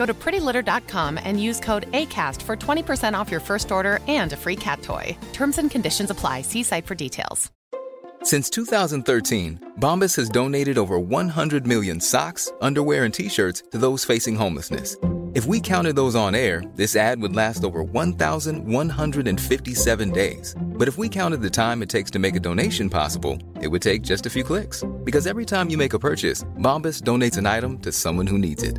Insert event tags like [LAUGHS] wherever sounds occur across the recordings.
Go to prettylitter.com and use code ACAST for 20% off your first order and a free cat toy. Terms and conditions apply. See site for details. Since 2013, Bombas has donated over 100 million socks, underwear, and t-shirts to those facing homelessness. If we counted those on air, this ad would last over 1,157 days. But if we counted the time it takes to make a donation possible, it would take just a few clicks. Because every time you make a purchase, Bombas donates an item to someone who needs it.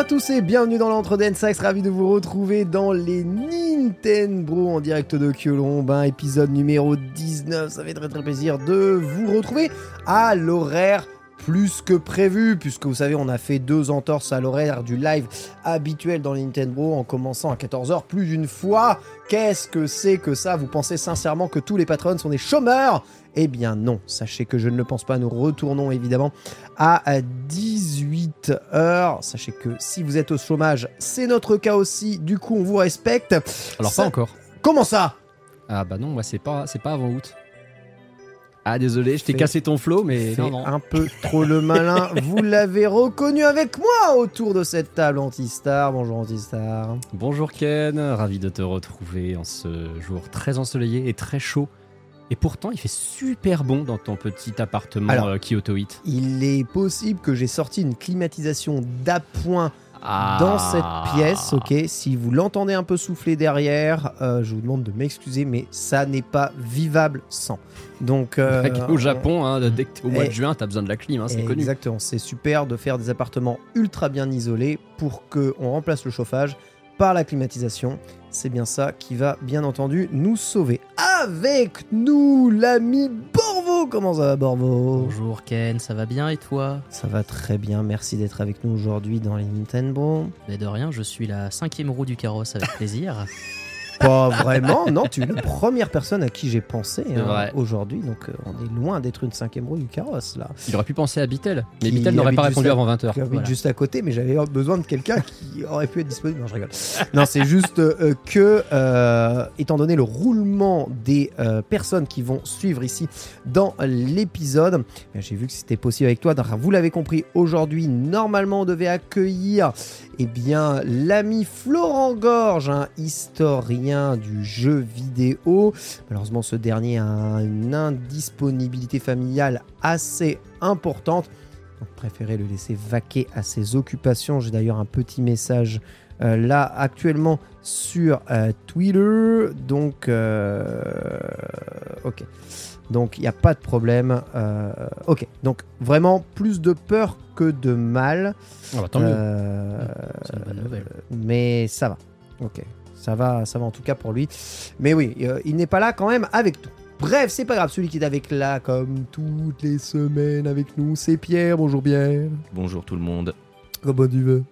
À tous et bienvenue dans l'entre Sax, ravi de vous retrouver dans les Nintendo en direct de Kyolombe, un épisode numéro 19, ça fait très très plaisir de vous retrouver à l'horaire plus que prévu, puisque vous savez, on a fait deux entorses à l'horaire du live habituel dans les Nintendo en commençant à 14h plus d'une fois. Qu'est-ce que c'est que ça? Vous pensez sincèrement que tous les patrons sont des chômeurs? Eh bien non, sachez que je ne le pense pas. Nous retournons évidemment à 18h. Sachez que si vous êtes au chômage, c'est notre cas aussi. Du coup, on vous respecte. Alors Ça- pas encore. Comment ça? Ah bah non, moi c'est pas c'est pas avant août. Ah désolé, je t'ai cassé ton flow, mais non. un peu trop le malin. [LAUGHS] Vous l'avez reconnu avec moi autour de cette table Antistar. Bonjour Antistar. Bonjour Ken, ravi de te retrouver en ce jour très ensoleillé et très chaud. Et pourtant, il fait super bon dans ton petit appartement Alors- euh, Kyoto 8. Il est possible que j'ai sorti une climatisation d'appoint Ah. dans cette pièce, ok Si vous l'entendez un peu souffler derrière, euh, je vous demande de m'excuser, mais ça n'est pas vivable sans. Donc, euh, Au Japon, hein, dès que t'es au mois de juin, t'as besoin de la clim, hein, c'est connu. Exactement, c'est super de faire des appartements ultra bien isolés pour que on remplace le chauffage par la climatisation. C'est bien ça qui va bien entendu nous sauver. Avec nous, l'ami Borvo. Comment ça va Borvo? Bonjour Ken, ça va bien et toi? Ça va très bien, merci d'être avec nous aujourd'hui dans les Nintendo. Mais de rien, je suis la cinquième roue du carrosse avec plaisir. [LAUGHS] Pas vraiment, non, tu es la première personne à qui j'ai pensé hein, vrai. aujourd'hui, donc euh, on est loin d'être une cinquième roue du carrosse là. Il aurait pu penser à Bitel, mais Qui Bitel n'aurait pas répondu juste à- avant 20h. qui habite juste à côté, mais j'avais besoin de quelqu'un qui aurait pu être disponible. Non, je rigole. [LAUGHS] Non, c'est juste euh, que, euh, étant donné le roulement des euh, personnes qui vont suivre ici dans l'épisode, eh j'ai vu que c'était possible avec toi. Donc, vous l'avez compris, aujourd'hui, normalement, on devait accueillir eh bien, l'ami Florent Gorge, un historien du jeu vidéo. Malheureusement, ce dernier a une indisponibilité familiale assez importante. Donc, préféré le laisser vaquer à ses occupations. J'ai d'ailleurs un petit message euh, là actuellement sur euh, Twitter. Donc, euh, ok. Donc, il n'y a pas de problème. Ok. Donc, vraiment plus de peur que de mal. Ah bah, tant mieux. Une bonne mais ça va. Ok. Ça va, ça va en tout cas pour lui. Mais oui, euh, il n'est pas là quand même avec nous. Bref, c'est pas grave. Celui qui est avec là, comme toutes les semaines avec nous, c'est Pierre. Bonjour Pierre. Bonjour tout le monde. Comment tu veux?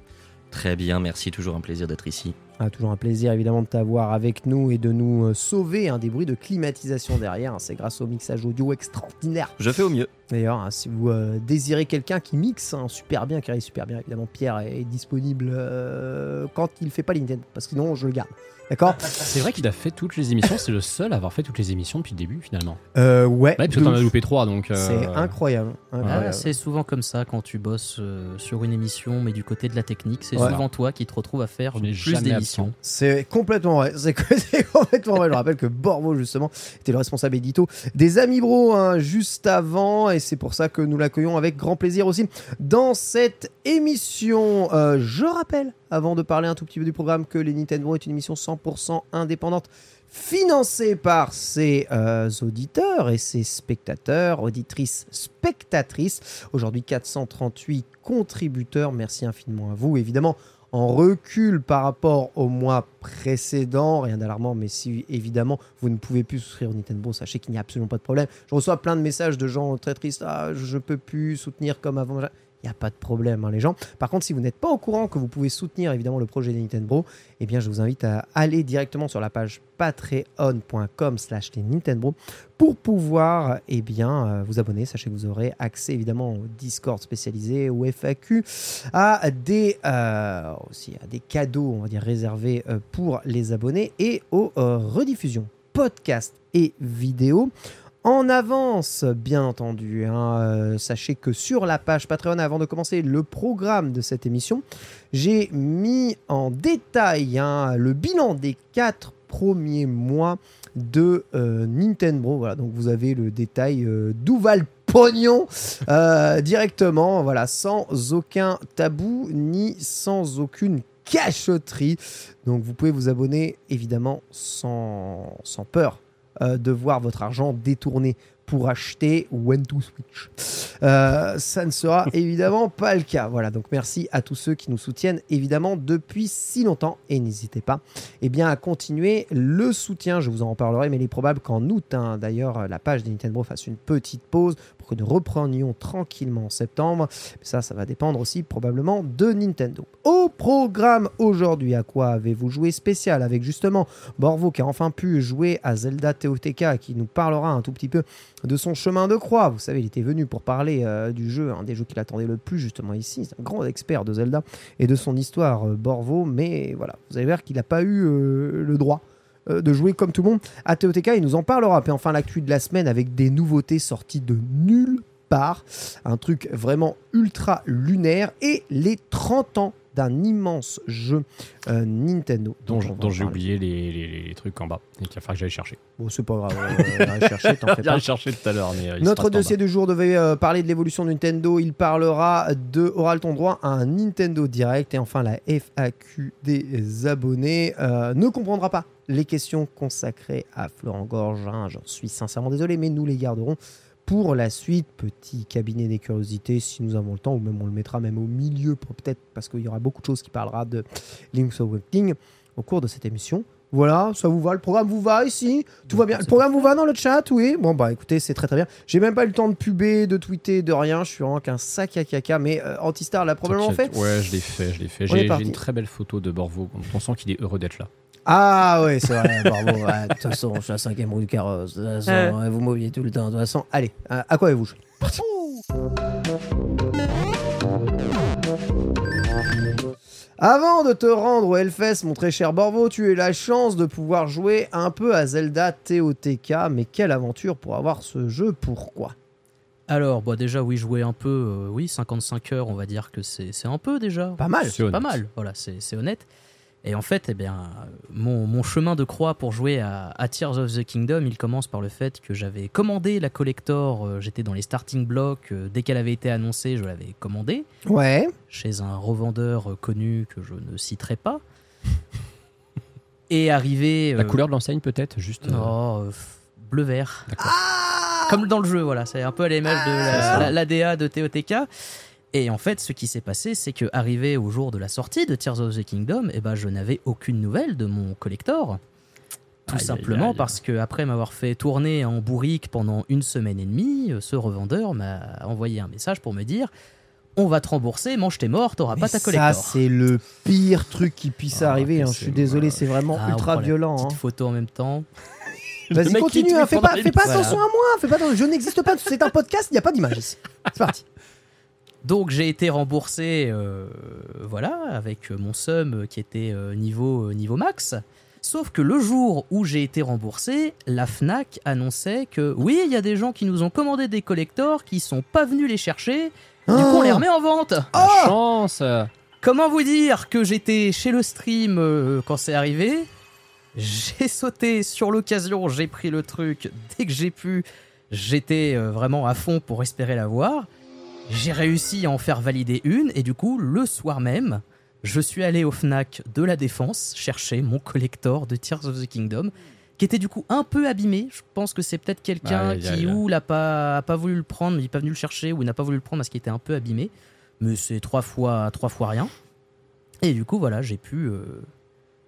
Très bien, merci, toujours un plaisir d'être ici. Ah, toujours un plaisir évidemment de t'avoir avec nous et de nous euh, sauver hein, des bruits de climatisation derrière. hein. C'est grâce au mixage audio extraordinaire. Je fais au mieux. D'ailleurs, hein, si vous euh, désirez quelqu'un qui mixe hein, super bien, qui réalise super bien, évidemment Pierre est disponible euh, quand il fait pas Nintendo, parce que sinon je le garde. D'accord [LAUGHS] C'est vrai qu'il a fait toutes les émissions. C'est le seul à avoir fait toutes les émissions depuis le début, finalement. euh, Ouais. Ouais, parce que t'en as loupé trois, donc. euh, C'est incroyable. incroyable. Ah, c'est souvent comme ça quand tu bosses euh, sur une émission, mais du côté de la technique, c'est Ouais. souvent toi qui te retrouves à faire plus d'émissions. C'est complètement vrai. [LAUGHS] C'est complètement vrai. Je rappelle que Borvo, justement, était le responsable édito des Amis Bro hein, juste avant. Et c'est pour ça que nous l'accueillons avec grand plaisir aussi dans cette émission. Euh, je rappelle, avant de parler un tout petit peu du programme, que les Nintendo est une émission 100% indépendante financée par ses euh, auditeurs et ses spectateurs, auditrices, spectatrices. Aujourd'hui, 438 contributeurs. Merci infiniment à vous. Évidemment, en recul par rapport au mois précédent, rien d'alarmant, mais si évidemment vous ne pouvez plus souscrire au Nintendo, sachez qu'il n'y a absolument pas de problème. Je reçois plein de messages de gens très tristes, ah, je peux plus soutenir comme avant. Il n'y a pas de problème, hein, les gens. Par contre, si vous n'êtes pas au courant que vous pouvez soutenir évidemment le projet des Nintendo, eh bien, je vous invite à aller directement sur la page patreon.com/slash Nintendo pour pouvoir eh bien, euh, vous abonner. Sachez que vous aurez accès évidemment au Discord spécialisé, au FAQ, à des, euh, à des cadeaux, on va dire, réservés euh, pour les abonnés et aux rediffusions podcast et vidéo. En avance, bien entendu. hein, euh, sachez que sur la page Patreon, avant de commencer le programme de cette émission, j'ai mis en détail hein, le bilan des quatre premiers mois de euh, Nintendo. Voilà, donc vous avez le détail euh, d'où va le pognon euh, [LAUGHS] directement, voilà, sans aucun tabou ni sans aucune cachotterie. Donc vous pouvez vous abonner évidemment sans, sans peur de voir votre argent détourné pour acheter When to Switch. Euh, ça ne sera [LAUGHS] évidemment pas le cas. Voilà, donc merci à tous ceux qui nous soutiennent évidemment depuis si longtemps et n'hésitez pas eh bien, à continuer le soutien. Je vous en reparlerai, mais il est probable qu'en août, hein, d'ailleurs, la page des Nintendo fasse une petite pause que nous reprenions tranquillement en septembre. Ça, ça va dépendre aussi probablement de Nintendo. Au programme aujourd'hui, à quoi avez-vous joué spécial avec justement Borvo qui a enfin pu jouer à Zelda TOTK qui nous parlera un tout petit peu de son chemin de croix. Vous savez, il était venu pour parler euh, du jeu, un des jeux qu'il attendait le plus justement ici. C'est un grand expert de Zelda et de son histoire, euh, Borvo. Mais voilà, vous allez voir qu'il n'a pas eu euh, le droit euh, de jouer comme tout le monde à TOTK. Il nous en parlera. Puis enfin, l'actu de la semaine avec des nouveautés sorties de nulle part. Un truc vraiment ultra lunaire. Et les 30 ans d'un immense jeu euh, Nintendo. Dont, j'ai oublié les, les- les trucs en bas. Et qu'il va falloir que j'aille chercher. Bon, c'est pas grave. Aller chercher, [LAUGHS] t'en fais pas. J'allais chercher tout à l'heure. euh, Notre dossier du jour devait euh, parler de l'évolution de Nintendo. Il parlera de aura ton droit à un Nintendo Direct et enfin la FAQ des abonnés euh, ne comprendra pas les questions consacrées à Florent Gorge. hein. J'en suis sincèrement désolé, mais nous les garderons pour la suite. Petit cabinet des curiosités si nous avons le temps, ou même on le mettra même au milieu peut-être parce qu'il y aura beaucoup de choses qui parlera de Link's Awakening au cours de cette émission. Voilà, ça vous va Le programme vous va ici? Tout va bien? Le programme vous va dans le chat? Oui Bon, bah écoutez, c'est très très bien. J'ai même pas eu le temps de puber, de tweeter, de rien. Je suis vraiment qu'un sac à caca. Mais euh, Antistar l'a probablement fait. Ouais, je l'ai fait, je l'ai fait. J'ai une très belle photo de Borvo. On sent qu'il est heureux d'être là. Ah ouais, c'est vrai. [LAUGHS] Ouais, De toute façon, je suis à cinquième roue du carrosse. De toute façon, ouais, vous m'oubliez tout le temps. De toute façon, allez, à quoi avez-vous joué Parti. Avant de te rendre au Hellfest, mon très cher Borvo, tu as eu la chance de pouvoir jouer un peu à Zelda TOTK. Mais quelle aventure pour avoir ce jeu? Pourquoi? Alors, bah, déjà, oui, jouer un peu, euh, oui, 55 heures, on va dire que c'est c'est un peu déjà. Pas mal. C'est Pas mal, voilà, c'est c'est honnête. Et en fait, eh bien, mon, mon chemin de croix pour jouer à, à Tears of the Kingdom, il commence par le fait que j'avais commandé la collector, euh, j'étais dans les starting blocks, euh, dès qu'elle avait été annoncée, je l'avais commandée, Ouais. chez un revendeur euh, connu que je ne citerai pas. [LAUGHS] Et arrivé... La couleur de l'enseigne, peut-être Juste. euh, euh, f- bleu-vert. D'accord. Comme dans le jeu, voilà. C'est un peu à l'image de la- la- l'ADA de TOTK. Et en fait, ce qui s'est passé, c'est que arrivé au jour de la sortie de Tears of the Kingdom, eh ben, je n'avais aucune nouvelle de mon collector. Tout Aïe, simplement aïe. parce que après m'avoir fait tourner en bourrique pendant une semaine et demie, euh, ce revendeur m'a envoyé un message pour me dire on va te rembourser, mange tes morts, t'auras pas ta ça, collector. c'est le pire truc qui puisse Ah, arriver. hein. Je suis désolé, c'est vraiment Ah, ultra violent. Petite hein. photo en même temps. [LAUGHS] Vas-y, continue. hein, Fais pas, fais pas Voilà. attention à moi. Fais pas attention. Je n'existe pas. C'est un podcast. Il n'y a pas d'image ici. C'est parti. Donc j'ai été remboursé, euh, voilà, avec mon sum qui était euh, niveau, euh, niveau max. Sauf que le jour où j'ai été remboursé, la Fnac annonçait que oui, il y a des gens qui nous ont commandé des collectors qui sont pas venus les chercher. Du coup, on les remet en vente. La chance Comment vous dire que j'étais chez le stream euh, quand c'est arrivé? J'ai sauté sur l'occasion, j'ai pris le truc dès que j'ai pu. J'étais euh, vraiment à fond pour espérer la voir. J'ai réussi à en faire valider une et du coup, le soir même, je suis allé au Fnac de la Défense chercher mon collector de Tears of the Kingdom qui était du coup un peu abîmé. Je pense que c'est peut-être quelqu'un qui ou l'a pas, a pas voulu le prendre, il n'est pas venu le chercher ou il n'a pas voulu le prendre parce qu'il était un peu abîmé. Mais c'est trois fois, trois fois rien. Et du coup, voilà, j'ai pu, euh,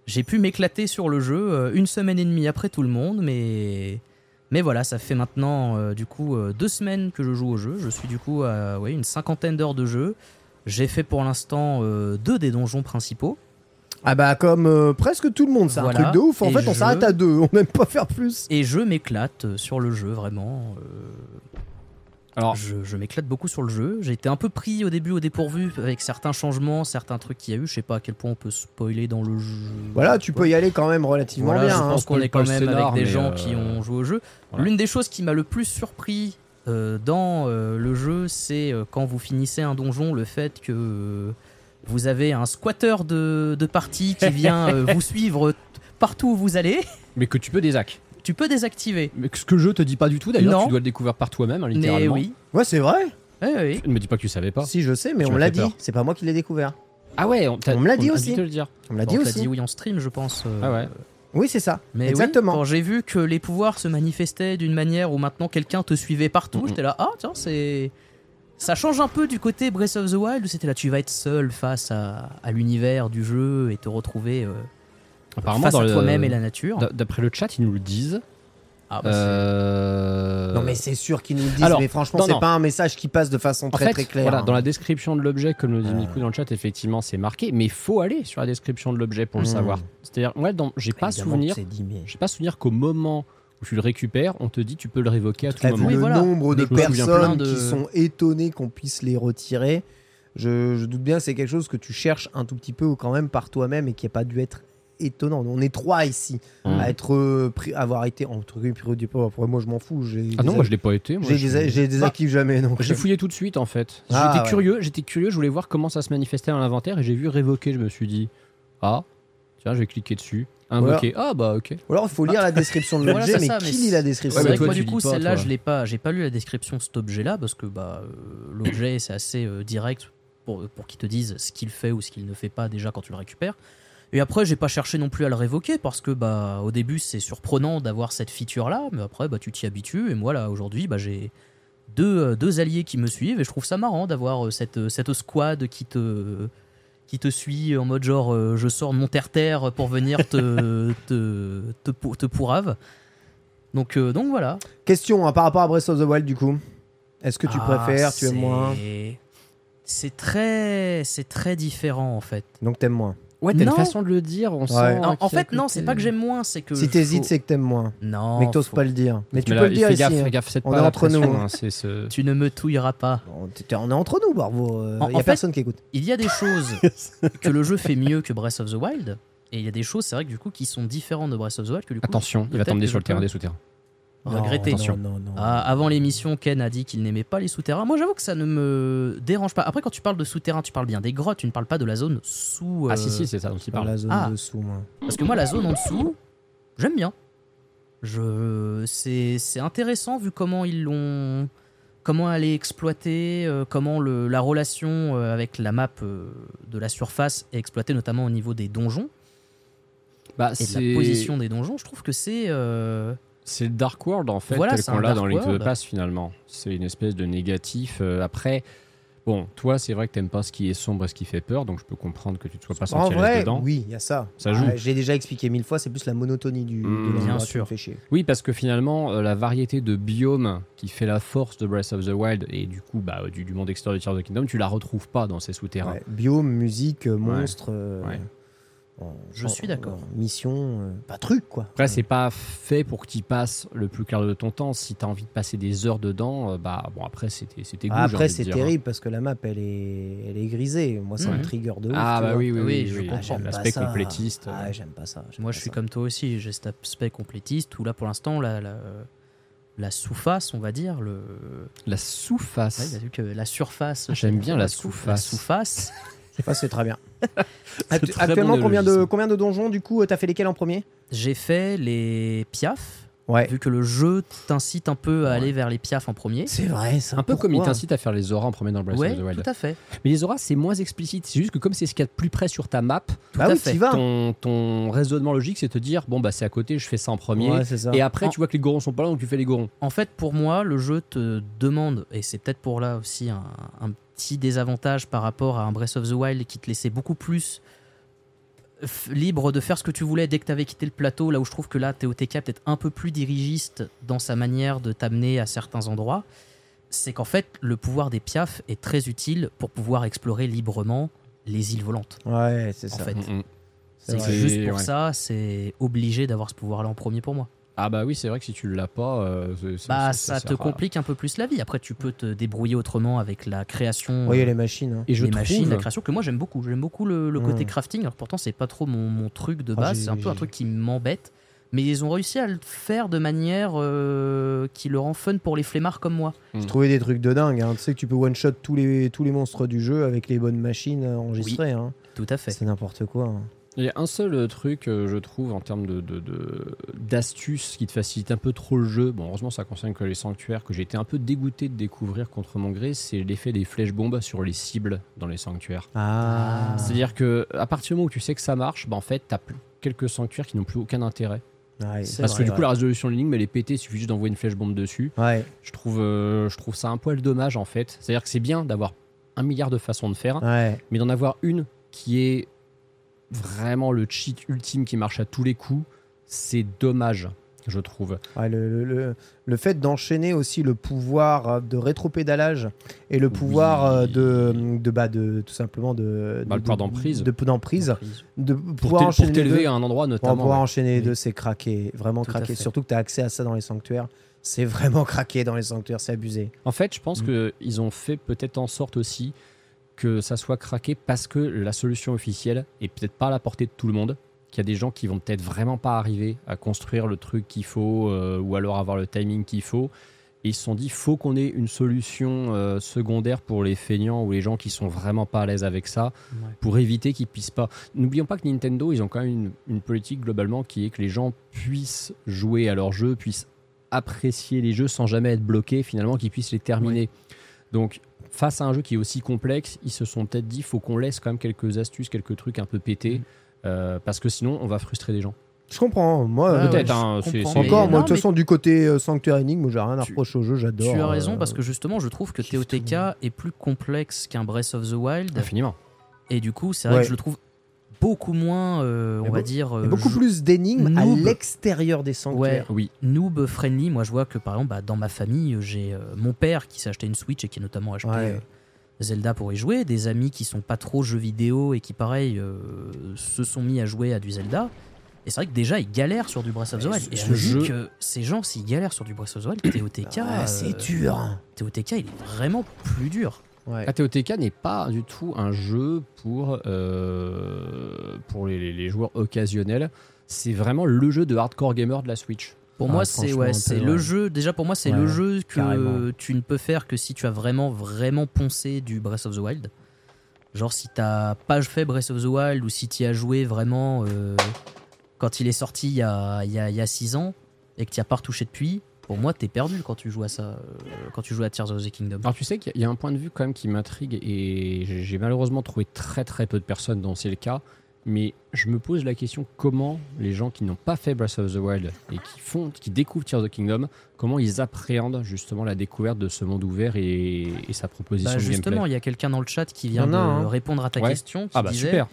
j'ai pu m'éclater sur le jeu euh, une semaine et demie après tout le monde, mais, mais voilà, ça fait maintenant euh, du coup euh, deux semaines que je joue au jeu. Je suis du coup à ouais, une cinquantaine d'heures de jeu. J'ai fait pour l'instant euh, deux des donjons principaux. Ah bah comme presque tout le monde, c'est Voilà. un truc de ouf. En Et fait, on je- s'arrête à deux. On n'aime pas faire plus. Et je m'éclate sur le jeu, vraiment. euh, Alors, je, je m'éclate beaucoup sur le jeu. J'ai été un peu pris au début au dépourvu avec certains changements, certains trucs qu'il y a eu. Je sais pas à quel point on peut spoiler dans le jeu. Voilà, tu peux y aller quand même relativement Voilà, bien. je hein. pense qu'on est quand même scénar, avec des gens euh, qui ont joué au jeu. voilà. L'une des choses qui m'a le plus surpris euh, dans euh, le jeu, c'est euh, quand vous finissez un donjon, le fait que euh, vous avez un squatter de, de partie qui vient euh, [LAUGHS] vous suivre partout où vous allez. mais que tu peux désac. Tu peux désactiver. Mais ce que le jeu te dit pas du tout d'ailleurs, Non. tu dois le découvrir par toi-même, hein, Mais littéralement. oui. Ouais, c'est vrai. Oui, oui. Ne me dis pas que tu savais pas. Si je sais, mais Tu on m'as me l'a fait dit. peur. C'est pas moi qui l'ai découvert. Ah ouais, on, t'a- On me l'a dit a aussi. dû te le dire. On me l'a On dit aussi. dit oui en stream, je pense. euh, Ah ouais. Oui, c'est ça. Mais oui, Exactement. quand j'ai vu que les pouvoirs se manifestaient d'une manière où maintenant quelqu'un te suivait partout, Mhm. j'étais là, ah tiens, c'est. Ça change un peu du côté Breath of the Wild où c'était là, tu vas être seul face à, à l'univers du jeu et te retrouver euh, Apparemment, face dans à toi-même et la nature. D'après le chat, ils nous le disent. Ah, bah, c'est- Euh, Non, mais c'est sûr qu'ils nous le disent. Alors, mais franchement, c'est pas un message qui passe de façon En très fait, très claire. voilà, dans la description de l'objet, comme le dit Euh. Miku dans le chat, effectivement, c'est marqué, mais il faut aller sur la description de l'objet pour le Hmm. savoir. C'est-à-dire, ouais, dans- j'ai pas souvenir, mais- j'ai pas souvenir qu'au moment où tu le récupères, on te dit tu peux le révoquer à tout moment. Le voilà. nombre de personnes de- qui sont étonnées qu'on puisse les retirer. Je, je doute bien que c'est quelque chose que tu cherches un tout petit peu ou quand même par toi-même et qui n'a pas dû être étonnant. On est trois ici à être euh, avoir été entre guillemets. Après, moi, je m'en fous. J'ai Ah non, moi je l'ai pas été. j'ai des, j'ai des actifs jamais. Donc J'ai fouillé tout de suite en fait. Ah, j'étais ouais. curieux, j'étais curieux, je voulais voir comment ça se manifestait dans l'inventaire et j'ai vu révoquer, je me suis dit ah tiens, je vais cliquer dessus, invoquer. Ah bah OK. Ou alors, il faut lire la description de [LAUGHS] Voilà, l'objet, c'est mais ça, qui mais lit la description Ouais, C'est mais vrai que moi du coup celle-là je l'ai pas, j'ai pas lu la description de cet objet-là parce que bah euh, l'objet c'est assez euh, direct pour, pour qu'ils te disent ce qu'il fait ou ce qu'il ne fait pas déjà quand tu le récupères. Et après j'ai pas cherché non plus à le révoquer parce que bah au début c'est surprenant d'avoir cette feature là, mais après bah tu t'y habitues et moi là aujourd'hui bah j'ai deux, euh, deux alliés qui me suivent et je trouve ça marrant d'avoir euh, cette, cette squad qui te qui te suit en mode genre euh, je sors de mon terre-terre pour venir te, [LAUGHS] te, te, pour- te pourrave. Donc, euh, donc voilà. Question hein, par rapport à Breath of the Wild, du coup. Est-ce que tu Ah, préfères, tu aimes moins? C'est très, c'est très différent en fait. Donc t'aimes moins. Ouais, t'as une façon de le dire, on sent. En, fait, non, c'est pas que j'aime moins, c'est que. Si t'hésites, faut- c'est que t'aimes moins. Non. mais que t'oses faut- pas le dire. Mais tu peux là, le dire fais ici. gaffe, hein. fais gaffe, On pas est entre nous, hein. hein, c'est ce- [LAUGHS] Tu ne me touilleras pas. On est entre nous, Barbo. Il En- y a personne qui écoute. Il y a des choses [LAUGHS] que le jeu fait mieux que Breath of the Wild, et il y a des choses, c'est vrai que du coup, qui sont différentes de Breath of the Wild que du coup. Attention, il va t'emmener sur le terrain des souterrains. Regretter. Non, non, non. Ah, avant l'émission, Ken a dit qu'il n'aimait pas les souterrains. Moi, j'avoue que ça ne me dérange pas. Après, quand tu parles de souterrains, tu parles bien des grottes, tu ne parles pas de la zone sous. Ah si euh, si, c'est ça dont il parle. la zone Ah. dessous, moi. Parce que moi, la zone en dessous, j'aime bien. Je, c'est, c'est intéressant vu comment ils l'ont, comment elle est exploitée, euh, comment le, la relation euh, avec la map euh, de la surface est exploitée, notamment au niveau des donjons Bah, et de la position des donjons. Je trouve que c'est, euh, c'est le Dark World en fait, Voilà, tel qu'on l'a dans Link to the. Past finalement. C'est une espèce de négatif. euh, après, Bon, toi, c'est vrai que t'aimes pas ce qui est sombre et ce qui fait peur, donc je peux comprendre que tu te sois pas En senti l'aise vrai, dedans. oui, il y a ça. Ça joue. J'ai déjà expliqué mille fois, c'est plus la monotonie du, Mmh, de l'endroit bien qui sûr. me fait chier. Oui, parce que finalement, euh, la variété de biomes qui fait la force de Breath of the Wild et du coup bah, du, du monde extérieur de Tears of the Kingdom, tu la retrouves pas dans ces souterrains. Ouais, Biome, musique, euh, monstre. euh, Ouais. En- Je en- suis d'accord. Mission, euh, pas truc quoi. Après, c'est pas fait pour que tu passes le plus clair de ton temps. Si tu as envie de passer des heures dedans, euh, bah bon, après, c'était c'était goût, Ah, après, c'est terrible parce que la map elle est, elle est grisée. Moi, ça Mhm. me trigger de ouf. Ah, bah vois. oui, oui, Oui, oui. je oui. comprends. Ah, j'aime pas L'aspect ça. complétiste. Ah, euh, j'aime pas ça. j'aime Moi, pas je suis ça. comme toi aussi. J'ai cet aspect complétiste où là, pour l'instant, la, la, la sous-face, on va dire, le. La sous-face. Ouais, il a vu que la surface. Ah, j'aime bien la sous- sous-face. sous-face. Ah, c'est très bien. C'est bon Actuellement, combien de, combien de donjons du coup euh, T'as fait lesquels en premier? J'ai fait les piafs. Ouais. Vu que le jeu t'incite un peu à Ouais. aller vers les piafs en premier. C'est vrai, ça. Un peu comme il t'incite à faire les auras en premier dans Breath Ouais, of the Wild. tout à fait. Mais les auras, c'est moins explicite. C'est juste que comme c'est ce qu'il y a de plus près sur ta map, Tout Bah à oui, fait. vas. ton, ton raisonnement logique, c'est te dire bon, bah c'est à côté, je fais ça en premier. Ouais, c'est ça. Et après, En- tu vois que les gorons sont pas là, donc tu fais les gorons. En fait, pour moi, le jeu te demande, et c'est peut-être pour là aussi un, un petit désavantage par rapport à un Breath of the Wild qui te laissait beaucoup plus f- libre de faire ce que tu voulais dès que tu avais quitté le plateau, là où je trouve que là, TOTK est peut-être un peu plus dirigiste dans sa manière de t'amener à certains endroits, c'est qu'en fait, le pouvoir des piafs est très utile pour pouvoir explorer librement les îles volantes. Ouais, c'est En ça. fait, Mm, mm. C'est juste pour ouais. ça, c'est obligé d'avoir ce pouvoir-là en premier pour moi. Ah bah oui, c'est vrai que si tu l'as pas, euh, c'est- Bah, c'est- ça, te sert à- complique un peu plus la vie. Après, tu peux te débrouiller autrement avec la création, a euh, les machines. hein. Et je les trouve, machines, la création que moi j'aime beaucoup. J'aime beaucoup le, le côté Mm. crafting. Alors pourtant, c'est pas trop mon, mon truc de Ah, base. j'ai- c'est un peu un j'ai- truc qui m'embête. Mais ils ont réussi à le faire de manière euh, qui le rend fun pour les flemmards comme moi. J'ai trouvé des trucs de dingue. hein. Tu sais que tu peux one shot tous les, tous les monstres du jeu avec les bonnes machines euh, enregistrées. hein. Tout à fait. C'est n'importe quoi. hein. Il y a un seul euh, truc, euh, je trouve, en termes de, de- de- d'astuces qui te facilite un peu trop le jeu. Bon, heureusement, ça concerne que les sanctuaires, que j'ai été un peu dégoûté de découvrir contre mon gré, c'est l'effet des flèches bombes sur les cibles dans les sanctuaires. Ah. C'est-à-dire que à partir du moment où tu sais que ça marche, bah, en fait, t'as quelques sanctuaires qui n'ont plus aucun intérêt. Ouais, Parce vrai, que du ouais. coup, la résolution de l'énigme, elle est pétée, il suffit juste d'envoyer une flèche bombe dessus. Ouais, Je trouve, euh, je trouve ça un poil dommage, en fait. C'est-à-dire que c'est bien d'avoir un milliard de façons de faire, ouais. mais d'en avoir une qui est vraiment le cheat ultime qui marche à tous les coups, c'est dommage, je trouve. Ouais, le, le- le- fait d'enchaîner aussi le pouvoir euh, de rétropédalage et le pouvoir euh, de, de, bah, de tout simplement de, Bah, de- le pouvoir de- d'emprise. de, d'emprise, de pouvoir enchaîner pour deux. à un endroit Pour notamment. pouvoir ouais. enchaîner les deux, c'est craqué, vraiment Tout fait. Surtout que tu as accès à ça dans les sanctuaires. C'est vraiment [LAUGHS] craqué dans les sanctuaires, c'est abusé. En fait, je pense Mm. qu'ils ont fait peut-être en sorte aussi que ça soit craqué parce que la solution officielle est peut-être pas à la portée de tout le monde. Qu'il y a des gens qui vont peut-être vraiment pas arriver à construire le truc qu'il faut euh, ou alors avoir le timing qu'il faut. Et ils se sont dit, faut qu'on ait une solution euh, secondaire pour les feignants ou les gens qui sont vraiment pas à l'aise avec ça, Ouais. pour éviter qu'ils puissent pas. N'oublions pas que Nintendo, ils ont quand même une, une politique globalement qui est que les gens puissent jouer à leurs jeux, puissent apprécier les jeux sans jamais être bloqués, finalement, qu'ils puissent les terminer. Donc, face à un jeu qui est aussi complexe, ils se sont peut-être dit, faut qu'on laisse quand même quelques astuces, quelques trucs un peu pétés, euh, parce que sinon, on va frustrer des gens. Je comprends, moi. Ouais, euh, Peut-être, hein, Encore, moi, de toute façon, du côté euh, Sanctuaire Énigme, moi, j'ai rien à reprocher au jeu, j'adore. Tu as raison euh, parce que justement, je trouve que TOTK est plus complexe qu'un Breath of the Wild. Infiniment. Et du coup, c'est vrai Ouais. que je le trouve beaucoup moins, euh, on va dire, euh, beaucoup plus d'énigmes à l'extérieur des sanctuaires. Oui. noob friendly. Moi, je vois que par exemple, bah, dans ma famille, j'ai euh, mon père qui s'est acheté une Switch et qui a notamment acheté Ouais. euh, Zelda pour y jouer, des amis qui sont pas trop jeux vidéo et qui, pareil, euh, se sont mis à jouer à du Zelda. Et c'est vrai que déjà, ils galèrent sur du Breath of the Wild. ce- Et je ce me dis jeu- que ces gens, s'ils galèrent sur du Breath of the Wild, TOTK, Ah, euh, c'est dur. TOTK, il est vraiment plus dur. Ouais. ATOTK n'est pas du tout un jeu pour, euh, pour les, joueurs occasionnels. C'est vraiment le jeu de hardcore gamer de la Switch. Pour Ah, moi, c'est ouais, le jeu. Déjà, pour moi, c'est Ouais, le jeu que carrément. tu ne peux faire que si tu as vraiment, vraiment poncé du Breath of the Wild. Genre, si t'as pas fait Breath of the Wild ou si tu as joué vraiment euh, quand il est sorti il y a, il y a, il y a six ans et que tu as pas retouché depuis, pour moi, t'es perdu quand tu joues à ça, euh, quand tu joues à Tears of the Kingdom. Alors tu sais qu'il y a- un point de vue quand même qui m'intrigue et j'ai malheureusement trouvé très très peu de personnes dont c'est le cas. Mais je me pose la question comment les gens qui n'ont pas fait Breath of the Wild et qui font, qui découvrent Tears of the Kingdom, comment ils appréhendent justement la découverte de ce monde ouvert et, et sa proposition Bah, de justement, il y a quelqu'un dans le chat qui vient de hein. répondre à ta Ouais. question qui Ah bah disait super.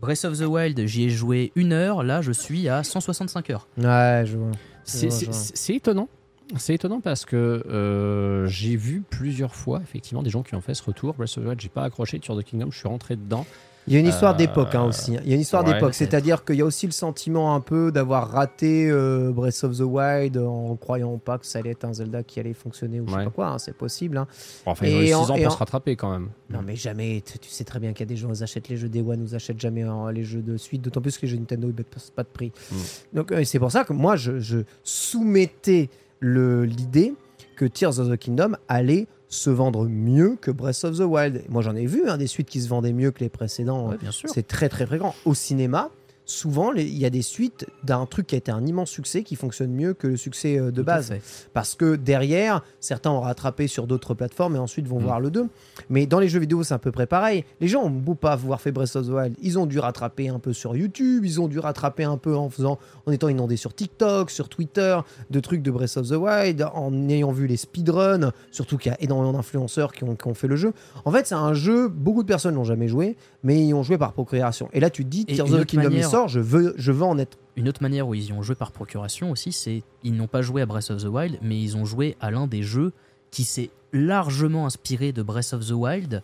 Breath of the Wild, j'y ai joué une heure, là je suis à 165 heures. Ouais, je vois. c'est étonnant. C'est étonnant parce que euh, j'ai vu plusieurs fois effectivement des gens qui ont fait ce retour. Breath of the Wild, j'ai pas accroché. Tears of the Kingdom, je suis rentré dedans. Il y a une histoire Euh, d'époque hein, aussi. Il y a une histoire ouais, d'époque, c'est-à-dire qu'il y a aussi le sentiment un peu d'avoir raté euh, Breath of the Wild en croyant pas que ça allait être un Zelda qui allait fonctionner ou je sais Ouais. pas quoi. hein, c'est possible. hein. Enfin, Et ils ont eu en- 6 ans pour en- se rattraper quand même. Non mais jamais. Tu sais très bien qu'il y a des gens qui achètent les jeux Day One, nous achètent jamais hein, les jeux de suite. D'autant plus que les jeux Nintendo ils baissent pas de prix. Mm. Donc c'est pour ça que moi je, je soumettais l'idée que Tears of the Kingdom allait se vendre mieux que Breath of the Wild. Moi j'en ai vu hein, des suites qui se vendaient mieux que les précédents. Ouais, bien sûr. C'est très très fréquent. Au cinéma, souvent il y a des suites d'un truc qui a été un immense succès qui fonctionne mieux que le succès euh, de Tout base. Parce que derrière, certains ont rattrapé sur d'autres plateformes et ensuite vont Mm. voir le 2. Mais dans les jeux vidéo, c'est à peu près pareil. Les gens ont beau pas avoir fait Breath of the Wild, ils ont dû rattraper un peu sur YouTube, ils ont dû rattraper un peu en faisant, en étant inondés sur TikTok, sur Twitter, de trucs de Breath of the Wild, en ayant vu les speedruns, surtout qu'il y a énormément d'influenceurs qui ont, qui ont fait le jeu. En fait, c'est un jeu, beaucoup de personnes l'ont jamais joué, mais ils ont joué par procuration. Et là, tu te dis, Tears of the Kingdom il manière- sort, je veux, je veux en être. Une autre manière où ils y ont joué par procuration aussi, c'est ils n'ont pas joué à Breath of the Wild, mais ils ont joué à l'un des jeux qui s'est largement inspiré de Breath of the Wild,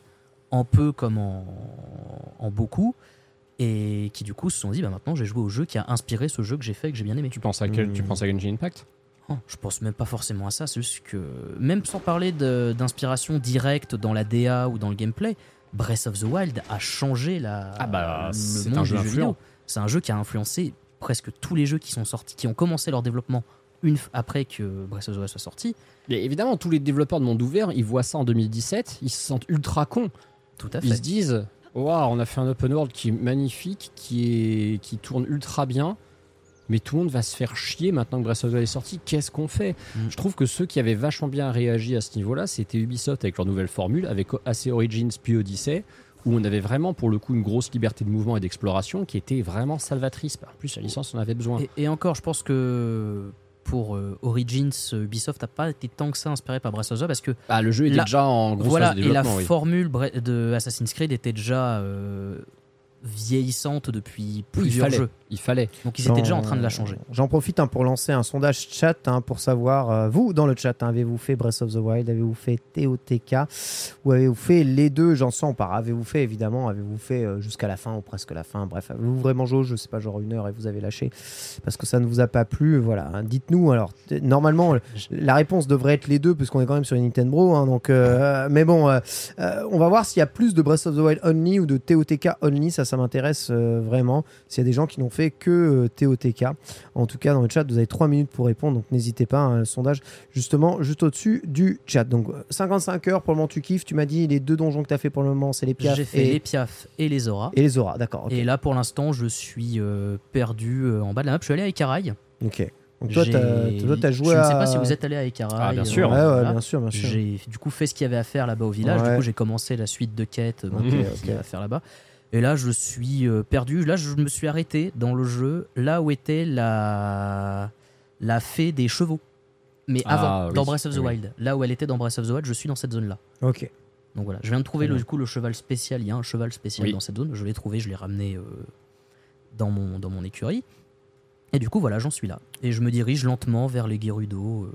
en peu comme en, en beaucoup, et qui du coup se sont dit bah maintenant j'ai joué au jeu qui a inspiré ce jeu que j'ai fait et que j'ai bien aimé. Tu penses à quel. Tu penses à Genshin Impact? Oh, je pense même pas forcément à ça, c'est juste que même sans parler d'inspiration directe dans la DA ou dans le gameplay, Breath of the Wild a changé la, Ah bah, le monde un du jeu vidéo. C'est un jeu qui a influencé presque tous les jeux qui sont sortis, qui ont commencé leur développement une après que Breath of the Wild soit sorti. Mais évidemment, tous les développeurs de monde ouvert, ils voient ça en 2017, ils se sentent ultra cons. Tout à Ils se fait. disent Waouh, on a fait un open world qui est magnifique, qui, est, qui tourne ultra bien, mais tout le monde va se faire chier maintenant que Breath of the Wild est sorti. Qu'est-ce qu'on fait Mm. Je trouve que ceux qui avaient vachement bien réagi à ce niveau-là, c'était Ubisoft avec leur nouvelle formule, avec AC Origins puis Odyssey, où on avait vraiment pour le coup une grosse liberté de mouvement et d'exploration qui était vraiment salvatrice. En plus, la licence en avait besoin. Et, et encore, je pense que pour euh, Origins, Ubisoft n'a pas été tant que ça inspiré par Breath of the Wild parce que Ah, le jeu était La- déjà en grosse voilà, phase de et la oui. formule de Assassin's Creed était déjà euh, vieillissante depuis plusieurs jeux. Il fallait. Donc ils étaient déjà en train de la changer. J'en profite hein, pour lancer un sondage chat hein, pour savoir, euh, vous dans le chat, hein, avez-vous fait Breath of the Wild, avez-vous fait TOTK ou avez-vous fait les deux J'en sens pas. Avez-vous fait évidemment, avez-vous fait euh, jusqu'à la fin ou presque la fin Bref, avez-vous vraiment joué, je sais pas, genre une heure et vous avez lâché parce que ça ne vous a pas plu Voilà, dites-nous. Alors, normalement, la réponse devrait être les deux puisqu'on est quand même sur une Nintendo. donc, euh, mais bon, on va voir s'il y a plus de Breath of the Wild only ou de TOTK only. Ça, ça m'intéresse vraiment. S'il y a des gens qui n'ont fait que euh, TOTK. En tout cas, dans le chat, vous avez 3 minutes pour répondre. Donc, n'hésitez pas. hein, le sondage, justement, juste au-dessus du chat. Donc, euh, 55 heures pour le moment, tu kiffes. Tu m'as dit les deux donjons que tu as fait pour le moment, c'est les piafs J'ai fait et, les Piaf et les Zora. et les auras. D'accord. Et là, pour l'instant, je suis euh, perdu euh, en bas de la map. Je suis allé à Ekaraï. Ok. Donc, toi, t'as joué Je ne sais pas si vous êtes allé à Ekaraï. Ah, bien euh, sûr. Ouais, ouais, voilà. bien sûr, bien sûr. J'ai du coup fait ce qu'il y avait à faire là-bas au village. Ouais. Du coup, j'ai commencé la suite de quêtes euh, Ok, qu'il y ok. avait à faire là-bas. Et là, je suis euh, perdu. Là, je me suis arrêté dans le jeu, là où était la la fée des chevaux. Mais Ah, avant, oui, dans Breath of the oui. Wild, là où elle était dans Breath of the Wild, je suis dans cette zone-là. Ok. Donc voilà, je viens de trouver le, du coup le cheval spécial. Il y a un cheval spécial Oui. dans cette zone. Je l'ai trouvé, je l'ai ramené euh, dans, mon, dans mon écurie. Et du coup, voilà, j'en suis là. Et je me dirige lentement vers les Gerudo. euh,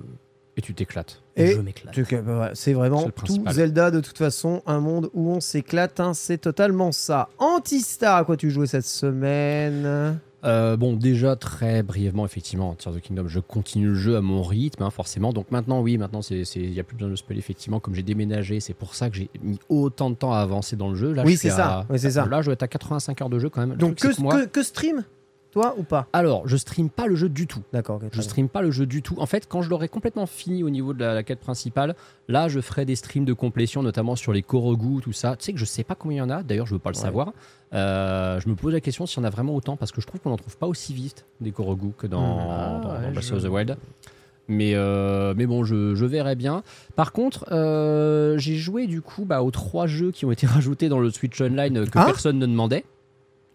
Et tu t'éclates. et, je m'éclate. Bah, C'est vraiment tout. Zelda de toute façon, un monde où on s'éclate, hein, c'est totalement ça. Antistar, à quoi tu jouais cette semaine? Euh, bon, déjà très brièvement, effectivement, Tears of the Kingdom, je continue le jeu à mon rythme, hein, forcément. Donc maintenant, oui, maintenant, il n'y a plus besoin de spoiler, effectivement. Comme j'ai déménagé, c'est pour ça que j'ai mis autant de temps à avancer dans le jeu. Là, Oui, c'est ça, à- oui, ça. Là, je vais être à 85 heures de jeu quand même. Donc que, que stream? Toi ou pas? Alors, je stream pas le jeu du tout. D'accord, ok, très Je stream pas le jeu du tout. En fait, quand je l'aurai complètement fini au niveau de la, la quête principale, là, je ferai des streams de complétion, notamment sur les Korogu, tout ça. Tu sais que je sais pas combien il y en a. D'ailleurs, je veux pas le Ouais. savoir. Euh, je me pose la question s'il y en a vraiment autant, parce que je trouve qu'on en trouve pas aussi vite des Korogu que dans, Ah, dans, ouais, dans Breath je- of the Wild. Mais, euh, mais bon, je, je verrai bien. Par contre, euh, j'ai joué du coup bah, aux trois jeux qui ont été [LAUGHS] rajoutés dans le Switch Online que Ah personne ne demandait.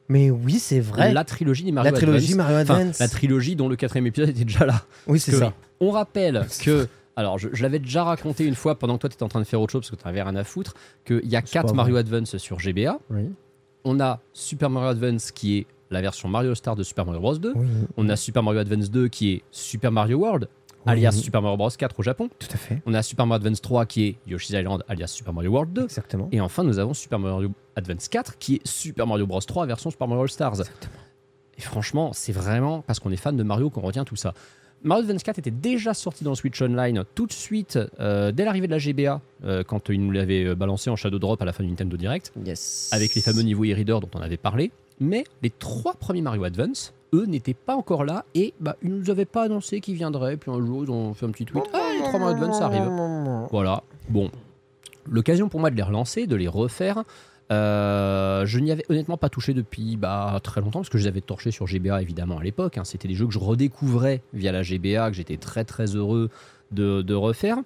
Mais oui, c'est vrai. La trilogie des Mario La trilogie Advance. Mario Advance. la trilogie dont le quatrième épisode était déjà là. Oui, c'est ça. On rappelle [LAUGHS] que. Alors, je, je l'avais déjà raconté une fois pendant que toi, tu étais en train de faire autre chose parce que tu n'avais rien à foutre. Qu'il y a C'est 4 pas Mario Advance sur GBA. Oui. On a Super Mario Advance qui est la version Mario Star de Super Mario Bros. 2. Oui, On a Super Mario Advance 2 qui est Super Mario World, Oui. alias Super Mario Bros. 4 au Japon. tout à fait. On a Super Mario Advance 3 qui est Yoshi's Island, alias Super Mario World 2. Exactement. Et enfin, nous avons Super Mario Advance 4 qui est Super Mario Bros 3 version Super Mario All Stars. Et franchement, c'est vraiment parce qu'on est fan de Mario qu'on retient tout ça. Mario Advance 4 était déjà sorti dans le Switch Online tout de suite euh, dès l'arrivée de la GBA, euh, quand ils nous l'avaient euh, balancé en Shadow Drop à la fin du Nintendo Direct, Yes. avec les fameux niveaux e-reader dont on avait parlé. Mais les trois premiers Mario Advance, eux, n'étaient pas encore là et bah, ils nous avaient pas annoncé qu'ils viendraient. Puis un jour, ils ont fait un petit tweet Ah, les trois Mario Advance arrivent. Voilà. Bon, l'occasion pour moi de les relancer, de les refaire. Euh, je n'y avais honnêtement pas touché depuis bah, très longtemps parce que je les avais torchés sur GBA évidemment à l'époque. hein. C'était des jeux que je redécouvrais via la GBA, que j'étais très très heureux de, de refaire.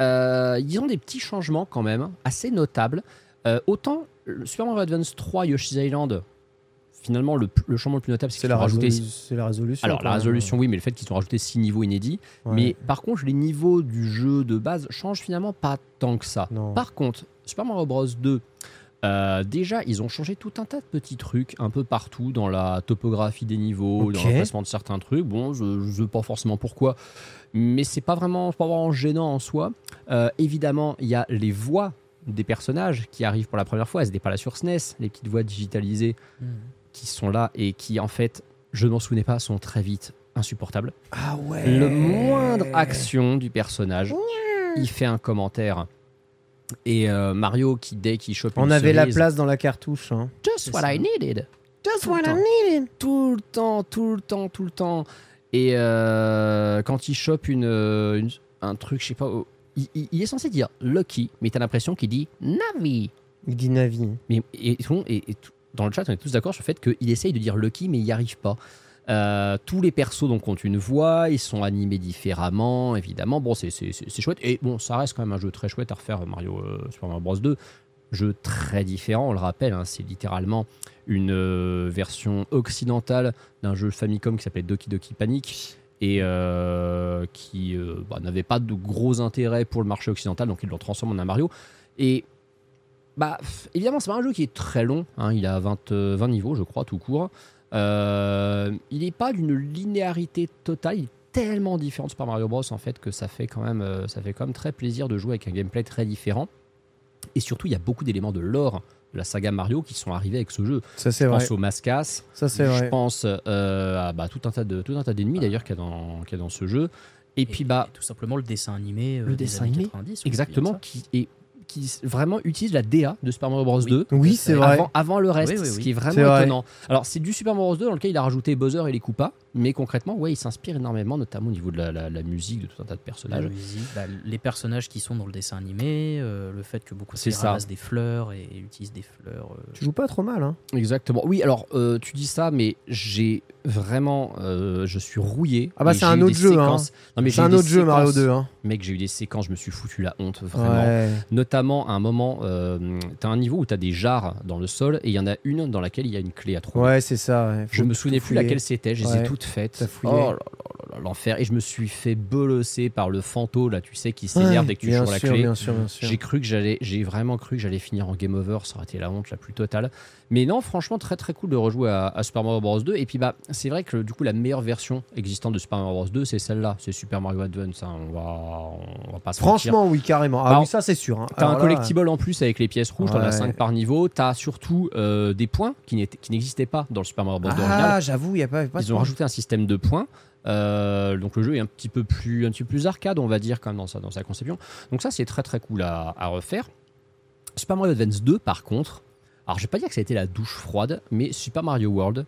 Euh, ils ont des petits changements quand même assez notables. Euh, autant Super Mario Advance 3 Yoshi's Island, finalement le, le changement le plus notable c'est qu'ils ont rajouté. c'est la résolution. Alors la résolution oui, mais le fait qu'ils ont rajouté 6 niveaux inédits. Ouais. Mais par contre, les niveaux du jeu de base changent finalement pas tant que ça. Non. Par contre, Super Mario Bros 2, euh, déjà, ils ont changé tout un tas de petits trucs un peu partout dans la topographie des niveaux, dans le placement de certains trucs. Bon, je ne sais pas forcément pourquoi, mais c'est pas vraiment, pas vraiment gênant en soi. Euh, évidemment, il y a les voix des personnages qui arrivent pour la première fois. Elles n'étaient pas là sur SNES, les petites voix digitalisées Hmm. qui sont là et qui, en fait, je m'en souvenais pas, sont très vite insupportables. Ah ouais. Le moindre action du personnage, il fait un commentaire. Et euh, Mario, qui dès qu'il chope On une avait la place dans la cartouche. Hein. Just what ça. I needed. Just what I needed. Tout le temps, tout le temps, tout le temps. Et euh, quand il chope une, euh, une- un truc, je sais pas, oh, il, il- il est censé dire Lucky, mais t'as l'impression qu'il dit Navi. Il dit Navi. Mais et, et- et dans le chat, on est tous d'accord sur le fait qu'il essaye de dire Lucky, mais il n'y arrive pas. Euh, tous les persos donc ont une voix, ils sont animés différemment, évidemment. Bon, c'est chouette. Et bon, ça reste quand même un jeu très chouette à refaire, Mario euh, Super Mario Bros 2. Jeu très différent, on le rappelle, hein, c'est littéralement une euh, version occidentale d'un jeu Famicom qui s'appelait Doki Doki Panic et euh, qui euh, bah, n'avait pas de gros intérêt pour le marché occidental, donc ils l'ont transformé en un Mario. Et bah, évidemment, c'est un jeu qui est très long. hein, il a 20, euh, 20 niveaux, je crois, tout court. Euh, il n'est pas d'une linéarité totale. Il est tellement différent de Super Mario Bros. en fait que ça fait quand même, euh, ça fait quand même très plaisir de jouer avec un gameplay très différent. Et surtout, il y a beaucoup d'éléments de lore de la saga Mario qui sont arrivés avec ce jeu. Ça, c'est Je vrai. pense au Mascas, Ça, c'est je vrai. pense euh, à bah, tout un tas de tout un tas d'ennemis d'ailleurs qu'il y a dans qu'il y a dans ce jeu. Et, puis bah tout simplement le dessin animé euh, le des dessin animé, 90, oui, exactement qui est qui vraiment utilise la DA de Super Mario Bros Oui. 2 Oui, c'est vrai. avant, avant le reste, Oui, oui, ce qui est C'est vraiment vrai. étonnant. Alors, c'est du Super Mario Bros 2 dans lequel il a rajouté Bowser et les Koopas, mais concrètement, ouais, il s'inspire énormément, notamment au niveau de la, la- la musique, de tout un tas de La personnages. musique, bah, les personnages qui sont dans le dessin animé, euh, le fait que beaucoup ça. ramassent des fleurs et utilisent des fleurs. euh, Tu joues pas trop mal, hein. Exactement. Oui, alors, euh, tu dis ça, mais j'ai vraiment. euh, je suis rouillé. Ah bah, c'est j'ai un autre jeu, hein. Non, mais C'est j'ai un autre jeu, Mario séquences- 2. Hein. Mec, j'ai eu des séquences, je me suis foutu la honte, vraiment. Ouais. Notamment, à un moment, euh, t'as un niveau où t'as des jarres dans le sol et il y en a une dans laquelle il y a une clé à trouver. Ouais, c'est ça. ouais. Je me souvenais tout plus laquelle c'était, je les Ouais. T'as fouillé. Oh là là l'enfer. Et je me suis fait bolosser par le fantôme, là, tu sais, qui s'énerve dès que tu joues la clé. Bien sûr, bien sûr. J'ai cru que j'allais, j'ai vraiment cru que j'allais finir en game over, ça aurait été la honte la plus totale. Mais non, franchement, très très cool de rejouer à, à Super Mario Bros 2. Et puis bah, c'est vrai que du coup, la meilleure version existante de Super Mario Bros 2, c'est celle-là, c'est Super Mario Advance. hein. On va, on va pas se mentir. Franchement, oui, carrément. Ah Alors, oui, ça, c'est sûr. hein. T'as un là, collectible en plus avec les pièces rouges, t'en as Ouais. 5 par niveau. T'as surtout euh, des points qui n'étaient- qui n'existaient pas dans le Super Mario Bros 2 original. Ah, j'avoue, il n'y a pas. pas de Ils ont point. rajouté un système de points. Euh, donc le jeu est un petit peu plus, un petit peu plus arcade, on va dire, quand même dans sa, dans sa conception. Donc ça, c'est très très cool à, à refaire. Super Mario Advance 2, par contre, alors je vais pas dire que ça a été la douche froide, mais Super Mario World,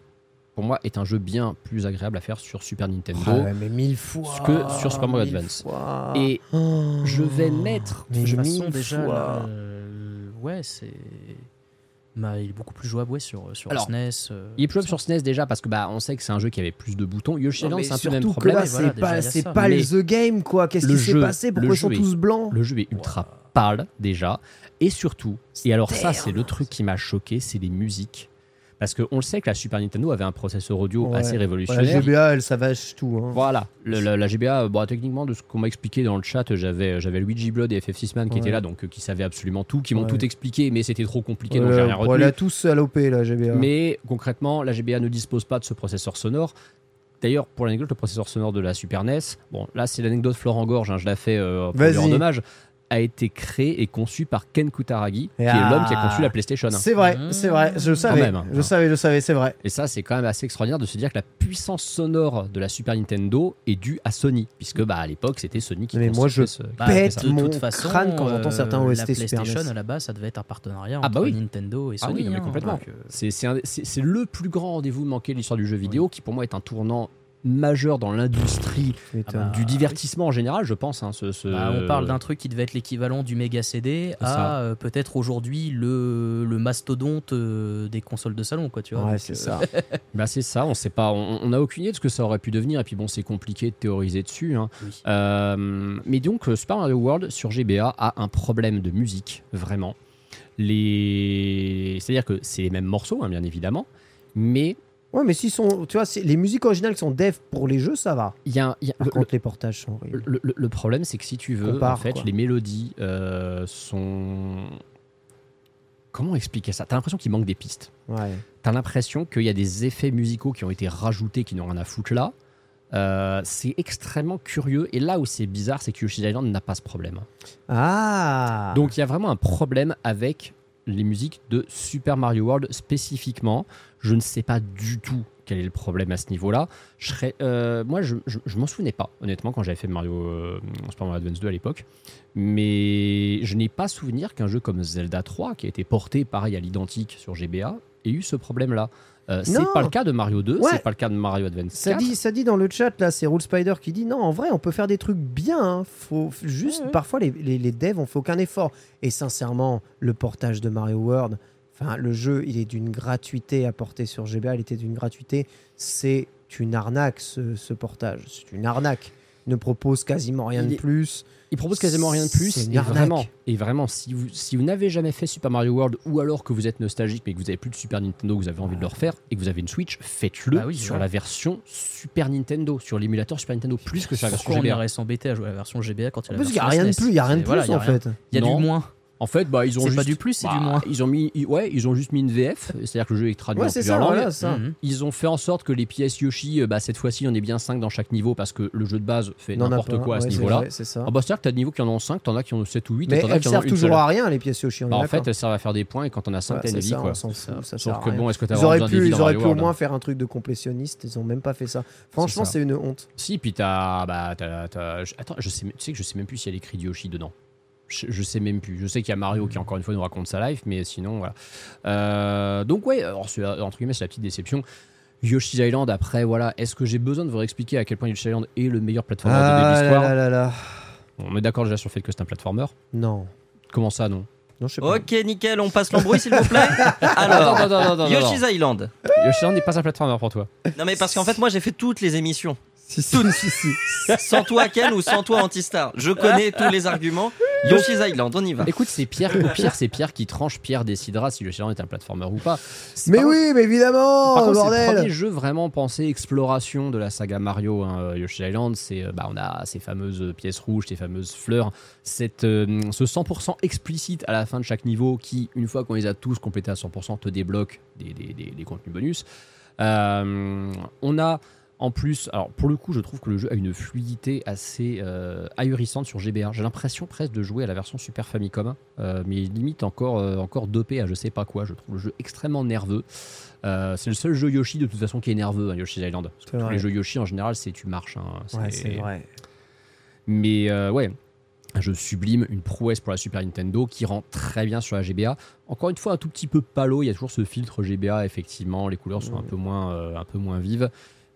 pour moi, est un jeu bien plus agréable à faire sur Super Nintendo. Ah ouais, mais mille fois. que sur Super Mario Advance. fois. Et Oh. je vais mettre, Mais je façon, déjà, fois. là, euh, ouais, c'est. Bah, il est beaucoup plus jouable ouais, sur, sur Alors, SNES. euh, Il est plus jouable sur SNES déjà parce que bah on sait que c'est un jeu qui avait plus de boutons. Yoshi Island c'est un peu le même surtout que problème. c'est voilà, pas, c'est pas Mais le The Game, quoi. Qu'est-ce qui s'est passé? Pourquoi ils sont est- tous blancs? Le jeu est ultra pâle déjà. Et surtout, et alors ça c'est le truc qui m'a choqué, c'est les musiques. Parce qu'on le sait que la Super Nintendo avait un processeur audio Ouais. assez Ouais, révolutionnaire. la GBA, elle savage tout. hein. Voilà, le- la, la GBA, bon, techniquement, de ce qu'on m'a expliqué dans le chat, j'avais, j'avais Luigi Blood et FF6 Man qui Ouais. étaient là, donc euh, qui savaient absolument tout, qui m'ont tout expliqué, mais c'était trop compliqué, donc j'ai rien retenu. a tous à l'OP, la GBA. Mais concrètement, la GBA ne dispose pas de ce processeur sonore. D'ailleurs, pour l'anecdote, le processeur sonore de la Super NES, bon, là c'est l'anecdote Florent Gorge, hein, je la fais euh, pour lui rendre hommage, a été créé et conçu par Ken Kutaragi, qui Ah. est l'homme qui a conçu la PlayStation. C'est vrai, c'est vrai, je le savais. même, hein. Je savais, je savais, c'est vrai. Et ça, c'est quand même assez extraordinaire de se dire que la puissance sonore de la Super Nintendo est due à Sony, puisque bah, à l'époque, c'était Sony qui Mais moi, je ce- Bah, pète de mon toute façon, crâne quand j'entends euh, certains OST la PlayStation NES. à la base, ça devait être un partenariat Ah entre bah oui. Nintendo et Ah Sony. oui, non, mais hein, complètement. euh, c'est le plus grand rendez-vous manqué de l'histoire du jeu vidéo, qui pour moi est un tournant majeur dans l'industrie m'étonnes. bah, du divertissement en général, je pense. hein, ce, ce- bah, on parle d'un truc qui devait être l'équivalent du méga CD à euh, peut-être aujourd'hui le, le mastodonte euh, des consoles de salon, quoi, tu vois. Ouais, c'est euh, ça. [LAUGHS] Bah c'est ça, on sait pas, on on a aucune idée de ce que ça aurait pu devenir, et puis bon, c'est compliqué de théoriser dessus. hein. Oui. Euh, mais donc, Super Mario World sur GBA a un problème de musique, vraiment. Les... C'est-à-dire que c'est les mêmes morceaux, hein, bien évidemment, mais Ouais, mais s'ils sont. Tu vois, les musiques originales qui sont dev pour les jeux, ça va. il y a, il y a- Par le- contre, les portages sont horribles. le, le- le problème, c'est que si tu veux, Compare, en fait, quoi. les mélodies euh, sont... Comment expliquer ça? T'as l'impression qu'il manque des pistes. Ouais. T'as l'impression qu'il y a des effets musicaux qui ont été rajoutés qui n'ont rien à foutre là. Euh, c'est extrêmement curieux. Et là où c'est bizarre, c'est que Yoshi's Island n'a pas ce problème. Ah Donc il y a vraiment un problème avec les musiques de Super Mario World spécifiquement. Je ne sais pas du tout quel est le problème à ce niveau-là. Je serais, euh, moi, je, je, je m'en souvenais pas, honnêtement, quand j'avais fait Mario, euh, Super Mario Advance 2 à l'époque. Mais je n'ai pas souvenir qu'un jeu comme Zelda 3, qui a été porté pareil à l'identique sur GBA, ait eu ce problème-là. Euh, c'est pas le cas de Mario 2, Ouais. c'est pas le cas de Mario Advance Ça 4. dit, ça dit dans le chat, là, c'est Rule Spider qui dit non, en vrai, on peut faire des trucs bien. hein. Faut juste, Ouais, ouais. parfois, les, les, les devs ont fait aucun effort. Et sincèrement, le portage de Mario World, enfin, le jeu, il est d'une gratuité à porter sur GBA, il était d'une gratuité. C'est une arnaque, ce, ce portage. C'est une arnaque. Il ne propose quasiment rien Il de est- plus. Il propose quasiment rien de plus. C'est une Et arnaque. vraiment, et vraiment, si vous, si vous n'avez jamais fait Super Mario World ou alors que vous êtes nostalgique mais que vous avez plus de Super Nintendo, que vous avez envie de le refaire et que vous avez une Switch, faites-le Bah oui, sur la version Super Nintendo, sur l'émulateur Super Nintendo, plus que sur la version Pourquoi on GBA. irait s'embêter à jouer à la version GBA quand il y a la Parce qu'il n'y a version rien de plus, il y a rien de plus voilà, il y a en rien. fait. Il y a Non. du moins. En fait, bah, ils ont juste, pas du plus, c'est du bah, moins. Ils ont mis, ouais, ils ont juste mis une VF, c'est-à-dire que le jeu est traduit Ouais, en c'est plusieurs ça, langues. voilà, ça. Mhm. Ils ont fait en sorte que les pièces Yoshi, euh, bah, cette fois-ci, on est bien 5 dans chaque niveau parce que le jeu de base fait n'importe quoi à ce Ouais, niveau-là. Ah bah, c'est-à-dire que t'as des niveaux qui en ont 5, t'en as qui en ont 7 ou 8, Mais et elles qui en ont servent toujours seule. à rien, les pièces Yoshi. on Bah, en fait, elles servent à faire des points et quand on a 5, Ouais, t'as une vie. Sauf que bon, est-ce que t'as Ils auraient pu, au moins faire un truc de complétionniste. Ils ont même pas fait ça. Franchement, c'est une honte. Si, puis t'as. Bah, Attends, je sais, tu sais que je sais même plus s'il y a les cris de Yoshi dedans. Je, je sais même plus. Je sais qu'il y a Mario qui, encore une fois, nous raconte sa life, mais sinon, voilà. Euh, donc, ouais, alors, c'est- entre guillemets, c'est la petite déception. Yoshi's Island, après, voilà, est-ce que j'ai besoin de vous réexpliquer à quel point Yoshi's Island est le meilleur platformer de Ah l'histoire là là là. On est d'accord déjà sur le fait que c'est un platformer. Non. Comment ça, non? Non, je sais pas. Ok, nickel, on passe l'embrouille s'il vous plaît. [LAUGHS] Alors, attends, Yoshi's. Island. Yoshi's Island n'est pas un platformer pour toi. Non mais parce qu'en fait moi j'ai fait toutes les émissions. Si, si, si, si. Sans toi Ken ou sans toi Antistar. Je connais tous les arguments. [LAUGHS] Yoshi's Island, on y va. Écoute, c'est Pierre, au pire, c'est Pierre qui tranche, Pierre décidera si Yoshi's Island est un platformer ou pas. Mais pas- oui, mais évidemment, Par contre, c'est le bordel. premier jeu vraiment pensé exploration de la saga Mario. Hein, Yoshi's Island, c'est euh, bah, on a ces fameuses pièces rouges, ces fameuses fleurs, cette, euh, ce 100% explicite à la fin de chaque niveau qui, une fois qu'on les a tous complétés à 100%, te débloque des, des- des- des contenus bonus. Euh, on a en plus, alors pour le coup, je trouve que le jeu a une fluidité assez euh, ahurissante sur GBA. J'ai l'impression presque de jouer à la version Super Famicom, euh, mais limite encore, euh, encore dopé à je sais pas quoi. Je trouve le jeu extrêmement nerveux. Euh, c'est le seul jeu Yoshi de toute façon qui est nerveux, hein, Yoshi's Island. Parce que C'est tous les jeux Yoshi en général, c'est tu marches. hein, Ouais, c'est vrai. Mais ouais, un jeu sublime, une prouesse pour la Super Nintendo qui rend très bien sur la GBA. Encore une fois, un tout petit peu palo, il y a toujours ce filtre GBA, effectivement, les couleurs sont un peu moins, euh, un peu moins vives.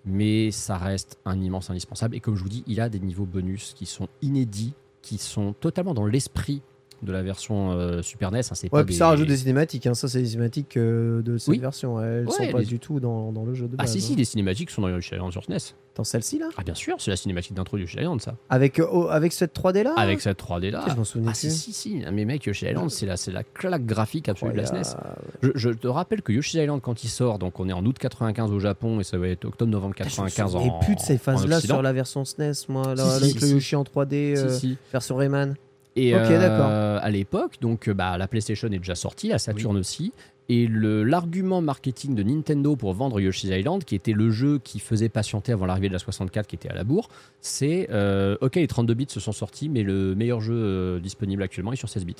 Mais ça reste un immense indispensable. Et comme je vous dis, il a des niveaux bonus qui sont inédits, qui sont totalement dans l'esprit de la version euh, Super NES. hein, c'est Ouais, pas puis des- ça rajoute des cinématiques. hein. Ça, c'est des cinématiques euh, de cette Oui. version. Elles Ouais, sont pas du tout dans, dans le jeu de Ah base. si, si, hein. les cinématiques sont dans Yoshi Island sur SNES. Dans celle-ci, là? Ah bien sûr, c'est la cinématique d'intro de Yoshi Island, ça. avec, euh, avec cette 3D là? Avec cette 3D là. Ok, je m'en souvenais Ah si, si, si. Mais mec, Yoshi Island, c'est la, c'est la claque graphique absolue de la SNES. Incroyable. Je, je te rappelle que Yoshi Island, quand il sort, donc on est en août 95 au Japon et ça va être octobre-novembre Je me 95 en souvenais plus de ces phases-là sur la version SNES, moi, là, Si, si, avec si, le si. Yoshi en 3D, Si, euh, si. version Rayman. Et euh, à l'époque, donc euh, bah, la PlayStation est déjà sortie, la Saturn aussi. Et le- l'argument marketing de Nintendo pour vendre Yoshi's Island, qui était le jeu qui faisait patienter avant l'arrivée de la 64 qui était à la bourre, c'est euh, ok, les 32 bits se sont sortis, mais le meilleur jeu euh, disponible actuellement est sur 16 bits.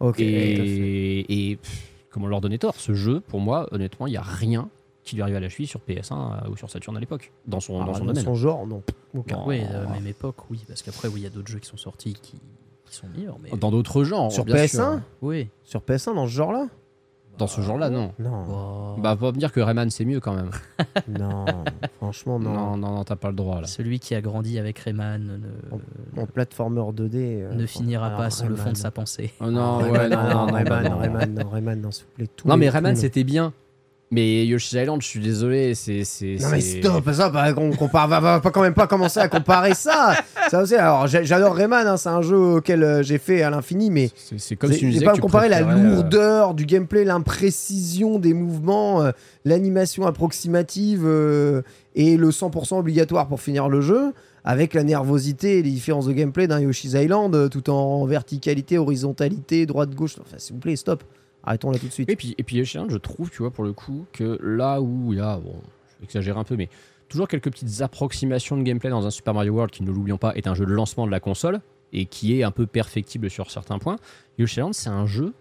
Ok. à et et pff, comment leur donner tort? Ce jeu, pour moi, honnêtement, il n'y a rien qui lui arrive à la cheville sur PS1 euh, ou sur Saturn à l'époque, dans son, Ah, dans son dans domaine. son genre, non. Aucun. Non. Oui, euh, même époque, oui, parce qu'après, oui, il y a d'autres jeux qui sont sortis qui, qui sont meilleurs. Mais... Dans d'autres genres, Sur bien PS1 sûr. Oui. Sur PS1, dans ce genre-là? Dans ce genre-là, non. Non. Oh. Bah, faut me dire que Rayman c'est mieux quand même. [LAUGHS] non. Franchement, non. Non, non, non, t'as pas le droit là. Celui qui a grandi avec Rayman ne, En platformer 2D. euh, ne finira alors, pas sur le fond de sa pensée. Oh non, Rayman, ouais, non, non, Rayman, bah, non. Rayman, non, Rayman, non, s'il vous plaît. tous Non, mais Rayman c'était bien. Mais Yoshi's Island, je suis désolé, c'est. c'est- Non mais stop, ça, bah, on compare, va, va pas quand même pas commencer à comparer ça. Ça aussi, alors j'adore Rayman, hein, c'est un jeu auquel euh, j'ai fait à l'infini, mais C'est comme si tu disais pas que tu comparer la euh, lourdeur du gameplay, l'imprécision des mouvements, euh, l'animation approximative euh, et le 100% obligatoire pour finir le jeu, avec la nervosité et les différences de gameplay d'un Yoshi's Island, euh, tout en verticalité, horizontalité, droite-gauche. Enfin, s'il vous plaît, stop. Arrêtons là tout de suite. Et puis, et puis je trouve, tu vois, pour le coup, que là où il y a, bon, je vais exagérer un peu, mais toujours quelques petites approximations de gameplay dans un Super Mario World qui, ne l'oublions pas, est un jeu de lancement de la console et qui est un peu perfectible sur certains points. Yoshi's Island, c'est un jeu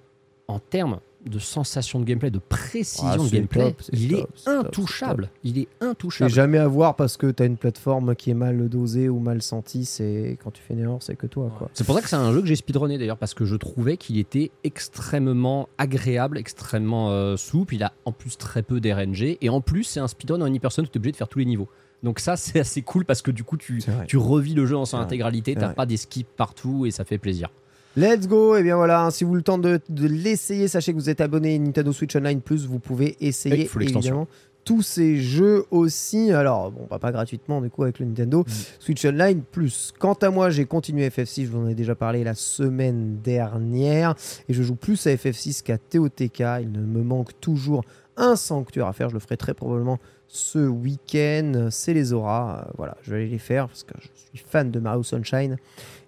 en termes de sensation de gameplay, de précision Ah, de c'est gameplay, top, c'est il top, est c'est top, intouchable. Il est C'est intouchable. jamais à voir parce que t'as une plateforme qui est mal dosée ou mal sentie. C'est quand tu fais une erreur, c'est que toi. C'est pour ça que c'est un jeu que j'ai speedrunné d'ailleurs, parce que je trouvais qu'il était extrêmement agréable, extrêmement euh, souple. Il a en plus très peu d'RNG, et en plus, c'est un speedrun en e-person où tu es obligé de faire tous les niveaux. Donc, ça, [LAUGHS] c'est assez cool parce que du coup, tu, C'est tu revis le jeu en son intégralité, c'est t'as pas des skips partout et ça fait plaisir. Let's go Et bien voilà, hein, si vous le temps de, de l'essayer, sachez que vous êtes abonné à Nintendo Switch Online Plus, vous pouvez essayer évidemment tous ces jeux aussi. Alors bon, pas, pas gratuitement du coup avec le Nintendo Mm. Switch Online Plus. Quant à moi, j'ai continué FF6, je vous en ai déjà parlé la semaine dernière, et je joue plus à FF6 qu'à TOTK. Il ne me manque toujours un sanctuaire à faire, je le ferai très probablement ce week-end. C'est les auras, Euh, voilà, je vais aller les faire parce que je suis fan de Mario Sunshine.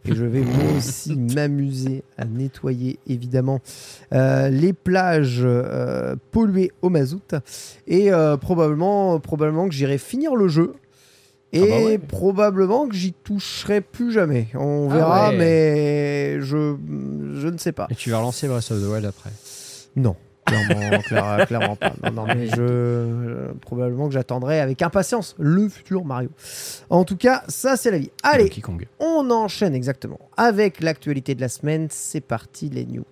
Et je vais moi [LAUGHS] aussi m'amuser à nettoyer évidemment euh, les plages euh, polluées au mazout. Et euh, probablement, probablement que j'irai finir le jeu. Et Ah bah ouais. probablement que j'y toucherai plus jamais. On Ah verra, ouais. mais je, je ne sais pas. Et tu vas relancer Breath of the Wild après? Non. Clairement, [LAUGHS] clair- clairement pas. Non, non, mais je, euh, probablement que j'attendrai avec impatience le futur Mario. En tout cas, ça c'est la vie. Allez, on enchaîne exactement avec l'actualité de la semaine. C'est parti les news.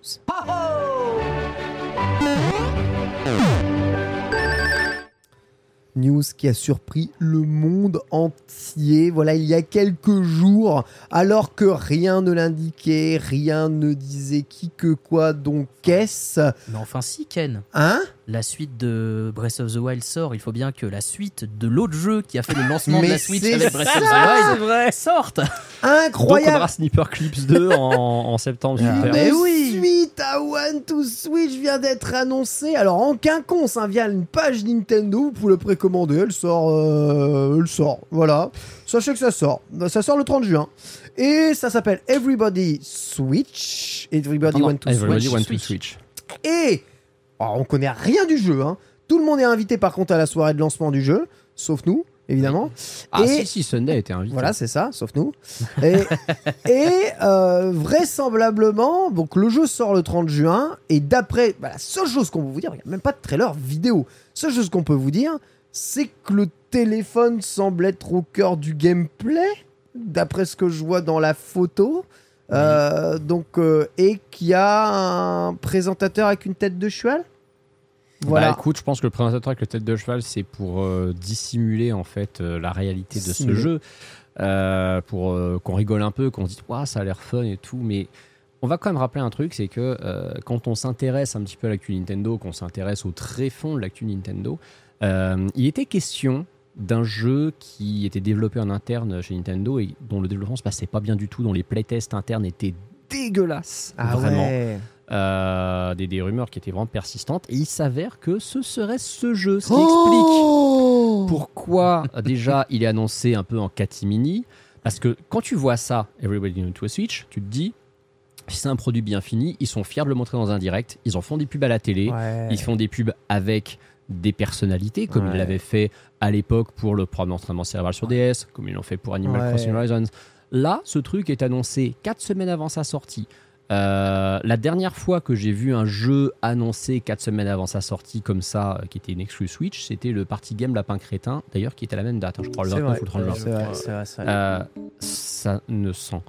News qui a surpris le monde entier. Voilà, il y a quelques jours, alors que rien ne l'indiquait, rien ne disait qui que quoi, donc qu'est-ce? Mais enfin, si, Ken. Hein? La suite de Breath of the Wild sort. Il faut bien que la suite de l'autre jeu qui a fait le lancement de la Switch avec Breath of the Wild sorte. Donc on Incroyable aura Sniper Clips 2 en, en septembre. super. Mais oui suite à One to Switch vient d'être annoncée. Alors en quinconce, hein, via une page Nintendo, vous pouvez le précommander. Elle sort, euh, elle sort. Voilà. Sachez que ça sort. Ça sort le 30 juin. Et ça s'appelle Everybody Switch. Everybody non, Want to Everybody Switch. Want to Switch. Et alors, on connaît rien du jeu. Hein. Tout le monde est invité par contre à la soirée de lancement du jeu, sauf nous, évidemment. Ah Et- si, si, Sunday a été invité. Voilà, c'est ça, sauf nous. Et, [LAUGHS] et, euh, vraisemblablement, donc le jeu sort le 30 juin, et d'après, bah, la seule chose qu'on peut vous dire, il n'y a même pas de trailer vidéo, seule chose qu'on peut vous dire, c'est que le téléphone semble être au cœur du gameplay, d'après ce que je vois dans la photo. Euh, donc, euh, et qu'il y a un présentateur avec une tête de cheval? Voilà. Bah écoute, je pense que le présentateur avec le tête de cheval, c'est pour euh, dissimuler en fait euh, la réalité de ce jeu, euh, pour qu'on rigole un peu, qu'on se dise, Ouah, ça a l'air fun et tout, mais on va quand même rappeler un truc, c'est que quand on s'intéresse un petit peu à l'actu Nintendo, qu'on s'intéresse au tréfonds de l'actu Nintendo, il était question d'un jeu qui était développé en interne chez Nintendo et dont le développement se passait pas bien du tout, dont les playtests internes étaient dégueulasses, Ah vraiment. ouais. Euh, des, des rumeurs qui étaient vraiment persistantes. Et il s'avère que ce serait ce jeu, ce qui Oh explique pourquoi euh, déjà il est annoncé un peu en catimini. Parce que quand tu vois ça, Everybody Knows to a Switch, tu te dis, c'est un produit bien fini, ils sont fiers de le montrer dans un direct, ils en font des pubs à la télé, Ouais. ils font des pubs avec des personnalités, comme Ouais. ils l'avaient fait à l'époque pour le programme d'entraînement cérébral sur DS, comme ils l'ont fait pour Animal Ouais. Crossing Horizons. Là, ce truc est annoncé 4 semaines avant sa sortie. Euh, la dernière fois que j'ai vu un jeu annoncé 4 semaines avant sa sortie comme ça, euh, qui était une exclu Switch, c'était le party game Lapin Crétin, d'ailleurs qui était à la même date, hein, je crois le C'est 29 vrai, ou le 30 juin. Euh, ça ne sent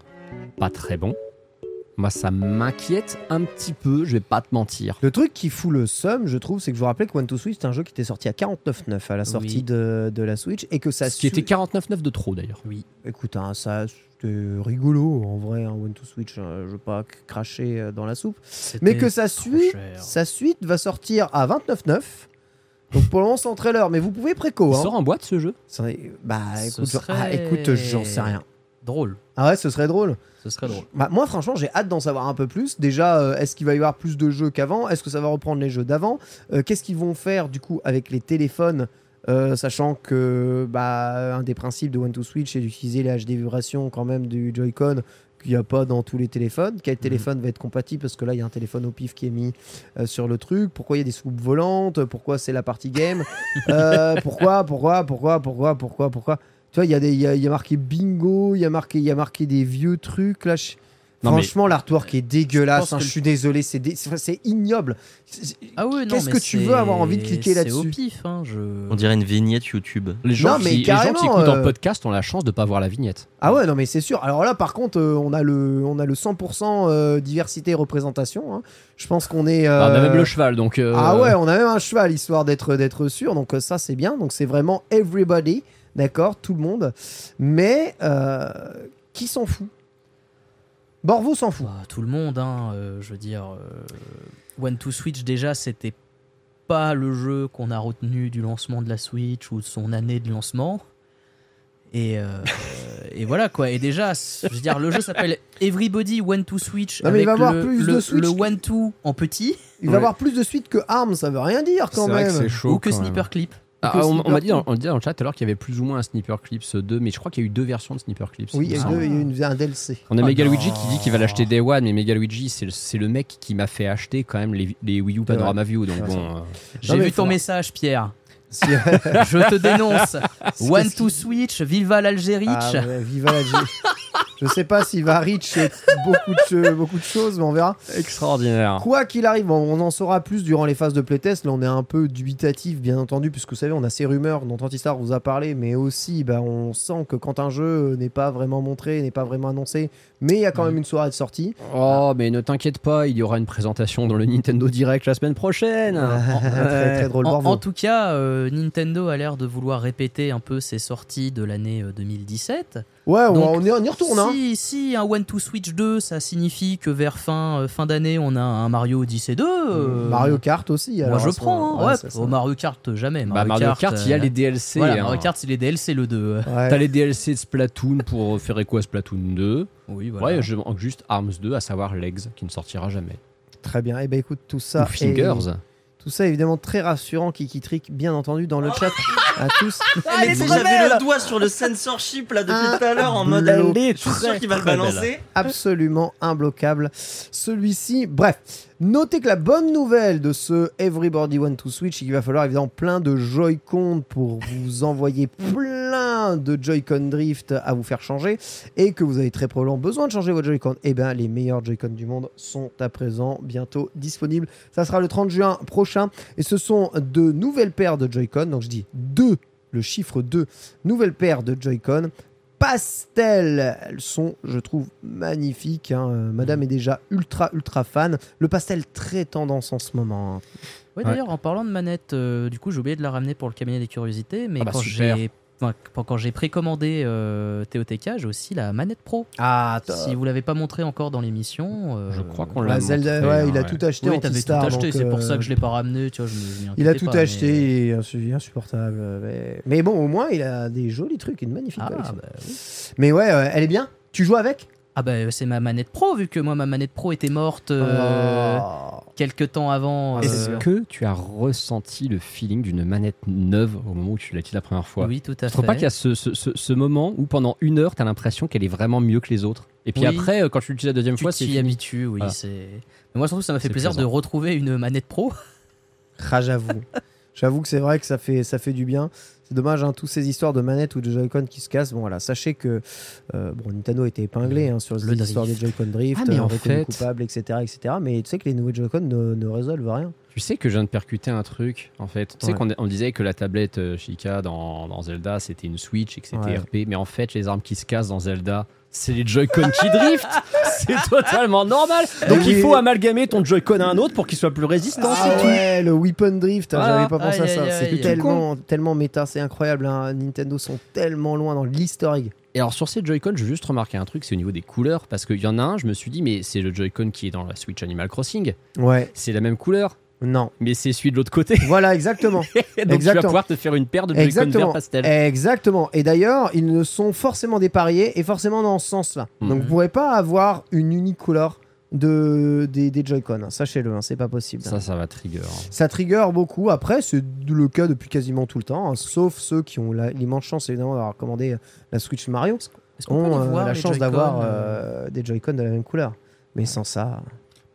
pas très bon. Moi, ça m'inquiète un petit peu, je vais pas te mentir. Le truc qui fout le seum, je trouve, c'est que je vous rappelais que One to Switch, c'est un jeu qui était sorti à 49,9 à la sortie Oui. de, de la Switch et que ça Ce qui était 49,9 de trop d'ailleurs. Oui. Écoute, hein, ça c'était rigolo en vrai, hein, One to Switch. hein, je veux pas cracher euh, dans la soupe, mais que sa suite, cher. sa suite va sortir à 29,9. Donc pour le moment sans trailer, mais vous pouvez préco. Il Hein. sort en boîte ce jeu Bah Ce écoute, serait- ah, écoute, j'en sais rien. Drôle. Ah ouais, ce serait drôle. Ce serait drôle. Bah, moi, franchement, j'ai hâte d'en savoir un peu plus. Déjà, euh, est-ce qu'il va y avoir plus de jeux qu'avant? Est-ce que ça va reprendre les jeux d'avant? Euh, Qu'est-ce qu'ils vont faire du coup avec les téléphones Euh, Sachant que bah, un des principes de One to Switch, c'est d'utiliser les HD vibrations quand même du Joy-Con qu'il n'y a pas dans tous les téléphones. Quel téléphone va être compatible? Parce que là, il y a un téléphone au pif qui est mis euh, sur le truc. Pourquoi il y a des soupes volantes? Pourquoi c'est la partie game? [LAUGHS] Euh, Pourquoi Pourquoi Pourquoi Pourquoi Pourquoi Pourquoi? Tu vois, il y, a y, a, il y a marqué bingo, il y, a marqué- y a marqué des vieux trucs. Là, je- Non, mais- Franchement, l'artwork est dégueulasse. hein, je le- suis désolé, c'est dé- c'est c'est ignoble. Ah ouais, Qu'est-ce que tu veux avoir envie de cliquer C'est au là-dessus pif, hein, je... On dirait une vignette YouTube. Les gens, Non, mais qui, les gens qui écoutent en euh, podcast ont la chance de pas voir la vignette. Ah ouais, non, mais c'est sûr. Alors là, par contre, euh, on, a le, on a le 100% euh, diversité et représentation. hein. Je pense qu'on est. Alors, on a même le cheval, donc. euh, Ah ouais, on a même un cheval histoire d'être d'être sûr. Donc euh, ça c'est bien. Donc c'est vraiment everybody, d'accord, tout le monde. Mais euh, qui s'en fout? Borvo s'en fout. Bah, tout le monde, hein, euh, je veux dire. euh, One to Switch, déjà, c'était pas le jeu qu'on a retenu du lancement de la Switch ou de son année de lancement. Et, euh, [LAUGHS] et voilà quoi. Et déjà, je veux dire, le jeu s'appelle Everybody One to Switch. Non, mais il va avoir le, plus le, de Switch le One to en petit Il va avoir plus de suite que Arms, ça veut rien dire quand vrai que même. c'est chaud. ou que. Sniper Clip. Ah, on, on m'a dit, dans- on le chat tout à l'heure qu'il y avait plus ou moins un Sniper Clips 2, mais je crois qu'il y a eu deux versions de Sniper Clips. Oui, il y a, eu semble. deux- il y a eu une- un DLC. On a Ah Megaluigi non. qui dit qu'il va l'acheter Day One, mais Megaluigi, c'est le, c'est le mec qui m'a fait acheter quand même les, les Wii U Panorama View. Donc bon, euh, J'ai vu ton faudra- message, Pierre. Si- [LAUGHS] Je te dénonce. One to Switch, viva l'Algérie. Ah ouais, viva la G. [LAUGHS] Je sais pas s'il va reach beaucoup de, beaucoup de choses, mais on verra. extraordinaire. Quoi qu'il arrive, bon, on en saura plus durant les phases de playtest. Là, on est un peu dubitatif, bien entendu, puisque vous savez, on a ces rumeurs dont Antistar vous a parlé, mais aussi, bah, on sent que quand un jeu n'est pas vraiment montré, n'est pas vraiment annoncé, mais il y a quand même une soirée de sortie. Oh, mais ne t'inquiète pas, il y aura une présentation dans le Nintendo Direct la semaine prochaine. [LAUGHS] très, très drôle. En, en tout cas, euh, Nintendo a l'air de vouloir répéter un peu ses sorties de l'année euh, 2017. Ouais, on, Donc, on y, on y retourne. hein. Si, si un One to Switch 2, ça signifie que vers fin, euh, fin d'année, on a un Mario Odyssey 2. euh, Mario Kart aussi. Moi, alors, je à ce prends. hein. Ouais, au Mario Kart, jamais. Bah, Mario Kart, il y a euh, les DLC. Voilà, hein. Mario Kart, c'est les DLC, le 2. Ouais. [LAUGHS] T'as les DLC de Splatoon pour faire quoi Splatoon 2 Oui, voilà. Ouais, je manque juste Arms 2, à savoir Legs, qui ne sortira jamais. Très bien. Et ben écoute, tout ça. Ou Fingers. est- Tout ça évidemment très rassurant, Kiki Trick, bien entendu, dans le chat à tous. Sais, J'avais le doigt sur le censorship là depuis Ah, tout à l'heure en mode. est Je suis sûr qu'il va le belle. balancer. absolument imbloquable. Celui-ci, bref, notez que la bonne nouvelle de ce Everybody Want to Switch, c'est qu'il va falloir évidemment plein de Joy-Con pour vous envoyer plein de Joy-Con Drift à vous faire changer et que vous avez très probablement besoin de changer votre Joy-Con. Et bien, les meilleurs Joy-Con du monde sont à présent bientôt disponibles. Ça sera le 30 juin prochain et ce sont de nouvelles paires de Joy-Con. Donc je dis deux, le chiffre 2, nouvelles paires de Joy-Con pastel. Elles sont, je trouve, magnifiques. hein. Madame est déjà ultra, ultra fan. Le pastel très tendance en ce moment. hein. Ouais, d'ailleurs, en parlant de manette, euh, du coup, j'ai oublié de la ramener pour le cabinet des curiosités, mais Ah bah, quand j'ai enfin, quand j'ai précommandé euh, TOTK, j'ai aussi la manette pro. Ah, Si vous l'avez pas montré encore dans l'émission, euh, Je crois qu'on l'a Zelda, montré, ouais, hein, il a ouais. tout acheté oui, t'avais tout acheté, c'est pour euh, ça que je l'ai pas ramené. Tu vois, je me- je m'y Il a tout pas, acheté, mais- il est insu- insupportable. Mais... mais bon, au moins, il a des jolis trucs, une magnifique Ah, collection. bah oui. Mais ouais, elle est bien. Tu joues avec? Ah bah c'est ma manette pro vu que moi ma manette pro était morte euh, Oh. quelques temps avant. Est-ce euh, que tu as ressenti le feeling d'une manette neuve au moment où tu l'as utilisée la première fois? Oui, tout à Je trouve fait. pas qu'il y a ce, ce- ce- ce moment où pendant une heure, tu as l'impression qu'elle est vraiment mieux que les autres? Et puis Oui. après, euh, quand tu l'utilises la deuxième tu fois, c'est t'y fini. habitues, oui. Voilà. c'est- Mais moi surtout ça m'a fait plaisir de retrouver une manette pro. Ah, j'avoue. J'avoue que c'est vrai que ça fait, ça fait du bien. C'est dommage, hein, toutes ces histoires de manettes ou de Joy-Con qui se cassent. Bon, voilà, sachez que euh, bon, Nintendo a été épinglé hein, sur Le les histoires des. Joy-Con drift, Ah, mais euh, en fait- coupable, etc., etc. Mais tu sais que les nouveaux Joy-Con ne, ne résolvent rien. Tu sais que je viens de percuter un truc, en fait. Tu sais Ouais. qu'on on disait que la tablette euh, Sheikah dans, dans Zelda, c'était une Switch et que c'était Ouais. RP. Mais en fait, les armes qui se cassent dans Zelda, c'est les Joy-Con qui driftent. [LAUGHS] C'est totalement normal. Donc Eh il oui. faut amalgamer ton Joy-Con à un autre pour qu'il soit plus résistant. Ah ouais, le Weapon Drift, hein, Voilà. j'avais pas pensé à ça. C'est tellement, tellement méta, c'est incroyable. hein. Nintendo sont tellement loin dans egg. Et alors sur ces Joy-Con, je veux juste remarquer un truc, c'est au niveau des couleurs. Parce qu'il y en a un, je me suis dit, mais c'est le Joy-Con qui est dans la Switch Animal Crossing. Ouais, C'est la même couleur, non. mais c'est celui de l'autre côté. Voilà, exactement. [LAUGHS] Donc tu vas Exactement. pouvoir te faire une paire de Joy-Con Exactement. vert pastel. Exactement. Et d'ailleurs, ils ne sont forcément dépareillés et forcément dans ce sens-là. Mhm. Donc vous pourrez pas avoir une unique couleur de, des, des Joy-Con. hein. Sachez-le, hein, c'est pas possible. Ça, ça va trigger. hein. Ça trigger beaucoup. Après, c'est le cas depuis quasiment tout le temps, hein, sauf ceux qui ont la- l'immense chance évidemment d'avoir commandé la Switch Mario, Est-ce qu'on ont euh, la chance d'avoir euh, euh, des Joy-Con de la même couleur. Mais sans ça.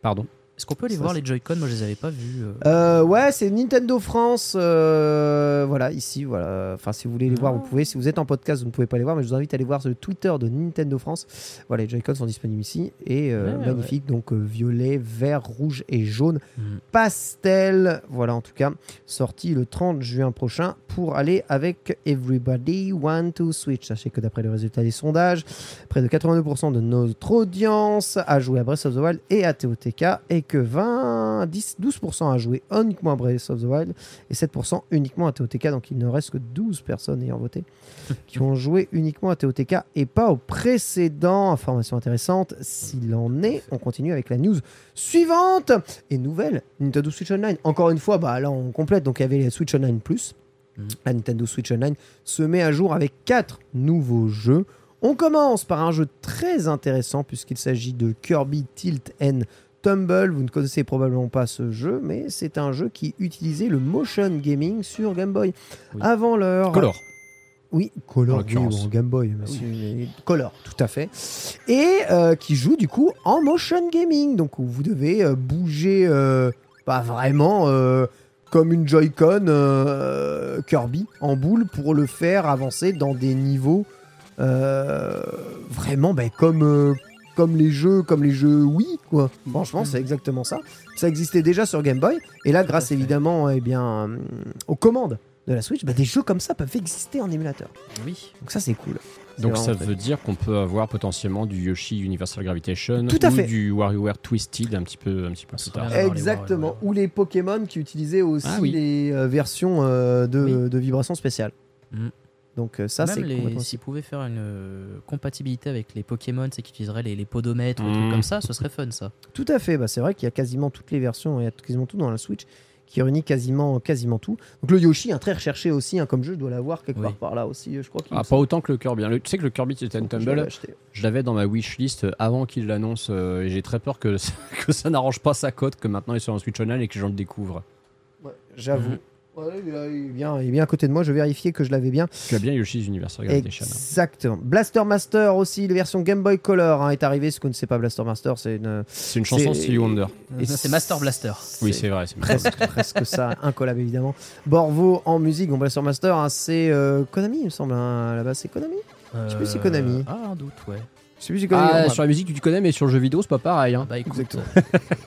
Pardon. Est-ce qu'on peut ça, voir les Joy-Con Moi je les avais pas vus. euh. Euh, ouais, c'est Nintendo France. euh, voilà, ici, voilà. Enfin, si vous voulez les voir, vous Ah. pouvez. Si vous êtes en podcast, vous ne pouvez pas les voir, mais je vous invite à aller voir sur le Twitter de Nintendo France. Voilà, les Joy-Con sont disponibles ici et euh, Ouais, magnifiques. Donc, euh, violet, vert, rouge et jaune. Mhm. Pastel. Voilà, en tout cas, sorti le 30 juin prochain pour aller avec Everybody Want to Switch. Sachez que d'après les résultats des sondages, près de 82% de notre audience a joué à Breath of the Wild et à TOTK et que 20, 10, 12% a joué uniquement à Breath of the Wild et 7% uniquement à TOTK. Donc il ne reste que 12 personnes ayant voté [LAUGHS] qui ont joué uniquement à TOTK et pas au précédent. Information intéressante, s'il en est, on continue avec la news suivante et nouvelle Nintendo Switch Online. Encore une fois, bah là on complète. Donc il y avait les Switch Online Plus. Mhm. La Nintendo Switch Online se met à jour avec quatre nouveaux jeux. On commence par un jeu très intéressant puisqu'il s'agit de Kirby Tilt and Tumble. Vous ne connaissez probablement pas ce jeu, mais c'est un jeu qui utilisait le motion gaming sur Game Boy. Oui. Avant l'heure. Color. Oui, Color, oui, bon, Game Boy, monsieur, Color, tout à fait. Et euh, qui joue du coup en motion gaming, donc où vous devez euh, bouger, euh, pas vraiment comme une Joy-Con Kirby en boule pour le faire avancer dans des niveaux vraiment ben, comme, comme les jeux comme les jeux Wii quoi. Franchement, c'est exactement ça. Ça existait déjà sur Game Boy et là, grâce évidemment eh bien, euh, aux commandes de la Switch, bah, des jeux comme ça peuvent exister en émulateur. Oui. Donc ça c'est cool. Donc ça veut dire qu'on peut avoir potentiellement du Yoshi Universal Gravitation Tout à ou fait. du WarioWare Twisted un petit peu, un petit peu plus tard. Exactement. Ou les Pokémon qui utilisaient aussi Ah oui. les euh, versions euh, de, Oui. de vibrations spéciales. Mm. Donc euh, ça c'est complètement s'ils pouvaient faire une euh, compatibilité avec les Pokémon, c'est qu'ils utiliseraient les, les podomètres ou des trucs comme ça, ce serait fun ça. Tout à fait. Bah, c'est vrai qu'il y a quasiment toutes les versions, il y a quasiment tout dans la Switch qui réunit quasiment, quasiment tout. Donc le Yoshi, un très recherché aussi hein, comme jeu, je dois l'avoir quelque Oui. part par là aussi. euh, Je crois Ah, pas semble autant que le Kirby. hein. Le- tu sais que le Kirby l'avais Tumble, je l'avais dans ma wishlist avant qu'il l'annonce euh, et j'ai très peur que, [LAUGHS] que ça n'arrange pas sa cote, que maintenant il soit en Switch Online et que les gens le découvrent. Ouais, J'avoue. Mhm. Ouais, il est- il est bien, il est bien à côté de moi. Je vérifier que je l'avais bien. Tu as bien Yoshi's Universal Gravitation. hein. Exactement. Blaster Master aussi, la version Game Boy Color hein, est arrivée. Si vous ne connaissez pas Blaster Master, c'est une. C'est une chanson C'est- Stevie Wonder. Et ça, c'est Master Blaster. Oui, c'est vrai. c'est presque, presque ça, incollable évidemment. Borvo en musique, bon Blaster Master, hein, c'est euh, Konami, il me semble. hein, à la base, c'est Konami. Je sais plus si Euh, Konami. Ah, un doute, ouais. Je sais plus si tu connais. Ah, Ouais. sur la musique, tu connais, mais sur le jeu vidéo, c'est pas pareil. Hein. Bah écoute, Exactement.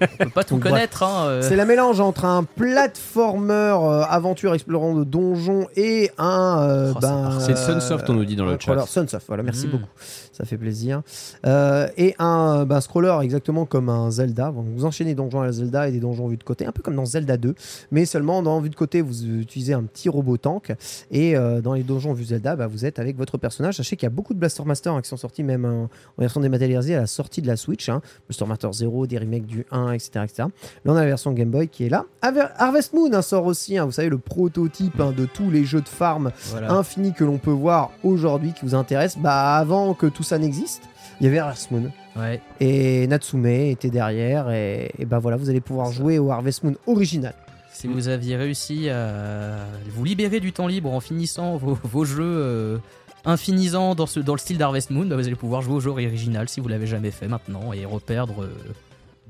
on peut pas tout [LAUGHS] Donc, connaître. Hein, euh. C'est la mélange entre un platformer euh, aventure explorant de donjons et un. euh, Oh, c'est ben, parfait. C'est Sunsoft, on nous dit dans le un chat. scroller. Sunsoft, voilà, merci Mm. beaucoup. Ça fait plaisir. Euh, et un ben, scroller exactement comme un Zelda. Vous enchaînez donjons à la Zelda et des donjons vue de côté, un peu comme dans Zelda 2. Mais seulement dans vue de côté, vous utilisez un petit robot tank. Et euh, dans les donjons vue Zelda, bah, vous êtes avec votre personnage. Sachez qu'il y a beaucoup de Blaster Master hein, qui sont sortis même en, en version dématérialisée à la sortie de la Switch. Hein. Blaster Master 0, des remakes du 1, etc. etc. Là, on a la version Game Boy qui est là. Harve- Harvest Moon hein, sort aussi, hein, vous savez, le prototype de tous les jeux de farm Voilà. infini que l'on peut voir aujourd'hui qui vous intéresse. Bah, avant que tout ça n'existe, il y avait Harvest Moon. Ouais. Et Natsume était derrière. Et, et bah voilà, vous allez pouvoir jouer au Harvest Moon original. Si vous aviez réussi à vous libérer du temps libre en finissant vos, vos jeux euh, infinisants dans, ce, dans le style d'Harvest Moon, bah, vous allez pouvoir jouer au jeu original si vous l'avez jamais fait maintenant et reperdre euh,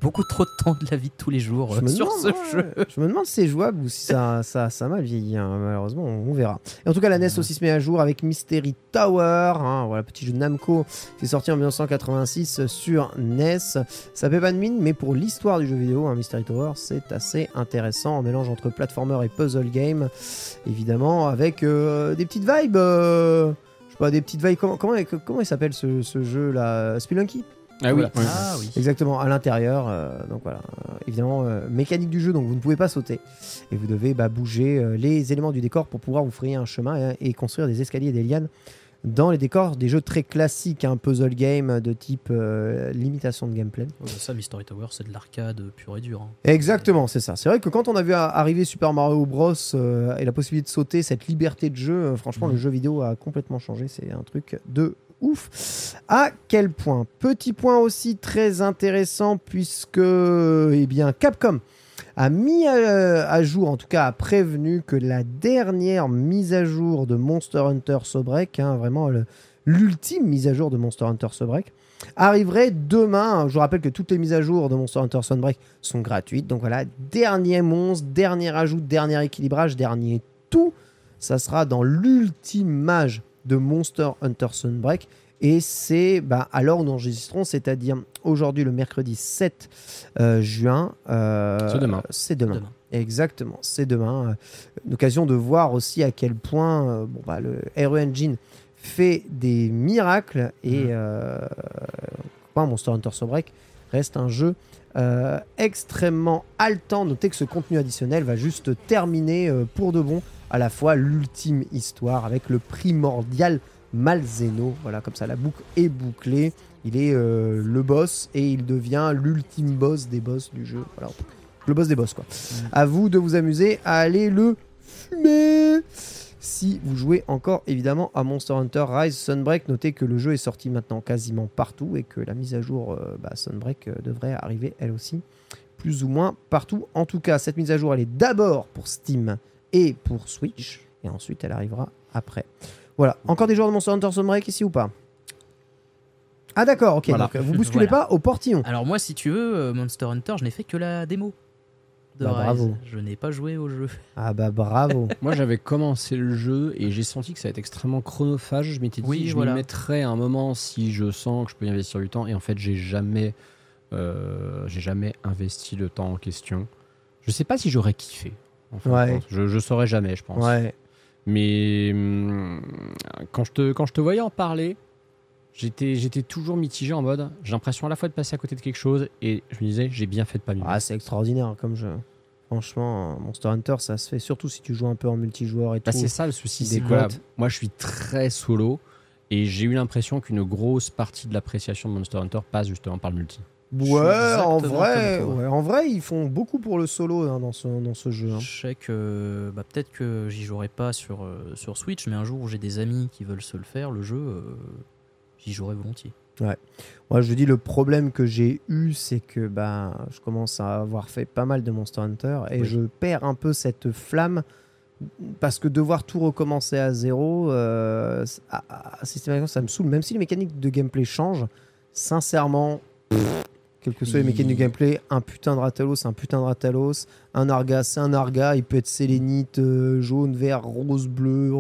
beaucoup trop de temps de la vie de tous les jours euh, Je me sur demande, ce ouais, jeu. [LAUGHS] Je me demande si c'est jouable ou si ça, ça, ça m'a vieilli. hein. Malheureusement, on, on verra. Et en tout cas, la NES aussi se met à jour avec Mystery Tower. hein. Voilà, petit jeu de Namco qui est sorti en 1986 sur NES. Ça fait pas de mine, mais pour l'histoire du jeu vidéo, hein, Mystery Tower, c'est assez intéressant. Un mélange entre platformer et puzzle game, évidemment, avec euh, des petites vibes. euh, je sais pas, des petites vibes. Comment, comment, comment il s'appelle ce, ce jeu là Spelunky? Ah oui. Voilà. ouais. Ah oui. Exactement, à l'intérieur. euh, donc voilà, Euh, évidemment, euh, mécanique du jeu, donc vous ne pouvez pas sauter. Et vous devez bah, bouger euh, les éléments du décor pour pouvoir vous frayer un chemin et, et construire des escaliers et des lianes dans les décors des jeux très classiques, un puzzle game de type euh, limitation de gameplay. Ouais, bah ça, Mystery Tower, c'est de l'arcade pur et dur. hein. Exactement, c'est ça. C'est vrai que quand on a vu arriver Super Mario Bros euh, et la possibilité de sauter, cette liberté de jeu, franchement, le jeu vidéo a complètement changé. C'est un truc de ouf. À quel point? Petit point aussi très intéressant puisque, eh bien, Capcom a mis à, à jour, en tout cas a prévenu que la dernière mise à jour de Monster Hunter Sobreak, hein, vraiment l'ultime mise à jour de Monster Hunter Sobreak, arriverait demain. Je vous rappelle que toutes les mises à jour de Monster Hunter Sunbreak sont gratuites. Donc voilà, dernier monstre, dernier ajout, dernier équilibrage, dernier tout. Ça sera dans l'ultime mage de Monster Hunter Sunbreak. Et c'est bah, à l'heure où nous enregistrons, c'est-à-dire aujourd'hui le mercredi 7 euh, juin. euh, C'est demain. C'est demain. Demain. Exactement, c'est demain. Euh, Une occasion de voir aussi à quel point euh, bon, bah, le RE Engine fait des miracles et pourquoi Monster Hunter Sobreak reste un jeu euh, extrêmement haletant. Notez que ce contenu additionnel va juste terminer euh, pour de bon à la fois l'ultime histoire avec le primordial Malzeno. Voilà, comme ça la boucle est bouclée. Il est euh, le boss et il devient l'ultime boss des boss du jeu. Voilà, le boss des boss quoi. À vous de vous amuser à aller le fumer. Si vous jouez encore évidemment à Monster Hunter Rise Sunbreak, notez que le jeu est sorti maintenant quasiment partout et que la mise à jour euh, bah, Sunbreak euh, devrait arriver elle aussi plus ou moins partout. En tout cas, cette mise à jour elle est d'abord pour Steam et pour Switch et ensuite elle arrivera après. Voilà, encore des joueurs de Monster Hunter Sunbreak ici ou pas? Ah d'accord, ok. Voilà. Donc, vous bousculez [LAUGHS] Voilà. pas au portillon. Alors moi, si tu veux, euh, Monster Hunter, je n'ai fait que la démo. De Bah, bravo. Je n'ai pas joué au jeu. [LAUGHS] Ah bah bravo. [LAUGHS] Moi, j'avais commencé le jeu et j'ai senti que ça allait être extrêmement chronophage. Je m'étais dit, Oui, je voilà. m'y mettrais un moment si je sens que je peux y investir du temps. Et en fait, j'ai jamais, euh, j'ai jamais investi le temps en question. Je sais pas si j'aurais kiffé. En Ouais. Je, je saurais jamais, je pense. Ouais. Mais hum, quand je te, quand je te voyais en parler, j'étais, j'étais toujours mitigé en mode, j'ai l'impression à la fois de passer à côté de quelque chose et je me disais, j'ai bien fait de pas m'y Ah, c'est extraordinaire comme jeu. Franchement, Monster Hunter, ça se fait surtout si tu joues un peu en multijoueur et Bah, tout. c'est ça le souci. C'est cotes. moi, je suis très solo et j'ai eu l'impression qu'une grosse partie de l'appréciation de Monster Hunter passe justement par le multi. Ouais, en vrai, toi. ouais, en vrai, ils font beaucoup pour le solo hein, dans, ce, dans ce jeu. hein. Je sais que bah, peut-être que j'y jouerai pas sur, euh, sur Switch, mais un jour où j'ai des amis qui veulent se le faire, le jeu, euh, j'y jouerai volontiers. Moi, je dis le problème que j'ai eu, c'est que bah, je commence à avoir fait pas mal de Monster Hunter et Oui. je perds un peu cette flamme parce que devoir tout recommencer à zéro, euh, ah, ah, systématiquement, ça me saoule. Même si les mécaniques de gameplay changent, sincèrement, pff, quelles que soient les mécaniques de gameplay, un putain de Ratalos, c'est un putain de Ratalos, un Arga, c'est un Arga, il peut être sélénite, euh, jaune, vert, rose, bleu,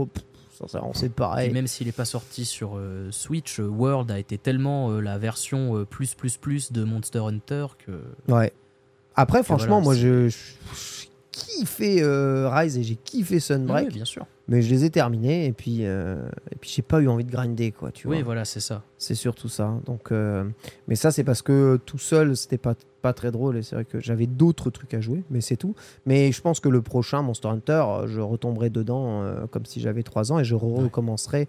c'est Et pareil. même s'il n'est pas sorti sur euh, Switch, euh, World a été tellement euh, la version euh, plus plus plus de Monster Hunter que. Ouais. Après, franchement, voilà, moi, c'est- je, je, je kiffé euh, Rise et j'ai kiffé Sunbreak, Ouais, bien sûr. mais je les ai terminés et puis, euh, et puis j'ai pas eu envie de grinder, quoi, tu Oui, vois. voilà, c'est ça. C'est surtout ça. Donc, euh, mais ça, c'est parce que tout seul, c'était pas, pas très drôle. Et c'est vrai que j'avais d'autres trucs à jouer, mais c'est tout. Mais je pense que le prochain Monster Hunter, euh, je retomberai dedans comme si j'avais 3 ans et je recommencerai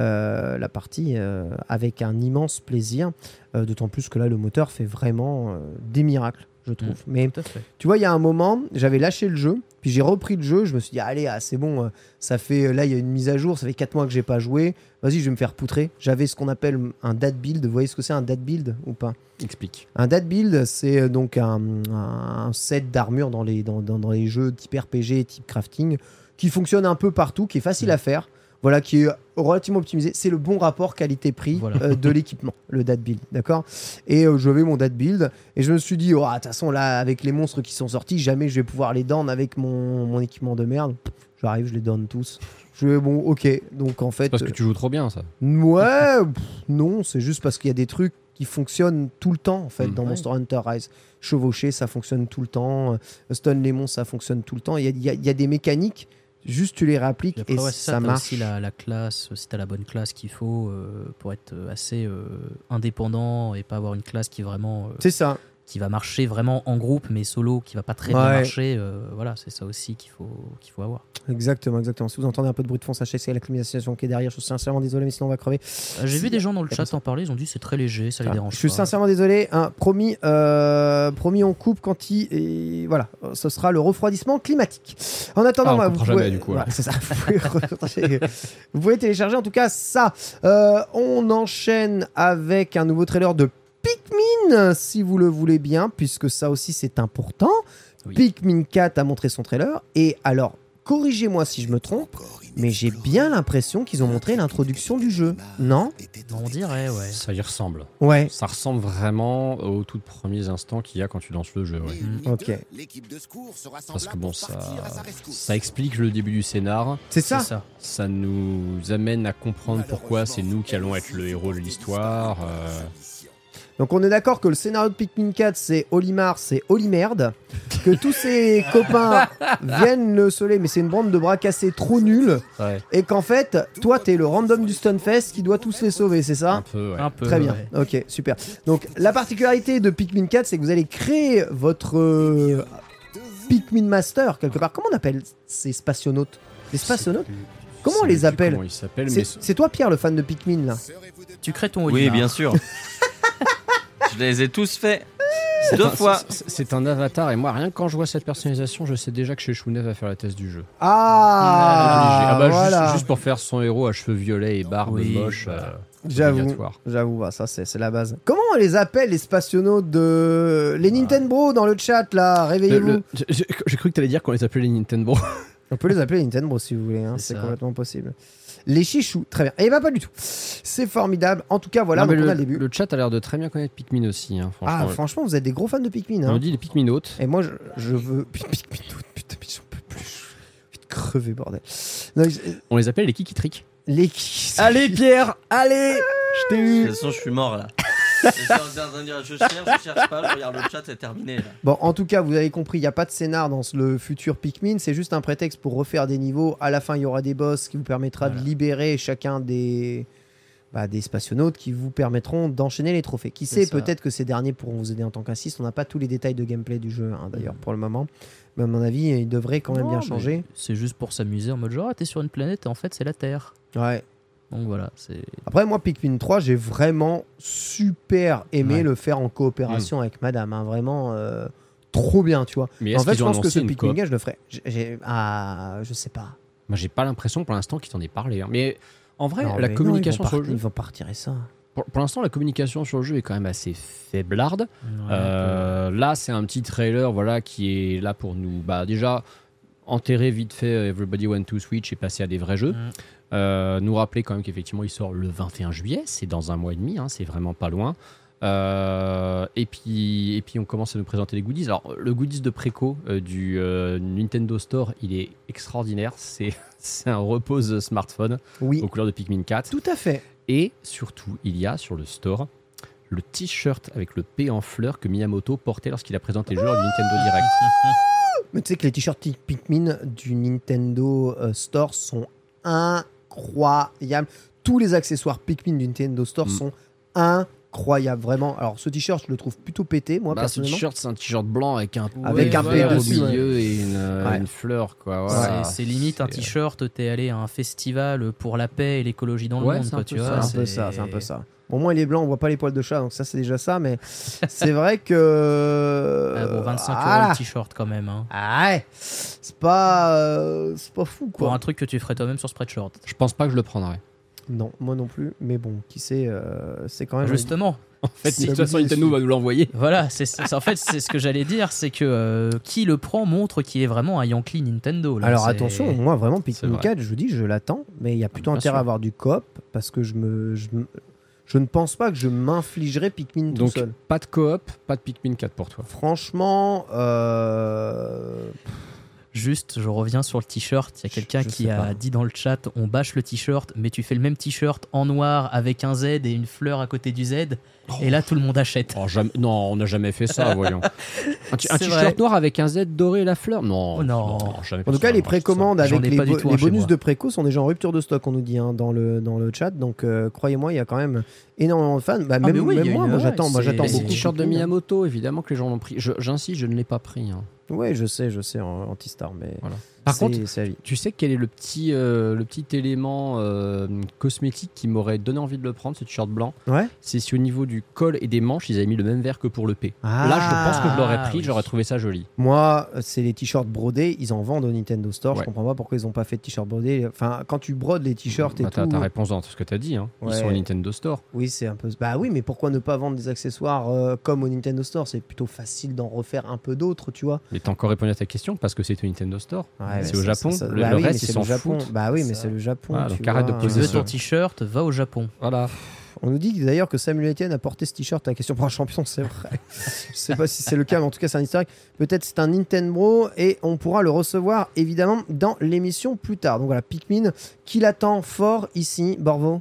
euh, la partie euh, avec un immense plaisir. Euh, D'autant plus que là, le moteur fait vraiment des miracles, je trouve. Mais Tout à fait. tu vois, il y a un moment, j'avais lâché le jeu, puis j'ai repris le jeu. Je me suis dit, allez, ah, c'est bon, euh, ça fait là, il y a une mise à jour, ça fait 4 mois que j'ai pas joué. Vas-y, je vais me faire poutrer. J'avais ce qu'on appelle un date build. Vous voyez ce que c'est un date build ou pas? Explique. Un date build, c'est euh, donc un, un set d'armure dans les, dans, dans- dans les jeux type RPG, type crafting, qui fonctionne un peu partout, qui est facile à faire. Voilà, qui est relativement optimisé. C'est le bon rapport qualité-prix Voilà. euh, de l'équipement, le date build, d'accord? Et euh, j'avais mon date build et je me suis dit, oh, de toute façon, là, avec les monstres qui sont sortis, jamais je vais pouvoir les down avec mon, mon équipement de merde. J'arrive, je les donne tous. Je vais, bon, ok. Donc en fait. Parce que tu joues trop bien, ça. Ouais, pff, non, c'est juste parce qu'il y a des trucs qui fonctionnent tout le temps en fait Mm. dans Ouais. Monster Hunter Rise. Chevaucher, ça fonctionne tout le temps. Stun les monstres, ça fonctionne tout le temps. Il y a, il y a- il y a des mécaniques, juste tu les réappliques après, et ouais, ça, ça, marche. aussi la, la classe, si t'as la bonne classe qu'il faut euh, pour être assez euh, indépendant et pas avoir une classe qui vraiment euh, C'est ça. Qui va marcher vraiment en groupe mais solo qui va pas très bien marcher euh, voilà c'est ça aussi qu'il faut qu'il faut avoir Exactement, exactement. Si vous entendez un peu de bruit de fond, sachez que c'est la climatisation qui est derrière. Je suis sincèrement désolé, mais sinon on va crever. Euh, j'ai vu des gens dans le comme chat en parler ils ont dit c'est très léger ça les Ah, dérange je suis pas. sincèrement désolé. hein. promis, euh, promis, on coupe quand il. Et voilà, ce sera le refroidissement climatique. En attendant, Ah, on bah, [LAUGHS] vous pouvez, jamais, du coup, voilà, alors. c'est ça. Vous pouvez, rechercher- vous pouvez télécharger en tout cas ça. Euh, on enchaîne avec un nouveau trailer de Pikmin, si vous le voulez bien, puisque ça aussi c'est important. Oui. Pikmin 4 a montré son trailer. Et alors, corrigez-moi si je me trompe, mais j'ai bien l'impression qu'ils ont montré l'introduction du jeu. Non on dirait ouais Ça y ressemble. Ouais. Ça ressemble vraiment aux tout premiers instants qu'il y a quand tu lances le jeu. ouais. Mm. Ok. Parce que bon, ça, ça explique le début du scénar. C'est c'est ça. ça Ça nous amène à comprendre pourquoi c'est nous qui allons être le héros de l'histoire. euh, Donc on est d'accord que le scénario de Pikmin 4 c'est Olimar, c'est Olimerde, que tous ses [LAUGHS] copains viennent le soleil mais c'est une bande de bras cassés trop nuls ouais, et qu'en fait toi t'es le random du Stunfest qui doit tous les sauver, c'est un ça peu. ouais. un peu Très bien, ouais. ok super. Donc la particularité de Pikmin 4 c'est que vous allez créer votre euh, Pikmin Master quelque part. Comment on appelle ces spationautes? Les spationautes? Comment on les appelle? Comment ils s'appellent C'est mais toi Pierre le fan de Pikmin là tu crées ton Oui, Olimar. bien sûr. [LAUGHS] je les ai tous faits c'est deux un- fois. c'est- un avatar et moi, rien que quand je vois cette personnalisation, je sais déjà que chez Chounet va faire la thèse du jeu. Ah, Ah bah, juste- voilà. juste, pour faire son héros à cheveux violets et barbe Oui, moche. voilà. euh, J'avoue. J'avoue, bah, ça c'est c'est la base. Comment on les appelle les spationautes de les Nintendo dans le chat là? Le- Réveillez-vous. le- J'ai cru que t'allais dire qu'on les appelait les Nintendo. On peut les appeler les Nintendo si vous voulez, hein, C'est complètement possible. Les chichous, très bien. Et bah pas du tout. C'est formidable. En tout cas, voilà, Non, on le, a le début. le chat a l'air de très bien connaître Pikmin aussi. hein, ah, franchement. franchement, vous êtes des gros fans de Pikmin. On Hein. dit les Pikminotes. Et moi, je, je veux [LAUGHS] Pikmin, putain, mais j'en peux plus. De crever bordel. Non, je- On les appelle les Kikitrick. Les qui Allez Pierre, allez Je t'ai De eu toute façon, je suis mort là. J'étais en train de dire, je cherche, je cherche pas, je regarde le chat, c'est terminé là. Bon, en tout cas, vous avez compris, il n'y a pas de scénar dans ce- le futur Pikmin, c'est juste un prétexte pour refaire des niveaux. À la fin, il y aura des boss qui vous permettra de libérer chacun des, bah, des spationautes qui vous permettront d'enchaîner les trophées. Qui sait, peut-être que ces derniers pourront vous aider en tant qu'assist. On n'a pas tous les détails de gameplay du jeu, hein, d'ailleurs, Mhm. pour le moment. Mais à mon avis, il devrait quand même Non, bien changer. c'est juste pour s'amuser en mode genre ah, t'es sur une planète et en fait c'est la Terre Ouais. Donc voilà c'est Après, moi, Pikmin 3, j'ai vraiment super aimé Ouais. le faire en coopération avec madame. hein, Vraiment. euh, Trop bien, tu vois. Mais En fait, je pense que ce Pikmin game, je le ferai. J'ai- Ah, je sais pas. Moi j'ai pas l'impression pour l'instant qu'ils t'en aient parlé. hein. Mais en vrai, Non, la communication non, ils sur le jeu. Ils vont pas retirer ça. Pour, pour l'instant, la communication sur le jeu est quand même assez faiblarde. Euh, là, c'est un petit trailer voilà, qui est là pour nous bah, déjà enterrer vite fait Everybody Want to Switch et passer à des vrais jeux. Mm. Euh, nous rappeler quand même qu'effectivement il sort le 21 juillet, c'est dans un mois et demi, hein, c'est vraiment pas loin. Euh, et, puis, et puis on commence à nous présenter les goodies. Alors le goodies de préco euh, du Nintendo Store, il est extraordinaire. C'est [LAUGHS] un repose smartphone Oui, aux couleurs de Pikmin 4. tout à fait. Et surtout, il y a sur le store le t-shirt avec le P en fleurs que Miyamoto portait lorsqu'il a présenté les jeux lors du Nintendo Direct. [LAUGHS] Mais tu sais que les t-shirts Pikmin du Nintendo Store sont incroyables. Tous les accessoires Pikmin du Nintendo Store Mm. sont incroyables, vraiment. Alors ce t-shirt, je le trouve plutôt pété, moi Bah, ce personnellement. t-shirt, c'est un t-shirt blanc avec un, Avec un P au dessus, milieu et une, euh, Ouais. une fleur. Quoi. C'est- Voilà. c'est limite un t-shirt, t'es allé à un festival pour la paix et l'écologie dans le Ouais, monde, quoi, tu vois. C'est un peu ça, c'est un peu ça. Bon, moi, il est blanc, on voit pas les poils de chat, donc ça, c'est déjà ça, mais [LAUGHS] c'est vrai que. Ah bon, 25 euros Ah, le t-shirt quand même. hein. ah ouais, c'est pas, euh, c'est pas fou, Pour quoi. un truc que tu ferais toi-même sur Spreadshirt. Je pense pas que je le prendrais. Non, moi non plus, mais bon, qui sait, euh, c'est quand même. Justement. En fait, Ça de toute façon, Nintendo va nous l'envoyer. Voilà, c'est c'est- en fait c'est ce que j'allais dire, c'est que euh, qui le prend montre qu'il est vraiment un Yankee Nintendo. là. Alors C'est- attention, moi vraiment Pikmin vrai. 4, je vous dis, je l'attends, mais il y a plutôt Bien intérêt sûr. à avoir du coop parce que je me, je, me- je ne pense pas que je m'infligerai Pikmin tout Donc, seul. pas de coop, pas de Pikmin 4 pour toi. Franchement, euh, Juste, je reviens sur le t-shirt. Il y a quelqu'un qui a pas. dit dans le chat on bâche le t-shirt, mais tu fais le même t-shirt en noir avec un Z et une fleur à côté du Z. Et là, tout le monde achète. Oh, jamais- Non, on n'a jamais fait ça, [LAUGHS] voyons. Un, t- un C'est t-shirt noir avec un Z doré et la fleur Non. Oh non. jamais en tout cas, ça, les précommandes avec les, bo- chez bonus de préco sont déjà en rupture de stock, on nous dit hein, dans, le, dans le chat. Donc euh, croyez-moi, il y a quand même énormément de fans. Bah, même oui, même a moi, une- moi j'attends, moi c'est- j'attends Mais c'est beaucoup. le t-shirt de hein. Miyamoto, évidemment que les gens l'ont pris. Je- J'insiste, je ne l'ai pas pris. hein. Ouais, je sais, je sais, en anti-star, mais Voilà. Par contre, tu sais quel est le petit, euh, le petit élément euh, cosmétique qui m'aurait donné envie de le prendre, ce t-shirt blanc? Ouais. C'est si au niveau du col et des manches, ils avaient mis le même vert que pour le P. Ah. Là, je pense que je l'aurais pris, oui. j'aurais trouvé ça joli. Moi, c'est les t-shirts brodés, ils en vendent au Nintendo Store. Je comprends pas pourquoi ils ont pas fait de t-shirts brodés. Enfin, quand tu brodes les t-shirts et Bah, t'as tout. ta réponse dans ce que t'as dit. Hein. Ils sont au Nintendo Store. Oui, c'est un peu. Bah oui, mais pourquoi ne pas vendre des accessoires euh, comme au Nintendo Store? C'est plutôt facile d'en refaire un peu d'autres, tu vois. Mais t'as encore répondu à ta question parce que c'est au Nintendo Store. Ouais, c'est au ça- Japon. ça- ça- Le, bah le oui, mais reste, ils c'est s'en le Japon. foutent. Bah oui, mais Ça- c'est le Japon. Tu donc arrête de poser veux ton t-shirt, va au Japon. Voilà. On nous dit d'ailleurs que Samuel Etienne a porté ce t-shirt à la question pour un champion, c'est vrai. Je sais pas si c'est le cas, mais en tout cas, c'est un historique. Peut-être c'est un Nintendo et on pourra le recevoir évidemment dans l'émission plus tard. Donc voilà, Pikmin qui l'attend fort ici, Borvo?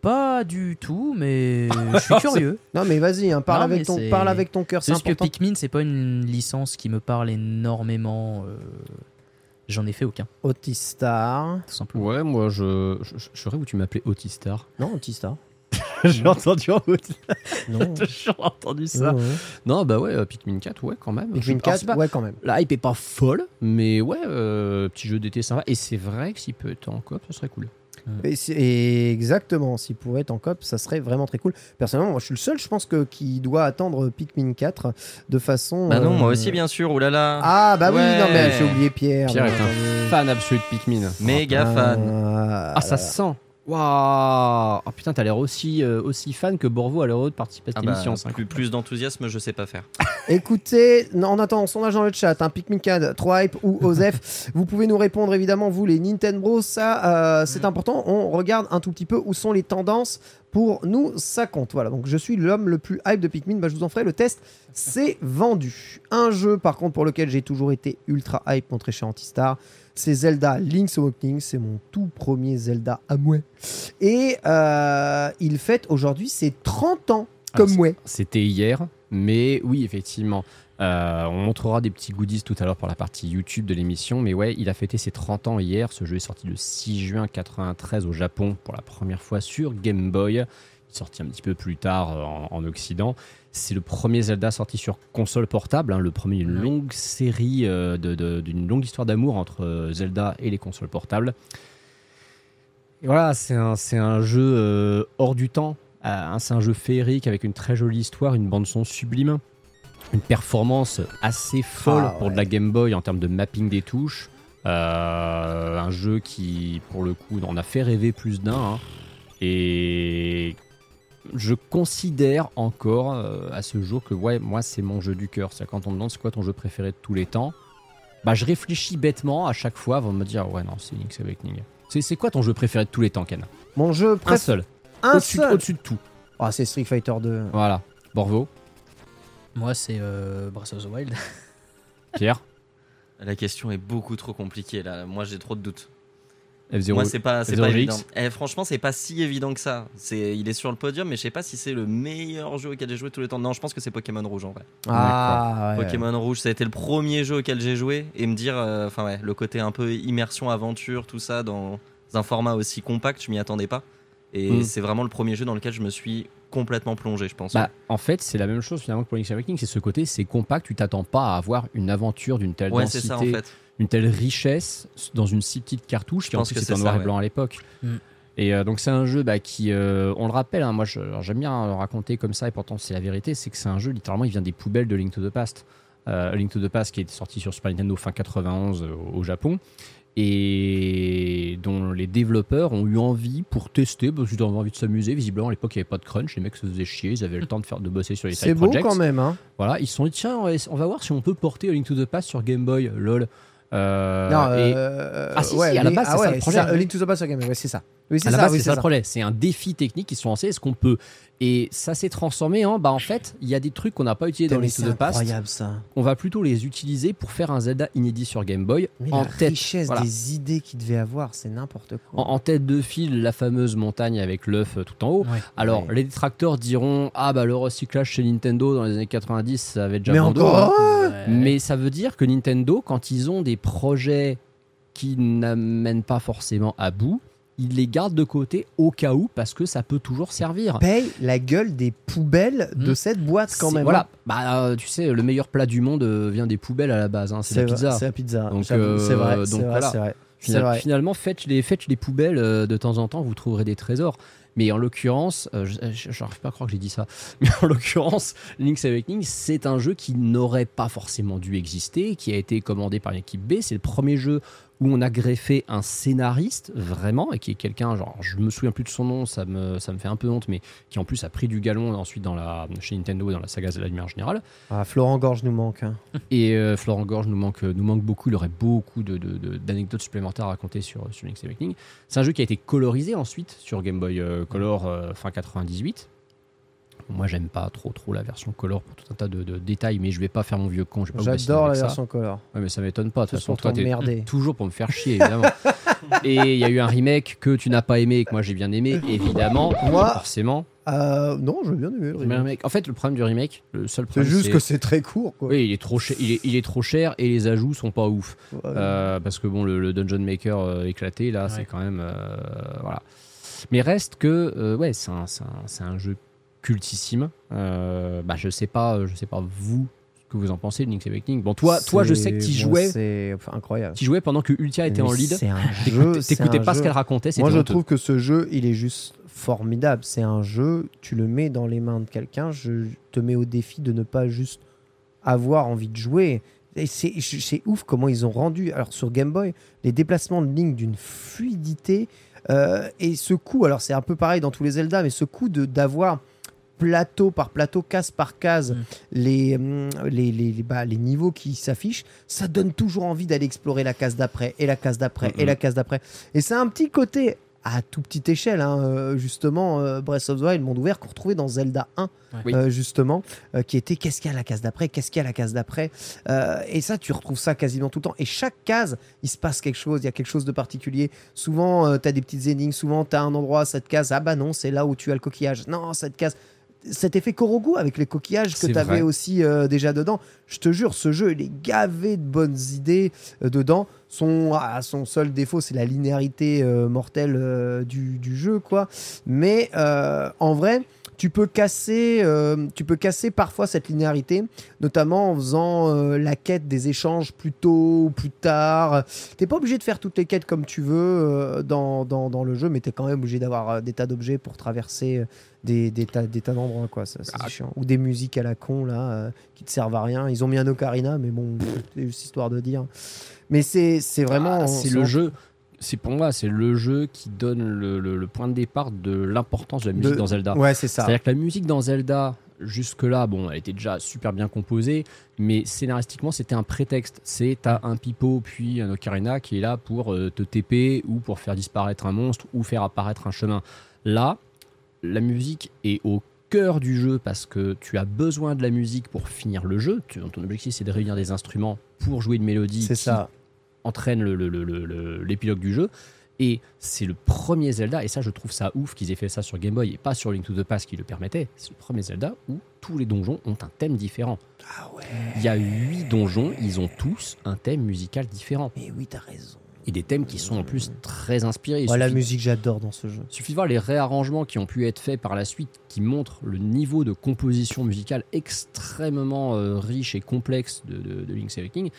Pas du tout, mais je suis [LAUGHS] curieux. Non, mais vas-y, hein, parle, Non, avec mais ton, c'est- parle avec ton cœur, C'est c'est juste que. Pikmin, c'est pas une licence qui me parle énormément. euh, J'en ai fait aucun, Otistar. tout simplement. Ouais, moi, je, je, je saurais où tu m'appelais Autistar? Non, Otistar. [LAUGHS] J'ai entendu Autistar. [LAUGHS] Non. J'ai entendu ouais. Non, bah ouais, euh, Pikmin 4, ouais, quand même. Pikmin Je- alors, 4, c'est pas- ouais, quand même. La hype est pas folle, mais ouais, euh, petit jeu d'été sympa. Et c'est vrai que s'il peut être en coop, ce serait cool. Et, exactement, s'il pouvait être en cop, ça serait vraiment très cool. Personnellement, moi, je suis le seul, je pense, que, qui doit attendre Pikmin 4 de façon. Bah non, moi euh, aussi, bien sûr, oulala. Ah, bah oui, non, mais j'ai oublié Pierre. Pierre est un entendu. fan absolu de Pikmin. Méga fan. Ah, Ah, ça se sent. Waouh Oh putain, t'as l'air aussi, euh, aussi fan que Borvo a l'air de participer à Ah cette bah, émission. plus, plus d'enthousiasme, je sais pas faire. [LAUGHS] Écoutez, non, en attendant, sondage dans le chat, un Pikmin 4, 3 hype ou Osef, [LAUGHS] vous pouvez nous répondre évidemment, vous les Nintendo, ça euh, c'est important. On regarde un tout petit peu où sont les tendances. Pour nous, ça compte. Voilà, donc je suis l'homme le plus hype de Pikmin. Bah, je vous en ferai le test. C'est vendu. Un jeu, par contre, pour lequel j'ai toujours été ultra hype, montré chez Antistar, c'est Zelda Link's Awakening. C'est mon tout premier Zelda à moi. Et euh, il fête aujourd'hui ses 30 ans, comme Alors, moi. C'était hier, mais oui, effectivement. Euh, on montrera des petits goodies tout à l'heure pour la partie YouTube de l'émission, mais ouais, il a fêté ses 30 ans hier. Ce jeu est sorti le 6 juin 93 au Japon pour la première fois sur Game Boy. Sorti un petit peu plus tard euh, en, en Occident. C'est le premier Zelda sorti sur console portable, hein, le premier d'une longue série, euh, de- de- d'une longue histoire d'amour entre euh, Zelda et les consoles portables. Et voilà, c'est un, c'est un jeu euh, hors du temps. Hein, c'est un jeu féerique avec une très jolie histoire, une bande son sublime, une performance assez folle Ah, pour de la Game Boy en termes de mapping des touches. Euh, un jeu qui, pour le coup, en a fait rêver plus d'un. hein. Et je considère encore euh, à ce jour que ouais, moi c'est mon jeu du cœur. C'est quand on me demande c'est quoi ton jeu préféré de tous les temps, bah je réfléchis bêtement à chaque fois avant de me dire ouais non c'est Link's Awakening. C'est c'est quoi ton jeu préféré de tous les temps, Ken? Mon jeu Un préféré. seul. Un Au-dessus seul. au-dessus de tout. Ah, c'est Street Fighter 2. Voilà. Borvo, Moi, c'est euh, Breath of the Wild. Pierre, La question est beaucoup trop compliquée là. Moi, j'ai trop de doutes. F0. Moi, c'est pas, c'est F0 pas évident. Eh, franchement, c'est pas si évident que ça. C'est, il est sur le podium, mais je sais pas si c'est le meilleur jeu auquel j'ai joué tous les temps. Non, je pense que c'est Pokémon Rouge en vrai. Ah, ouais. Pokémon Rouge, ça a été le premier jeu auquel j'ai joué et me dire, euh, enfin ouais, le côté un peu immersion, aventure, tout ça dans un format aussi compact, je m'y attendais pas. Et Mm. c'est vraiment le premier jeu dans lequel je me suis complètement plongé, je pense. Bah, en fait, c'est la même chose finalement que pour Link's Awakening, c'est ce côté, c'est compact, tu t'attends pas à avoir une aventure d'une telle ouais, c'est ça en densité, fait. Une telle richesse dans une si petite cartouche qui en pense plus que était en c'est noir ça, et blanc à l'époque. Mm. Et euh, donc c'est un jeu bah, qui, euh, on le rappelle, hein, moi j'aime bien le raconter comme ça et pourtant c'est la vérité, c'est que c'est un jeu littéralement il vient des poubelles de Link to the Past. Euh, Link to the Past qui est sorti sur Super Nintendo fin 91 euh, au, au Japon et dont les développeurs ont eu envie pour tester parce qu'ils avaient envie de s'amuser. Visiblement à l'époque il n'y avait pas de crunch, les mecs se faisaient chier, ils avaient le temps de faire de bosser sur les C'est side beau projects. quand même, hein. Voilà, ils se sont dit tiens on va, on va voir si on peut porter Link to the Past sur Game Boy, lol. Euh, non, et- euh, Ah, si, ouais, si, à la base, ah c'est ça ouais, le projet. ça, A Link to the Past ouais, c'est ça. Oui, c'est ça, oui, c'est ça le problème. C'est un défi technique qui se sont lancés. Est-ce qu'on peut Et ça s'est transformé en, bah en fait, il y a des trucs qu'on n'a pas utilisés dans c'est the Past. incroyable ça. On va plutôt les utiliser pour faire un Zelda inédit sur Game Boy Mais en la tête. richesse voilà. des idées qu'il devait avoir, c'est n'importe quoi. En, en tête de file, la fameuse montagne avec l'œuf euh, tout en haut. Ouais. Alors, Ouais. les détracteurs diront Ah, bah le recyclage chez Nintendo dans les années 90, ça avait déjà mais dos, encore, hein. ouais. Mais ça veut dire que Nintendo, quand ils ont des projets qui n'amènent pas forcément à bout, ils les gardent de côté au cas où parce que ça peut toujours servir. paye la gueule des poubelles de Hmm. cette boîte quand même. Voilà, hein. bah euh, tu sais, le meilleur plat du monde euh, vient des poubelles à la base, hein, c'est la pizza. C'est la pizza. Donc, euh, c'est vrai, donc vrai, voilà. c'est vrai. C'est Final- vrai. Finalement, faites les, faites les poubelles euh, de temps en temps, vous trouverez des trésors. Mais en l'occurrence, je j'arrive pas à croire que j'ai dit ça, [LAUGHS] mais en l'occurrence, Link's Awakening, c'est un jeu qui n'aurait pas forcément dû exister, qui a été commandé par l'équipe B. C'est le premier jeu où on a greffé un scénariste, vraiment, et qui est quelqu'un, genre, je me souviens plus de son nom, ça me, ça me fait un peu honte, mais qui en plus a pris du galon ensuite dans la, chez Nintendo et dans la saga de la lumière générale. Ah, Florent Gorge nous manque. hein. [LAUGHS] Et euh, Florent Gorge nous manque, nous manque beaucoup. Il aurait beaucoup de- de- de- d'anecdotes supplémentaires à raconter sur, sur Link's Awakening. C'est un jeu qui a été colorisé ensuite sur Game Boy euh, Color euh, fin 98. Moi, j'aime pas trop trop la version color pour tout un tas de, de détails, mais je vais pas faire mon vieux con. je J'adore la ça. version color. Ouais, mais ça m'étonne pas. De toute C'est façon, toi, t'es [LAUGHS] toujours pour me faire chier, évidemment. [LAUGHS] et il y a eu un remake que tu n'as pas aimé et que moi j'ai bien aimé, évidemment. Moi, forcément. Euh, non, j'ai bien aimé le remake. remake- En fait, le problème du remake, le seul C'est problème, juste que c'est très court. Quoi. oui, il est trop cher. Il est, il est trop cher et les ajouts sont pas ouf. Ouais. Euh, parce que bon, le, le Dungeon Maker euh, éclaté, là, c'est quand même. euh, voilà. Mais reste que, euh, ouais, c'est un, c'est un- c'est un jeu cultissime. Euh, bah, je sais pas, je sais pas vous ce que vous en pensez de Link's Awakening. Bon, toi, toi, je sais que tu bon, jouais, C'est enfin, incroyable. tu jouais pendant que Ultia était Mais en lead. C'est un jeu. T'écoutais pas ce qu'elle racontait. Moi, je honteux. trouve que ce jeu, il est juste formidable. C'est un jeu, tu le mets dans les mains de quelqu'un, je te mets au défi de ne pas juste avoir envie de jouer. C'est ouf comment ils ont rendu, alors sur Game Boy, les déplacements de ligne d'une fluidité. euh, et ce coup, alors c'est un peu pareil dans tous les Zelda, mais ce coup de- d'avoir plateau par plateau, case par case, Mm. les, hum, les, les, les- bah, les niveaux qui s'affichent, ça donne toujours envie d'aller explorer la case d'après, et la case d'après, et la case d'après. Et c'est un petit côté à toute petite échelle, hein, euh, justement, euh, Breath of the Wild, monde ouvert, qu'on retrouvait dans Zelda 1, Oui. euh, justement, euh, qui était qu'est-ce qu'il y a à la case d'après, qu'est-ce qu'il y a à la case d'après. Euh, et ça, tu retrouves ça quasiment tout le temps. Et chaque case, il se passe quelque chose, il y a quelque chose de particulier. Souvent, tu as des petites énigmes, souvent, tu as un endroit, cette case, ah bah non, c'est là où tu as le coquillage. Non, cette case. Cet effet Korogu avec les coquillages que tu avais vrai. aussi euh, déjà dedans. Je te jure, ce jeu, il est gavé de bonnes idées euh, dedans. Son, ah, son seul défaut, c'est la linéarité euh, mortelle du, du jeu, quoi. Mais en vrai, tu peux casser, euh, tu peux casser parfois cette linéarité, notamment en faisant euh, la quête des échanges plus tôt ou plus tard. T'es pas obligé de faire toutes les quêtes comme tu veux euh, dans, dans, dans le jeu, mais t'es quand même obligé d'avoir des tas d'objets pour traverser des, des tas, des tas d'endroits, quoi. Ça, c'est Ah. chiant. Ou des musiques à la con, là, qui te servent à rien. Ils ont mis un ocarina, mais bon, [LAUGHS] c'est juste histoire de dire. Mais c'est c'est vraiment. Ah, c'est le jeu. C'est pour moi, c'est le jeu qui donne le, le- le point de départ de l'importance de la musique De- dans Zelda. Ouais, c'est ça. C'est-à-dire que la musique dans Zelda, jusque-là, bon, elle était déjà super bien composée, mais scénaristiquement, c'était un prétexte. C'est t'as un pipeau puis un ocarina qui est là pour euh, te TP ou pour faire disparaître un monstre ou faire apparaître un chemin. Là, la musique est au cœur du jeu parce que tu as besoin de la musique pour finir le jeu. Tu- ton objectif, c'est de réunir des instruments pour jouer une mélodie C'est qui ça. Entraîne le- le- le- le- le- l'épilogue du jeu. Et c'est le premier Zelda, et ça je trouve ça ouf qu'ils aient fait ça sur Game Boy et pas sur Link to the Past qui le permettait. C'est le premier Zelda où tous les donjons ont un thème différent. Ah ouais. Il y a huit donjons, ils ont tous un thème musical différent. Mais oui, t'as raison. Et des thèmes qui sont en plus très inspirés. Il Ouais, la musique, j'adore dans ce jeu. il suffit de voir les réarrangements qui ont pu être faits par la suite qui montrent le niveau de composition musicale extrêmement euh, riche et complexe de, de- de Link's Awakening.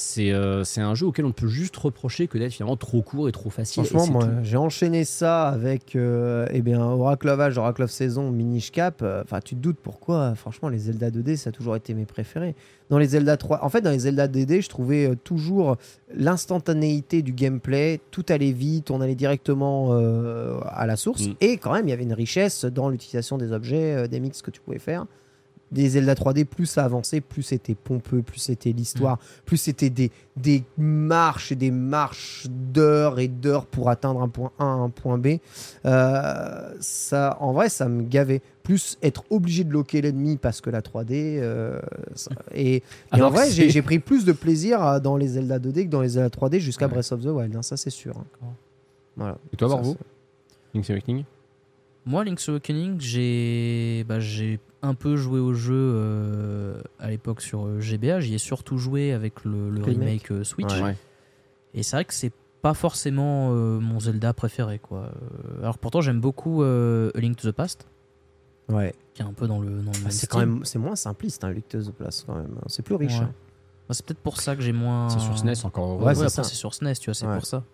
C'est euh, c'est un jeu auquel on peut juste reprocher que d'être finalement trop court et trop facile. Franchement, moi, j'ai enchaîné ça avec euh, eh bien, Oracle of Age, Oracle of Saison, Minish Cap. Euh, Enfin, tu te doutes pourquoi. Franchement, les Zelda 2D, ça a toujours été mes préférés. Dans les Zelda 3, en fait, dans les Zelda 2D, je trouvais euh, toujours l'instantanéité du gameplay. Tout allait vite, on allait directement à la source. Mm. Et quand même, il y avait une richesse dans l'utilisation des objets, des mix que tu pouvais faire. Des Zelda 3D, plus ça avançait, plus c'était pompeux, plus c'était l'histoire, plus c'était des, des marches et des marches d'heures et d'heures pour atteindre un point A à un point B. Euh, ça, en vrai, ça me gavait. Plus être obligé de loquer l'ennemi parce que la 3D. euh, ça- et, et en vrai, j'ai pris plus de plaisir dans les Zelda 2D que dans les Zelda 3D jusqu'à Ouais. Breath of the Wild, hein, ça c'est sûr. hein. Voilà. Et toi, c'est- Link's Awakening? Moi, Link's Awakening, j'ai bah, j'ai un peu joué au jeu euh, à l'époque sur euh, GBA. J'y ai surtout joué avec le, le Remake. remake euh, Switch. Ouais. Et c'est vrai que c'est pas forcément euh, mon Zelda préféré. Quoi. Alors pourtant, j'aime beaucoup euh, A Link to the Past, Ouais. qui est un peu dans le, dans le Ah, c'est quand même c'est moins simpliste, hein, Licteuse de place quand même. C'est plus riche. Ouais. hein. Bah, c'est peut-être pour ça que j'ai moins. C'est sur SNES encore. Ouais, Ouais, c'est après, c'est sur SNES, tu vois, c'est Ouais. pour ça.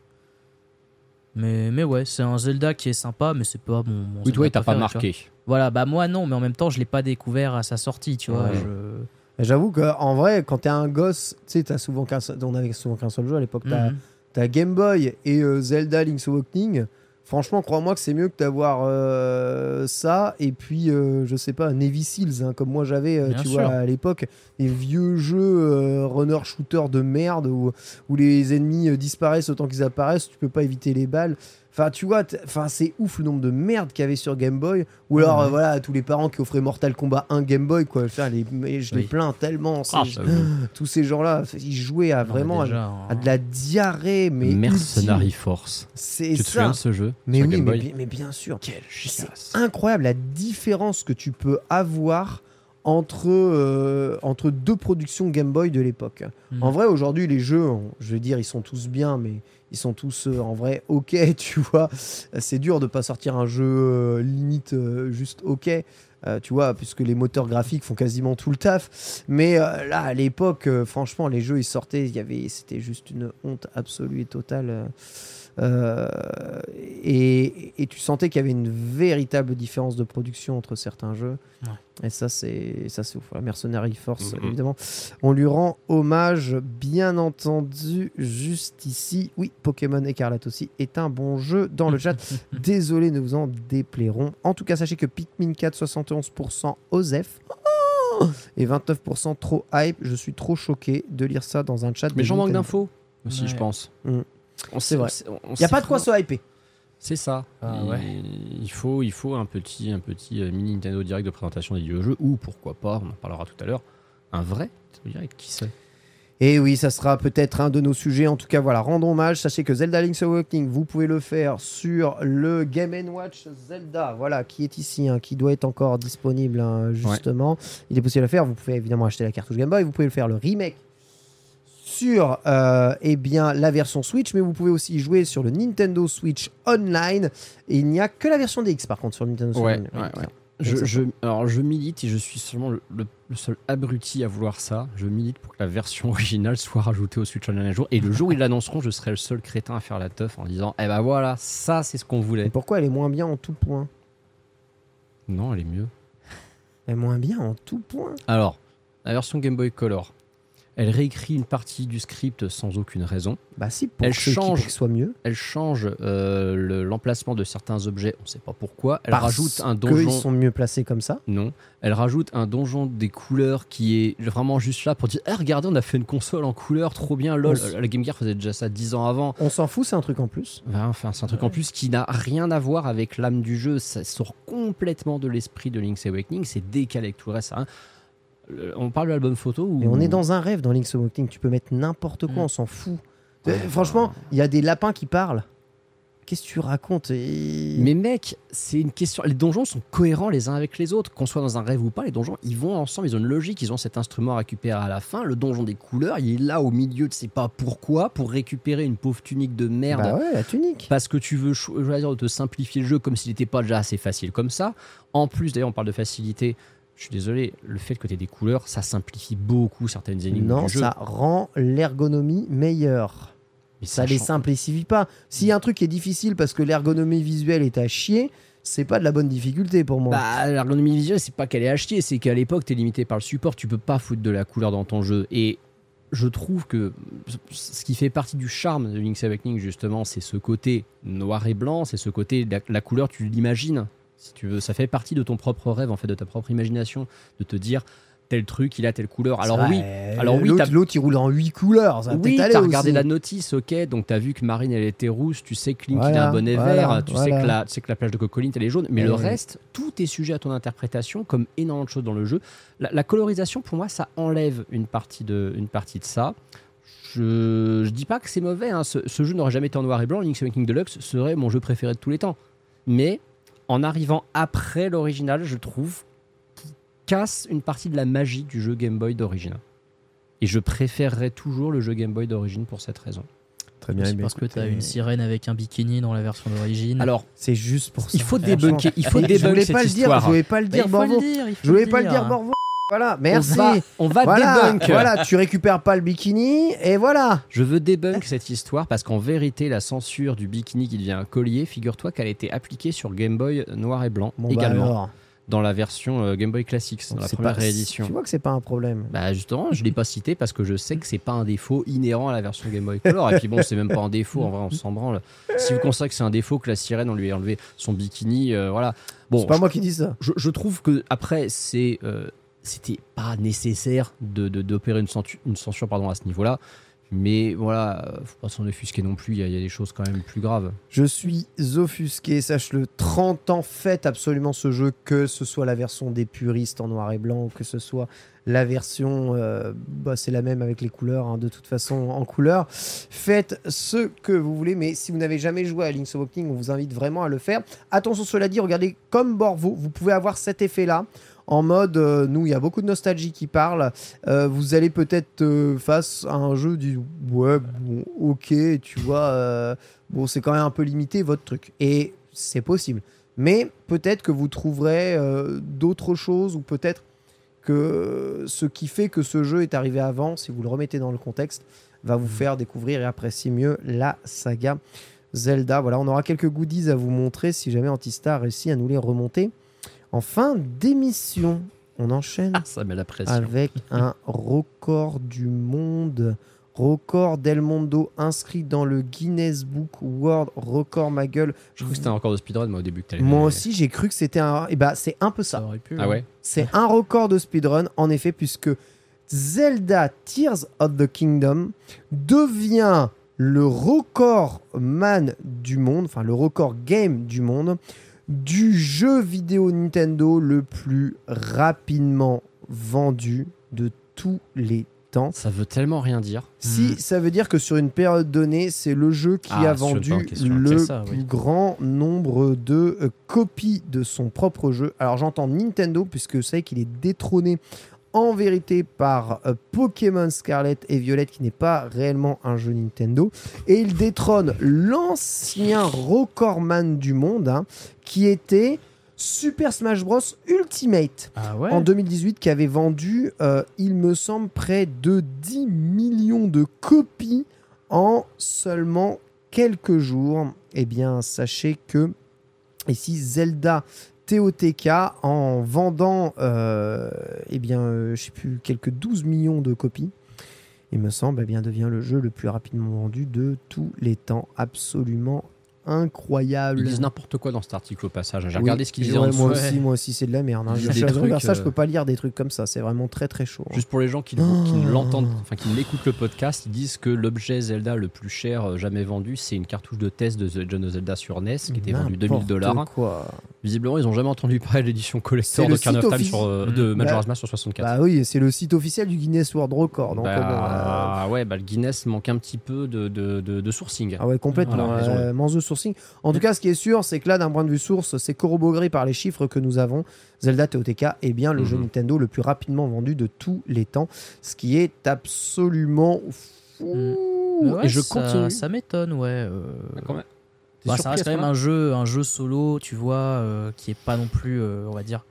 Mais, mais ouais, c'est un Zelda qui est sympa, mais c'est pas mon. mon Oui, toi, Zelda il t'a pas marqué. Voilà, bah moi non, mais en même temps, je l'ai pas découvert à sa sortie, tu vois. Ouais. je- J'avoue qu'en vrai, quand t'es un gosse, tu sais, t'as souvent qu'un seul- on avait souvent qu'un seul jeu à l'époque. T'as Mhm. t'as Game Boy et euh, Zelda Link's Awakening. Franchement, crois-moi que c'est mieux que d'avoir euh, ça et puis, euh, je sais pas, Navy Seals, hein, comme moi j'avais, euh, tu sûr. vois, à l'époque, des vieux jeux euh, runner shooter de merde où, où les ennemis disparaissent autant qu'ils apparaissent, tu peux pas éviter les balles. Enfin, tu vois, enfin, c'est ouf le nombre de merde qu'il y avait sur Game Boy. Ou alors, Ouais. euh, voilà, tous les parents qui offraient Mortal Kombat 1 Game Boy, quoi. Enfin, les, mais je les plains tellement. Ah, [GASPS] tous ces gens-là, ils jouaient à vraiment à, déjà, à de la diarrhée, mais Mercenary ultime. Force. C'est Tu te souviens ça. de ce jeu Mais oui, Game mais, Boy mais bien sûr. Quelle C'est incroyable la différence que tu peux avoir entre, euh, entre deux productions Game Boy de l'époque. Mhm. En vrai, aujourd'hui, les jeux, je veux dire, ils sont tous bien, mais ils sont tous euh, en vrai ok, [LAUGHS] tu vois. C'est dur de pas sortir un jeu euh, limite euh, juste ok. tu vois, puisque les moteurs graphiques font quasiment tout le taf. Mais là, à l'époque, franchement, les jeux, ils sortaient, il y avait, c'était juste une honte absolue et totale. Euh, et, et tu sentais qu'il y avait une véritable différence de production entre certains jeux. Et ça, c'est ça, c'est ouf. La Mercenary Force, évidemment. On lui rend hommage, bien entendu, juste ici. Oui, Pokémon Écarlate aussi est un bon jeu dans le chat. [LAUGHS] Désolé, nous vous en déplairons. En tout cas, sachez que Pikmin 4, 71% OZEF. Et 29% trop hype. Je suis trop choqué de lire ça dans un chat. Mais j'en manque d'infos aussi, Ouais. je pense. Mm. On C'est sait- vrai. Il n'y a pas de quoi se hyper. C'est ça. Ah il, ouais. il faut, il faut un petit, un petit euh, mini Nintendo Direct de présentation des jeux ou pourquoi pas, on en parlera tout à l'heure, un vrai Nintendo Direct, qui sait Et oui, ça sera peut-être un de nos sujets. En tout cas, voilà, rendons hommage. Sachez que Zelda Link's Awakening, vous pouvez le faire sur le Game Watch Zelda, voilà, qui est ici, hein, qui doit être encore disponible, hein, justement. Il est possible de le faire. Vous pouvez évidemment acheter la cartouche Game Boy. Vous pouvez le faire le remake sur euh, eh bien, la version Switch, mais vous pouvez aussi jouer sur le Nintendo Switch Online. Et il n'y a que la version DX, par contre, sur le Nintendo Switch Ouais, Online. ouais, ouais. Je, je- alors je milite et je suis seulement le, le- le seul abruti à vouloir ça. Je milite pour que la version [LAUGHS] originale soit rajoutée au Switch Online un jour. Et le jour où ils l'annonceront, je serai le seul crétin à faire la teuf en disant Eh ben voilà, ça c'est ce qu'on Et voulait. pourquoi elle est moins bien en tout point? Non, elle est mieux. Elle est moins bien en tout point Alors, la version Game Boy Color, Elle réécrit une partie du script sans aucune raison. Bah si, pour Elle change. pour que ce soit mieux. Elle change euh, le- l'emplacement de certains objets, on ne sait pas pourquoi. Elle Parce rajoute un donjon. sont mieux placés comme ça. Non. Elle rajoute un donjon des couleurs qui est vraiment juste là pour dire Eh, regardez, on a fait une console en couleur, trop bien, lol. S- La Game Gear faisait déjà ça 10 ans avant. On s'en fout, c'est un truc en plus. Enfin, c'est un truc en plus qui n'a rien à voir avec l'âme du jeu. Ça sort complètement de l'esprit de Link's Awakening. C'est décalé avec tout le reste. hein. Le- On parle de l'album photo ou on est dans un rêve dans Link's Awakening. Tu peux mettre n'importe quoi, on s'en fout. Euh, Franchement, il y a des lapins qui parlent. Qu'est-ce que tu racontes Et- Mais mec, c'est une question. Les donjons sont cohérents les uns avec les autres. Qu'on soit dans un rêve ou pas, les donjons, ils vont ensemble. Ils ont une logique. Ils ont cet instrument à récupérer à la fin. Le donjon des couleurs, il est là au milieu. Tu sais pas pourquoi pour récupérer une pauvre tunique de merde. Bah ouais, la tunique. Parce que tu veux cho- choisir de te simplifier le jeu comme s'il n'était pas déjà assez facile comme ça. En plus, d'ailleurs, on parle de facilité. Je suis désolé, le fait que tu aies des couleurs, ça simplifie beaucoup certaines énigmes Non, du jeu. ça rend l'ergonomie meilleure. Mais Ça les change- simplifie pas. Si un truc est difficile parce que l'ergonomie visuelle est à chier, c'est pas de la bonne difficulté pour moi. Bah, l'ergonomie visuelle, c'est pas qu'elle est achetée, c'est qu'à l'époque, tu es limité par le support, tu peux pas foutre de la couleur dans ton jeu. Et je trouve que ce qui fait partie du charme de Link's Awakening, justement, c'est ce côté noir et blanc, c'est ce côté, la, la couleur, tu l'imagines. Si tu veux, ça fait partie de ton propre rêve, en fait, de ta propre imagination, de te dire tel truc, il a telle couleur. Alors oui, alors oui, l'autre, il roule en 8 couleurs. Ça oui, t'as regardé la notice, ok, donc t'as vu que Marine elle était rouge, tu sais que Link il a un bonnet voilà, vert, tu, sais que la, tu sais que la plage de Cocoline elle est jaune, mais Eh le oui. reste, tout est sujet à ton interprétation, comme énormément de choses dans le jeu. La, la colorisation, pour moi, ça enlève une partie de, une partie de ça. Je, je dis pas que c'est mauvais, hein, ce, ce jeu n'aurait jamais été en noir et blanc, Link's Awakening Deluxe serait mon jeu préféré de tous les temps. Mais en arrivant après l'original, je trouve qu'il casse une partie de la magie du jeu Game Boy d'origine. Et je préférerais toujours le jeu Game Boy d'origine pour cette raison. Très bien. C'est parce que écoutez, t'as une sirène avec un bikini dans la version d'origine. Alors, C'est juste pour ça. il faut débunker, il faut je débunker voulais pas le dire, je voulais pas le Bah, dire, Borvo. Je voulais le pas le dire, dire. Borvo. Voilà, merci. On va, on va Voilà, débunk. voilà, tu récupères pas le bikini et voilà. Je veux débunk cette histoire parce qu'en vérité, la censure du bikini qui devient un collier, figure-toi qu'elle a été appliquée sur Game Boy noir et blanc Bon, bah également, alors. dans la version euh, Game Boy Classics, dans la première pas- réédition. Tu vois que c'est pas un problème. Bah justement, je l'ai pas cité parce que je sais que c'est pas un défaut inhérent à la version Game Boy Color. Et puis bon, c'est même pas un défaut, en vrai, on s'en branle. Si vous considérez que c'est un défaut que la sirène, on lui a enlevé son bikini, euh, voilà. Bon, c'est pas moi qui dis ça. je, je trouve que après c'est euh, c'était pas nécessaire de d'opérer une, censure- pardon à ce niveau-là mais voilà euh, faut pas s'en offusquer non plus il y, a- des choses quand même plus graves Je suis offusqué, sache-le. 30 ans, faites absolument ce jeu, que ce soit la version des puristes en noir et blanc, ou que ce soit la version, euh, bah, c'est la même avec les couleurs, hein, de toute façon en couleur. Faites ce que vous voulez, mais si vous n'avez jamais joué à Link's Awakening, on vous invite vraiment à le faire. Attention, cela dit, regardez comme Borvo, vous pouvez avoir cet effet-là. En mode, euh, nous, il y a beaucoup de nostalgie qui parle. Euh, vous allez peut-être euh, face à un jeu du ouais, bon, ok, tu vois, bon, c'est quand même un peu limité votre truc. Et c'est possible. Mais peut-être que vous trouverez d'autres choses ou peut-être que ce qui fait que ce jeu est arrivé avant, si vous le remettez dans le contexte, va vous faire découvrir et apprécier mieux la saga Zelda. Voilà, on aura quelques goodies à vous montrer si jamais Antistar réussit à nous les remonter. En fin d'émission, on enchaîne ah, ça met la pression avec un record du monde. Record Del Mondo inscrit dans le Guinness Book World Record, ma gueule. je trouve que c'était un record de speedrun moi au début que Moi aussi, j'ai cru que c'était un. Et bah, c'est un peu ça. aurait pu. ah ouais C'est un record de speedrun, en effet, puisque Zelda Tears of the Kingdom devient le record man du monde, enfin le record game du monde, du jeu vidéo Nintendo le plus rapidement vendu de tous les temps. ça veut tellement rien dire Si ça veut dire que sur une période donnée, c'est le jeu qui Ah, a vendu le oui. plus grand nombre de euh, copies de son propre jeu. Alors j'entends Nintendo, puisque vous savez qu'il est détrôné en vérité par euh, Pokémon Scarlet et Violet, qui n'est pas réellement un jeu Nintendo. Et il détrône l'ancien recordman du monde, hein, qui était Super Smash Bros Ultimate Ah ouais en 2018 qui avait vendu, euh, il me semble, près de 10 millions de copies en seulement quelques jours. Eh bien, sachez que ici, Zelda TOTK, en vendant, euh, eh bien, euh, je sais plus, quelques 12 millions de copies, il me semble, eh bien, devient le jeu le plus rapidement vendu de tous les temps. Absolument incroyable. Ils disent n'importe quoi dans cet article au passage. J'ai Oui, regardé ce qu'ils disaient ouais. Moi aussi, moi aussi, c'est de la merde. hein. Je euh, peux pas lire des trucs comme ça. C'est vraiment très très chaud. hein. Juste pour les gens qui, qui Oh. l'entendent, enfin qui l'écoutent le podcast, ils disent que l'objet Zelda le plus cher euh, jamais vendu, c'est une cartouche de test de The Legend of Zelda sur NES qui était vendue 2000 N'importe dollars. quoi. Visiblement, ils ont jamais entendu parler de l'édition collector de offici- sur, euh, Mm. de Majora's Bah, Mask sur 64. Bah oui, c'est le site officiel du Guinness World Record. Donc, Bah, euh, euh, ouais, bah, le Guinness manque un petit peu de, de, de- de sourcing. Ah ouais, complètement. Voilà, sourcing. En tout cas, ce qui est sûr, c'est que là, d'un point de vue source, c'est corroboré par les chiffres que nous avons. Zelda TOTK est bien le jeu Mhm. Nintendo le plus rapidement vendu de tous les temps, ce qui est absolument fou. Mais ouais, Et je ça- continue. Ça m'étonne, ouais. euh, Quand même. T'es bah, ça reste quand même un jeu, un jeu solo, tu vois, euh, qui est pas non plus, euh, on va dire.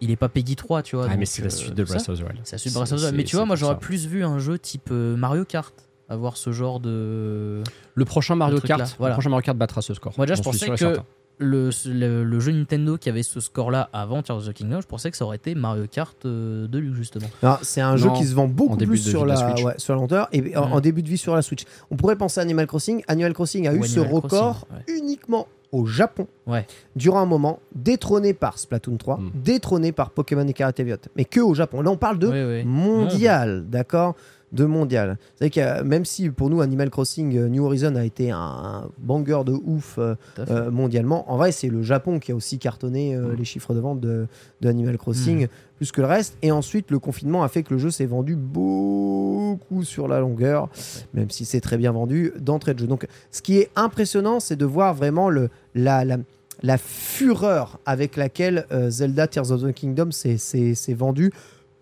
Il est pas Peggy 3, tu vois. Ah, mais c'est la euh, suite de. Breath of the Wild. C'est la suite de Breath of the Wild. Mais tu vois, moi j'aurais plus vu un jeu type euh, Mario Kart avoir ce genre de. Le prochain Mario Kart, voilà. le prochain Mario Kart battra ce score. Moi déjà, je pensais que le, le, le jeu Nintendo qui avait ce score-là avant Tears of the Kingdom, je pensais que ça aurait été Mario Kart euh, Deluxe justement. C'est un jeu qui se vend beaucoup plus sur la, la ouais, sur la lenteur et en, en début de vie sur la Switch. On pourrait penser à Animal Crossing. Animal Crossing a Ou eu ce record Crossing, uniquement au Japon Ouais. durant un moment, détrôné par Splatoon 3, Mm. détrôné par Pokémon et Karate. Mais que au Japon. Là, on parle de Ouais, ouais. mondial, d'accord? De mondial. C'est que même si pour nous Animal Crossing euh, New Horizon a été un, banger de ouf euh, euh, mondialement, en vrai c'est le Japon qui a aussi cartonné euh, Mm. les chiffres de vente de, de Animal Crossing plus que le reste. Et ensuite le confinement a fait que le jeu s'est vendu beaucoup sur la longueur, même si c'est très bien vendu d'entrée de jeu. Donc ce qui est impressionnant c'est de voir vraiment le, la, la, la fureur avec laquelle euh, Zelda Tears of the Kingdom s'est vendu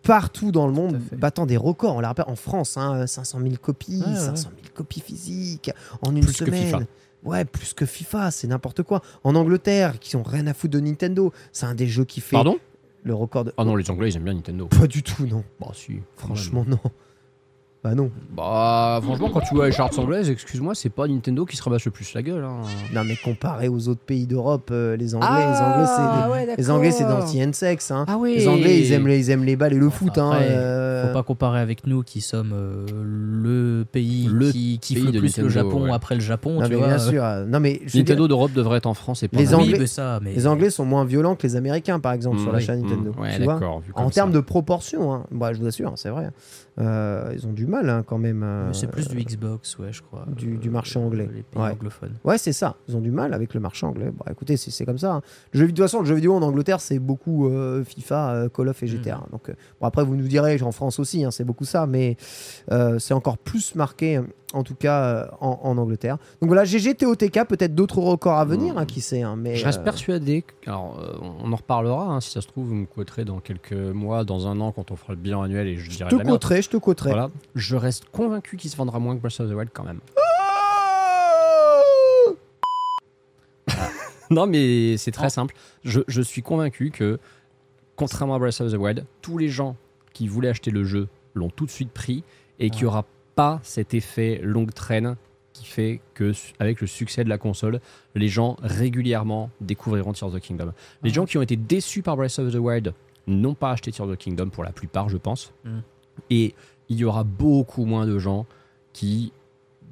partout dans le monde, battant des records. On l'a rappelle en France, hein, 500 000 copies, Ouais, ouais. 500 000 copies physiques en une Plus que semaine. FIFA. Ouais, plus que FIFA, c'est n'importe quoi. En Angleterre, qui ont rien à foutre de Nintendo, c'est un des jeux qui fait Pardon? le record de. Ah non, les Anglais, ils aiment bien Nintendo. Pas du tout, non. Bah si. Franchement, non. Bah non. Bah franchement, quand tu vois les charts anglaises, excuse-moi, c'est pas Nintendo qui se rabâche le plus la gueule. hein. Non, mais comparé aux autres pays d'Europe, euh, les Anglais, Ah, les Anglais, c'est ouais, les Anglais, c'est d'anti sexe. Hein. Ah oui. Les Anglais, ils aiment les, ils aiment les balles et le foot. Hein, Après, euh, Faut pas comparer avec nous qui sommes euh, le pays Le qui kiffe pays le plus Nintendo, le Japon ouais. après le Japon. Non, tu mais vois, bien euh, sûr. Non, mais Nintendo dire, d'Europe devrait être en France et pas Les Anglais- mais ça, mais les Anglais sont moins violents que les Américains, par exemple, Mm, sur la oui. chaîne Nintendo. Mm, ouais, tu vois En termes de proportion, hein. Bah, je vous assure, c'est vrai. Euh, ils ont du mal hein, quand même. euh, c'est plus du Xbox, ouais, je crois. du- du euh, marché anglais. Les pays Ouais. anglophones. Ouais, c'est ça. Ils ont du mal avec le marché anglais. Bah, écoutez, c'est comme ça. hein. Le jeu, de toute façon, le jeu vidéo en Angleterre, c'est beaucoup FIFA, Call of et GTA. Mm. Donc, bon, après, vous nous direz, en France aussi, hein, c'est beaucoup ça, mais c'est encore plus marqué, en tout cas, euh, en, en Angleterre. Donc voilà, GG, TOTK, peut-être d'autres records à venir, hein, qui sait. hein, mais, Je reste euh, persuadé. que- Alors, euh, on en reparlera. hein, si ça se trouve, vous me quoterez dans quelques mois, dans un an, quand on fera le bilan annuel et je je dirai te coterai, je te coterai. Voilà. Je reste convaincu qu'il se vendra moins que Breath of the Wild quand même. [LAUGHS] Non, mais c'est très Oh. simple. Je, je suis convaincu que, contrairement à Breath of the Wild, tous les gens qui voulaient acheter le jeu l'ont tout de suite pris et qu'il n'y aura pas cet effet longue traîne qui fait que, avec le succès de la console, les gens régulièrement découvriront Tears of the Kingdom. Les gens qui ont été déçus par Breath of the Wild n'ont pas acheté Tears of the Kingdom pour la plupart, je pense. Mm. Et il y aura beaucoup moins de gens qui,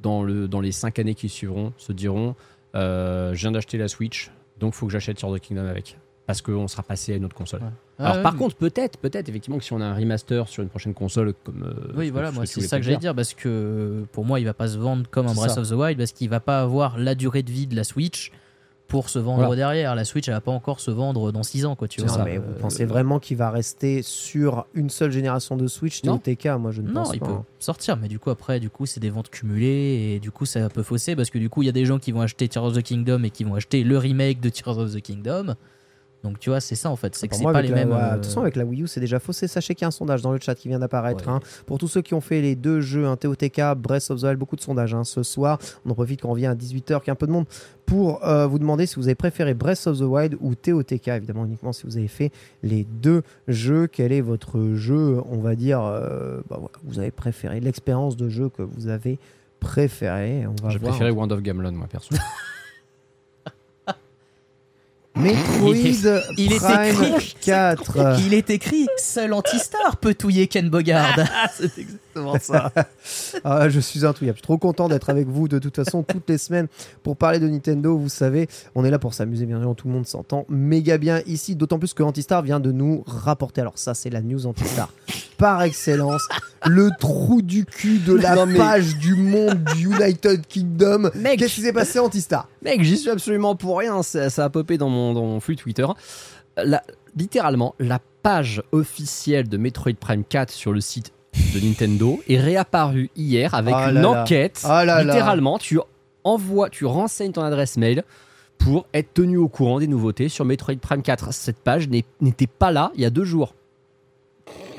dans, le, dans les 5 années qui suivront, se diront euh, Je viens d'acheter la Switch, donc faut que j'achète Tears of the Kingdom avec. Parce qu'on sera passé à une autre console. Ouais. Alors, Ah, par ouais, contre, peut-être, peut-être, effectivement, que si on a un remaster sur une prochaine console, comme. euh, Oui, voilà, moi c'est ça que j'allais dire parce que pour moi il va pas se vendre comme un Breath ça. of the Wild parce qu'il va pas avoir la durée de vie de la Switch pour se vendre Voilà. derrière. La Switch elle va pas encore se vendre dans 6 ans quoi, tu Non, vois. mais Euh, vous pensez vraiment qu'il va rester sur une seule génération de Switch Non. TOTK Moi, je ne Non, pense il pas. peut hein. sortir, mais du coup après, du coup c'est des ventes cumulées et du coup ça peut fausser parce que du coup il y a des gens qui vont acheter Tears of the Kingdom et qui vont acheter le remake de Tears of the Kingdom. Donc tu vois, c'est ça en fait, c'est que Pour c'est pas avec les la- mêmes. euh, De toute façon, avec la Wii U, c'est déjà faussé. Sachez qu'il y a un sondage dans le chat qui vient d'apparaître. Ouais. hein. Pour tous ceux qui ont fait les deux jeux, un TOTK, Breath of the Wild, beaucoup de sondages hein, ce soir. On en profite quand on vient à 18h, qu'il y a un peu de monde, pour euh, vous demander si vous avez préféré Breath of the Wild ou TOTK. Évidemment, uniquement si vous avez fait les deux jeux. Quel est votre jeu, on va dire, euh, bah voilà, vous avez préféré, l'expérience de jeu que vous avez préféré? On va J'ai préféré Wand of Gamelon, moi, perso. [LAUGHS] Metroid il est Prime écrit. 4. Il est écrit Seul anti-star peut touiller Ken Bogard. [LAUGHS] C'est exactement ça. [LAUGHS] Ah, je suis intouillable. Je suis trop content d'être avec vous de toute façon toutes les semaines pour parler de Nintendo. Vous savez, on est là pour s'amuser, bien sûr. Tout le monde s'entend méga bien ici. D'autant plus que Antistar vient de nous rapporter. Alors, ça, c'est la news Antistar par excellence. Le trou du cul de la Non, mais- page du monde du United Kingdom. Mec. Qu'est-ce qui s'est passé, Antistar? Mec, j'y suis absolument pour rien. Ça, ça a popé dans mon, dans mon flux Twitter. La- littéralement, la page officielle de Metroid Prime 4 sur le site de Nintendo est réapparue hier avec Ah une là enquête. Ah là. littéralement, tu envoies, tu renseignes ton adresse mail pour être tenu au courant des nouveautés sur Metroid Prime 4. Cette page n'était pas là il y a deux jours.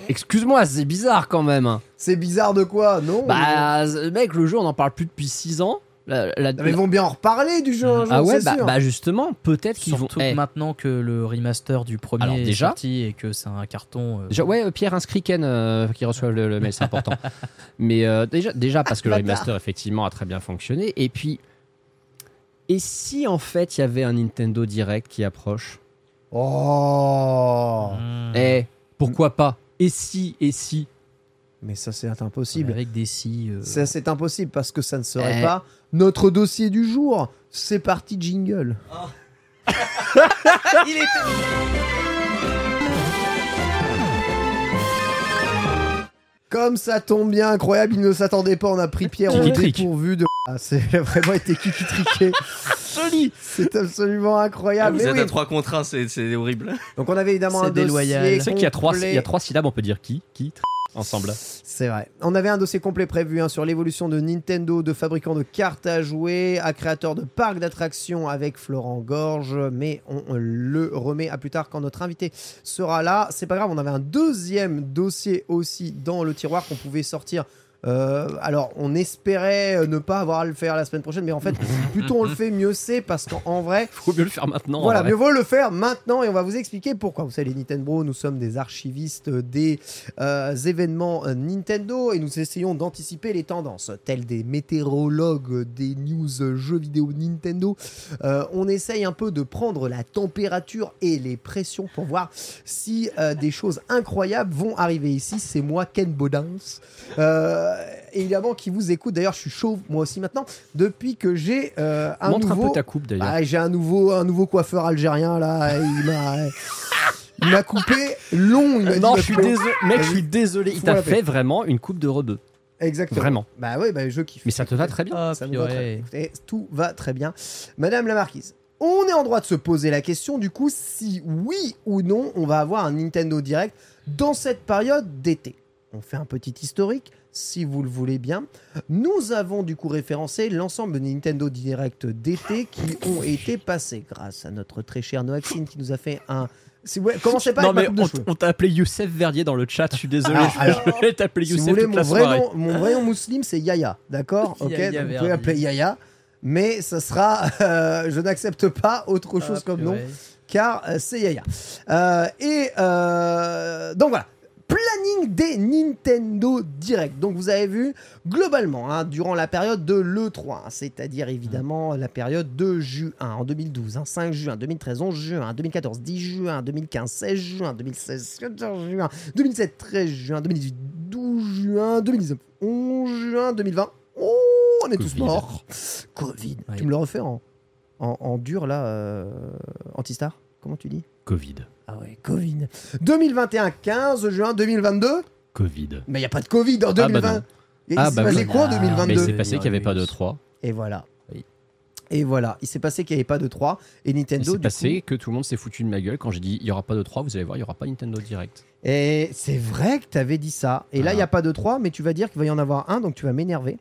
Excuse-moi, c'est bizarre quand même. C'est bizarre de quoi? Non Bah, mec, le jeu, on en parle plus depuis 6 ans. La- la- Mais ils vont bien en reparler du jeu un jour, ah ouais, bah, sûr. bah justement, peut-être qu'ils vont. Surtout Eh, maintenant que le remaster du premier Alors, déjà- est sorti et que c'est un carton. euh, déjà, ouais, euh, Pierre inscrit Ken euh, qui reçoit le, le mail, c'est important. [LAUGHS] Mais euh, déjà, déjà parce que le remaster effectivement a très bien fonctionné. Et puis, et si en fait il y avait un Nintendo Direct qui approche Oh hmm, Eh, pourquoi pas? Et si Et si Mais ça, c'est impossible. Avec des si. euh, Ça, c'est impossible parce que ça ne serait Eh. pas notre dossier du jour. C'est parti, jingle. [LAUGHS] Il était. Comme ça tombe bien, incroyable, il ne s'attendait pas, on a pris Pierre au Kiki-trick. dépourvu de... [LAUGHS] Ah, c'est [LAUGHS] vraiment été kiki-triqué. Joli C'est absolument incroyable. Vous Mais êtes oui. à 3 contre 1, c'est c'est horrible. Donc on avait évidemment C'est un dossier déloyal. Tu sais qu'il y a trois, il y a trois syllabes, on peut dire qui Qui Ensemble. C'est vrai. On avait un dossier complet prévu hein, sur l'évolution de Nintendo, de fabricant de cartes à jouer, à créateur de parcs d'attractions avec Florent Gorge, mais on le remet à plus tard quand notre invité sera là. C'est pas grave, on avait un deuxième dossier aussi dans le tiroir qu'on pouvait sortir. Euh, alors, on espérait euh, ne pas avoir à le faire la semaine prochaine, mais en fait, [LAUGHS] plus tôt on le fait, mieux c'est parce qu'en vrai, [LAUGHS] Faut mieux le faire maintenant. voilà, mieux vaut le faire maintenant et on va vous expliquer pourquoi. Vous savez, les Nintendo, nous sommes des archivistes des euh, événements Nintendo et nous essayons d'anticiper les tendances, tels des météorologues des news jeux vidéo Nintendo. Euh, on essaye un peu de prendre la température et les pressions pour voir si des choses incroyables vont arriver ici. C'est moi, Ken Bodens. Euh, évidemment, qui vous écoute. D'ailleurs, je suis chauve moi aussi maintenant depuis que j'ai euh, un Montre nouveau. un peu ta coupe d'ailleurs. Ah, j'ai un nouveau, un nouveau coiffeur algérien là. Il m'a, [LAUGHS] il m'a coupé long. Il m'a dit, non, je suis désolé, mec, je suis désolé. Il t'a fait vraiment une coupe de rebeu. Exactement. Vraiment. Bah ouais, bah je kiffe. Mais ça te va très bien. Ah, Ça me va très bien. Écoutez, tout va très bien. Madame la marquise, on est en droit de se poser la question du coup si oui ou non on va avoir un Nintendo Direct dans cette période d'été. On fait un petit historique si vous le voulez bien. Nous avons du coup référencé l'ensemble de Nintendo Direct d'été qui ont été passés grâce à notre très cher Noaxine qui nous a fait un... Si vous... Commencez pas non, avec mais on, t'a appelé Youssef Verdier dans le chat, je suis désolé. Alors, je- alors, je vais [LAUGHS] t'appeler Si vous Youssef voulez, toute mon la vrai, nom, mon vrai nom musulman, c'est Yaya. D'accord Ok, Yaya donc vous pouvez appeler Yaya. Mais ça sera. euh, je n'accepte pas autre chose Ah, comme nom, car euh, c'est Yaya. Euh, et euh, donc voilà. Planning des Nintendo Direct. Donc vous avez vu, globalement, hein, durant la période de l'E3, hein, c'est-à-dire évidemment la période de juin en 2012, hein, 5 juin, 2013, 11 juin, 2014, 10 juin, 2015, 16 juin, 2016, 14 juin, 2017, 13 juin, 2018, 12 juin, 2019, 11 juin, 2020. Oh, on est tous morts. Covid. Ouais. Tu me le refais en, en, en dur là, euh, Antistar? Comment tu dis? Covid. Ah ouais, Covid. 2021, 15 juin 2022 Covid. Mais il n'y a pas de Covid en bah 2020. non. Et Ah bah passé oui. quoi en Ah, Mais 2022 il s'est passé qu'il n'y avait pas de 3. Et voilà. Et voilà, il s'est passé qu'il n'y avait pas de 3 et Il Nintendo s'est du passé que tout le monde s'est foutu de ma gueule quand j'ai dit il n'y aura pas de 3, vous allez voir, il n'y aura pas Nintendo Direct. Et c'est vrai que tu avais dit ça. Et là, il n'y a pas de 3, mais tu vas dire qu'il va y en avoir un, donc tu vas m'énerver.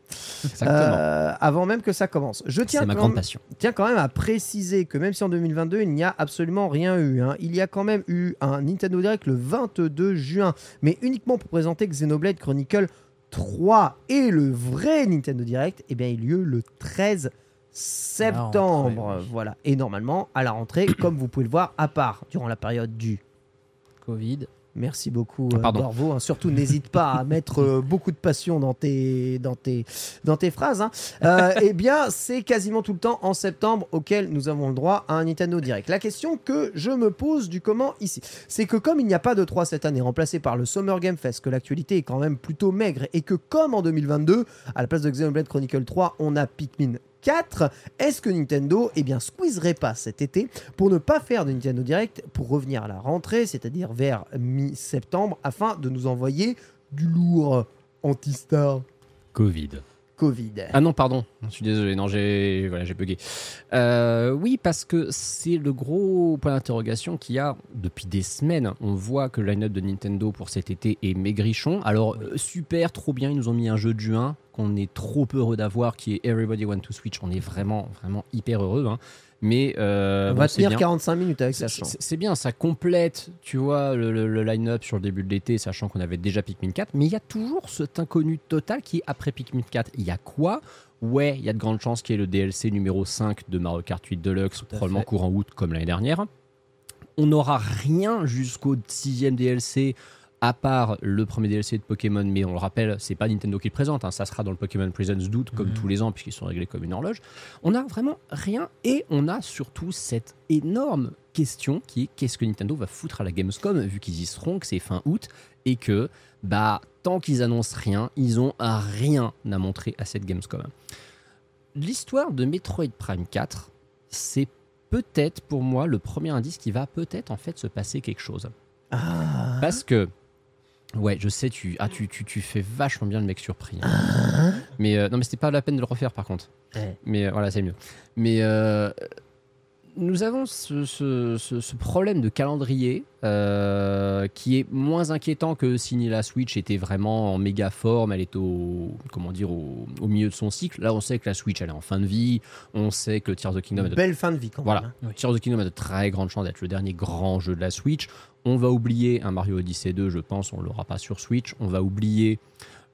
Euh, avant même que ça commence. Je tiens ma quand grande même- passion. tiens quand même à préciser que même si en 2022 il n'y a absolument rien eu, hein, il y a quand même eu un Nintendo Direct le 22 juin, mais uniquement pour présenter Xenoblade Chronicle 3 et le vrai Nintendo Direct, eh bien il a eu lieu le 13 septembre, voilà. Et normalement à la rentrée, [COUGHS] comme vous pouvez le voir, à part durant la période du Covid. Merci beaucoup, Ah, euh, pardon. Hein. Surtout, n'hésite pas à [LAUGHS] mettre euh, beaucoup de passion dans tes, dans tes, dans tes phrases. hein. Euh, eh bien, c'est quasiment tout le temps en septembre auquel nous avons le droit à un Nintendo Direct. La question que je me pose du comment ici, c'est que comme il n'y a pas de 3 cette année remplacé par le Summer Game Fest, que l'actualité est quand même plutôt maigre et que comme en 2022, à la place de Xenoblade Chronicle 3, on a Pikmin 4, est-ce que Nintendo eh bien, squeezerait pas cet été pour ne pas faire de Nintendo Direct pour revenir à la rentrée, c'est-à-dire vers mi-septembre, afin de nous envoyer du lourd anti-star? Covid. Covid Ah non, pardon, je suis désolé, non, j'ai voilà, bugué. Euh, oui, parce que c'est le gros point d'interrogation qu'il y a depuis des semaines. On voit que le line-up de Nintendo pour cet été est maigrichon. Alors, euh, super, trop bien, ils nous ont mis un jeu de juin qu'on est trop heureux d'avoir, qui est Everybody Want to Switch. On est vraiment, vraiment hyper heureux. hein. Mais euh, On bon, va tenir bien. 45 minutes avec sa C'est- bien, ça complète, tu vois, le, le- le line-up sur le début de l'été, sachant qu'on avait déjà Pikmin 4, mais il y a toujours cet inconnu total qui est après Pikmin 4. Il y a quoi? Ouais, il y a de grandes chances qu'il y ait le DLC numéro 5 de Mario Kart 8 Deluxe, probablement fait. courant août comme l'année dernière. On n'aura rien jusqu'au sixième DLC, à part le premier DLC de Pokémon, mais on le rappelle, c'est pas Nintendo qui le présente, hein, ça sera dans le Pokémon Presents d'août, comme Mhm. tous les ans, puisqu'ils sont réglés comme une horloge. On a vraiment rien, et on a surtout cette énorme question qui est qu'est-ce que Nintendo va foutre à la Gamescom, vu qu'ils y seront, que c'est fin août, et que, bah, tant qu'ils annoncent rien, ils ont rien à montrer à cette Gamescom. L'histoire de Metroid Prime 4, c'est peut-être pour moi le premier indice qui va peut-être en fait se passer quelque chose. Ah, Parce que, ouais, je sais, tu, ah, tu, tu, tu fais vachement bien le mec surpris. hein. Mais euh, non, mais c'était pas la peine de le refaire par contre. Ouais. Mais euh, voilà, c'est mieux. Mais euh, nous avons ce, ce- ce- ce problème de calendrier euh, qui est moins inquiétant que si la Switch était vraiment en méga forme, elle est au, comment dire, au, au milieu de son cycle. Là, on sait que la Switch, elle est en fin de vie. On sait que Tears of the Kingdom est de belle fin de vie quand voilà. même. hein. Tears of the Kingdom a de très grandes chances d'être le dernier grand jeu de la Switch. On va oublier un Mario Odyssey 2, je pense, on l'aura pas sur Switch. On va oublier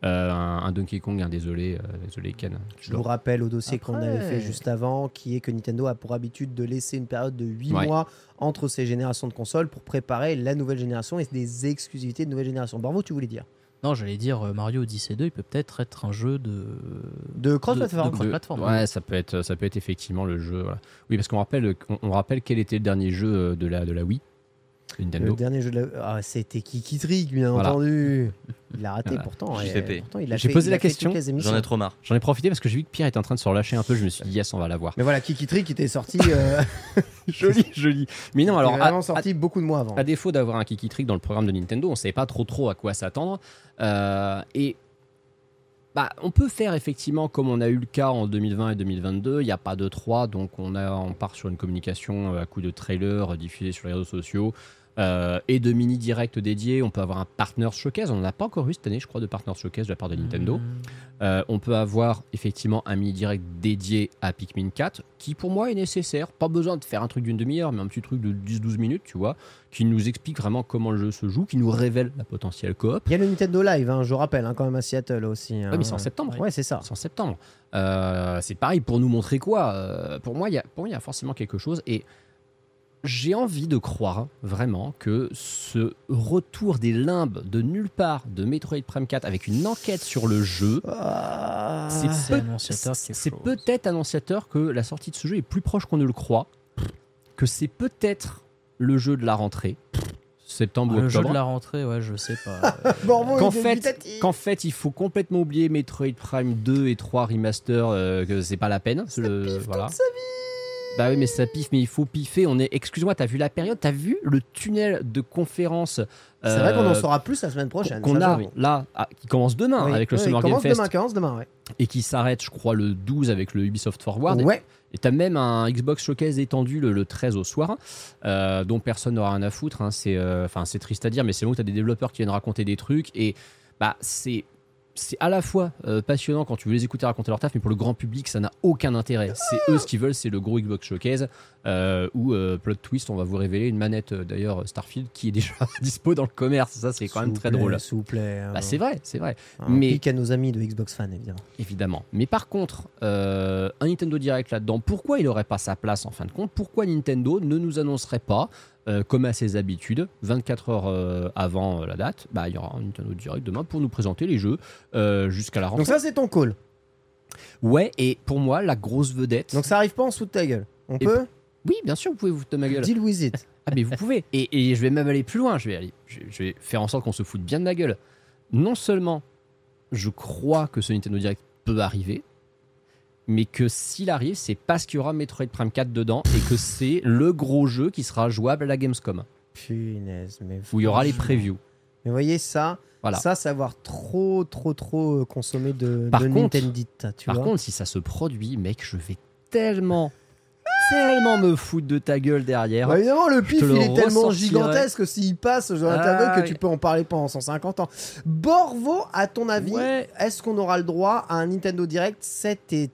euh, un, un Donkey Kong, un désolé, euh, désolé Ken. Je vous rappelle au dossier qu'on avait fait juste avant, qui est que Nintendo a pour habitude de laisser une période de 8 Ouais. mois entre ces générations de consoles pour préparer la nouvelle génération et des exclusivités de nouvelle génération. Bravo, tu voulais dire? Non, j'allais dire euh, Mario Odyssey 2, il peut peut-être être un jeu de. De cross-platform. Ouais, ça peut être, ça peut être effectivement le jeu. voilà. Oui, parce qu'on rappelle, on, on rappelle quel était le dernier jeu de la, de la Wii, Le dernier jeu de la... ah, c'était Kiki Trick, bien Voilà. entendu. [LAUGHS] Il a raté Voilà. pourtant. et J'ai fait- posé il la question. J'en ai trop marre. J'en ai profité parce que j'ai vu que Pierre était en train de se relâcher un peu. Je me suis dit, yes, on va l'avoir. Mais voilà, Kiki Trick était sorti. euh, [LAUGHS] joli, [LAUGHS] joli. Mais non, alors, il est à- vraiment à- sorti beaucoup de mois avant. À défaut d'avoir un Kiki Trick dans le programme de Nintendo, on ne savait pas trop trop à quoi s'attendre. Euh, et bah, on peut faire effectivement comme on a eu le cas en 2020 et 2022. Il n'y a pas de 3, donc on, a, on part sur une communication euh, à coup de trailer diffusé sur les réseaux sociaux. Euh, et de mini direct dédiés, on peut avoir un Partners Showcase. On n'en a pas encore eu cette année, je crois, de Partners Showcase de la part de Nintendo. Euh, on peut avoir effectivement un mini direct dédié à Pikmin 4 qui pour moi est nécessaire. Pas besoin de faire un truc d'une demi-heure, mais un petit truc de 10-12 minutes, tu vois, qui nous explique vraiment comment le jeu se joue, qui nous révèle la potentielle coop. Il y a le Nintendo Live, hein, je rappelle, hein, quand même à Seattle aussi. hein. Ouais, mais c'est en septembre. Ouais, c'est ça. C'est en septembre. Euh, c'est pareil pour nous montrer quoi. Euh, pour moi, il y a forcément quelque chose et j'ai envie de croire vraiment que ce retour des limbes de nulle part de Metroid Prime 4 avec une enquête sur le jeu, Ah, c'est peut- annonciateur chose. peut-être annonciateur que la sortie de ce jeu est plus proche qu'on ne le croit, que c'est peut-être le jeu de la rentrée, septembre ou Ah, le jeu octobre. de la rentrée, ouais, je sais pas. [LAUGHS] Bordeaux Qu'en fait, qu'en fait, il faut complètement oublier Metroid Prime 2 et 3 remaster, euh, que c'est pas la peine. Ça le- voilà. toute sa vie. Bah oui, mais ça piffe, mais il faut piffer. On est, excuse-moi, t'as vu la période, t'as vu le tunnel de conférence C'est vrai qu'on en euh, saura plus la semaine prochaine. qu'on a là, ah, qui commence demain Oui, avec le oui, Summer Game commence Fest demain, commence demain, ouais. et qui s'arrête, je crois, le 12 avec le Ubisoft Forward. Ouais. Et t'as même un Xbox Showcase étendu le, le 13 au soir, euh, dont personne n'aura rien à foutre. hein. C'est, euh, enfin, c'est triste à dire, mais c'est bon que t'as des développeurs qui viennent raconter des trucs et bah c'est c'est à la fois euh, passionnant quand tu veux les écouter raconter leur taf, mais pour le grand public, ça n'a aucun intérêt. C'est eux ce qu'ils veulent, c'est le gros Xbox Showcase euh, où euh, plot twist, on va vous révéler une manette euh, d'ailleurs Starfield qui est déjà [LAUGHS] dispo dans le commerce. Ça, c'est quand même très plaît, drôle. S'il vous plaît. hein. Bah, c'est vrai, c'est vrai. Un mais- à nos amis de Xbox Fan, évidemment. Évidemment. Mais par contre, un Nintendo Direct là-dedans, pourquoi il n'aurait pas sa place en fin de compte? Pourquoi Nintendo ne nous annoncerait pas euh, comme à ses habitudes, 24 heures euh, avant euh, la date, bah, il y aura un Nintendo Direct demain pour nous présenter les jeux jusqu'à la rentrée. Donc ça, c'est ton call. Ouais, et pour moi, la grosse vedette. Donc ça arrive pas en dessous de ta gueule. On Et peut Oui, bien sûr, vous pouvez vous foutre de ma gueule. Deal with it. Ah, mais vous pouvez. Et, et je vais même aller plus loin. Je vais, aller, je, je vais faire en sorte qu'on se foute bien de ma gueule. Non seulement je crois que ce Nintendo Direct peut arriver, mais que s'il arrive, c'est parce qu'il y aura Metroid Prime 4 dedans et que c'est le gros jeu qui sera jouable à la Gamescom, Punaise, mais où il y aura les previews. Mais voyez ça, Voilà. ça, c'est avoir trop, trop, trop euh, consommé de, Par de contre- Nintendo, tu Par vois. contre, si ça se produit, mec, je vais tellement, [LAUGHS] tellement me foutre de ta gueule derrière. Bah, évidemment, le pif, le il est tellement gigantesque que s'il passe table Ah, que tu peux en parler pendant 150 ans. Borvo, à ton avis, Ouais. est-ce qu'on aura le droit à un Nintendo Direct cet été?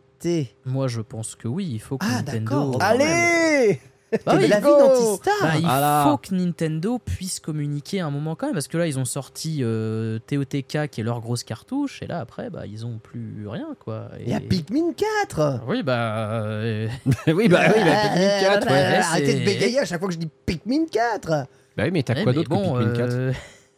Moi, je pense que oui. Il faut que Ah, Nintendo. d'accord. Bah Allez Bah oui, La go vie d'antistar Bah, il Voilà. faut que Nintendo puisse communiquer à un moment quand même, parce que là ils ont sorti euh, TOTK qui est leur grosse cartouche, et là après bah ils ont plus rien quoi. Et... Il y a Pikmin 4 Oui bah euh, [LAUGHS] oui, bah oui, bah, [LAUGHS] Pikmin 4, ouais. ouais, Arrêtez de c'est- bégayer à chaque fois que je dis Pikmin 4 Bah oui, mais t'as ouais, quoi mais d'autre bon, que Pikmin 4 euh,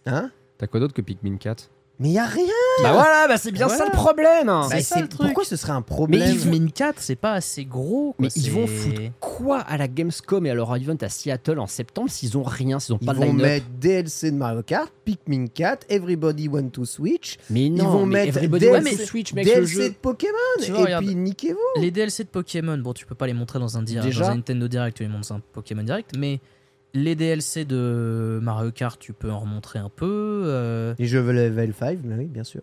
Hein? T'as quoi d'autre que Pikmin 4 Mais il y a rien Bah voilà, bah c'est bien Voilà. ça le problème Bah, C'est ça, le truc. Pourquoi ce serait un problème Mais ils Pikmin 4 c'est pas assez gros. quoi, Mais ils vont foutre quoi à la Gamescom et à leur event à Seattle en septembre s'ils ont rien, s'ils ont Ils pas de vont line-up mettre DLC de Mario Kart, Pikmin 4, Everybody Want to Switch, Mais non, ils vont mais mettre Everybody DLC, wants to Switch, mec, le DLC jeu. de Pokémon, Tu vois, et regarde. puis niquez-vous Les DLC de Pokémon, bon, tu peux pas les montrer dans un, direct, Déjà dans un Nintendo Direct, tu les montres dans un Pokémon Direct, mais les DLC de Mario Kart, tu peux en remontrer un peu. euh, Les jeux level 5, mais oui, bien sûr.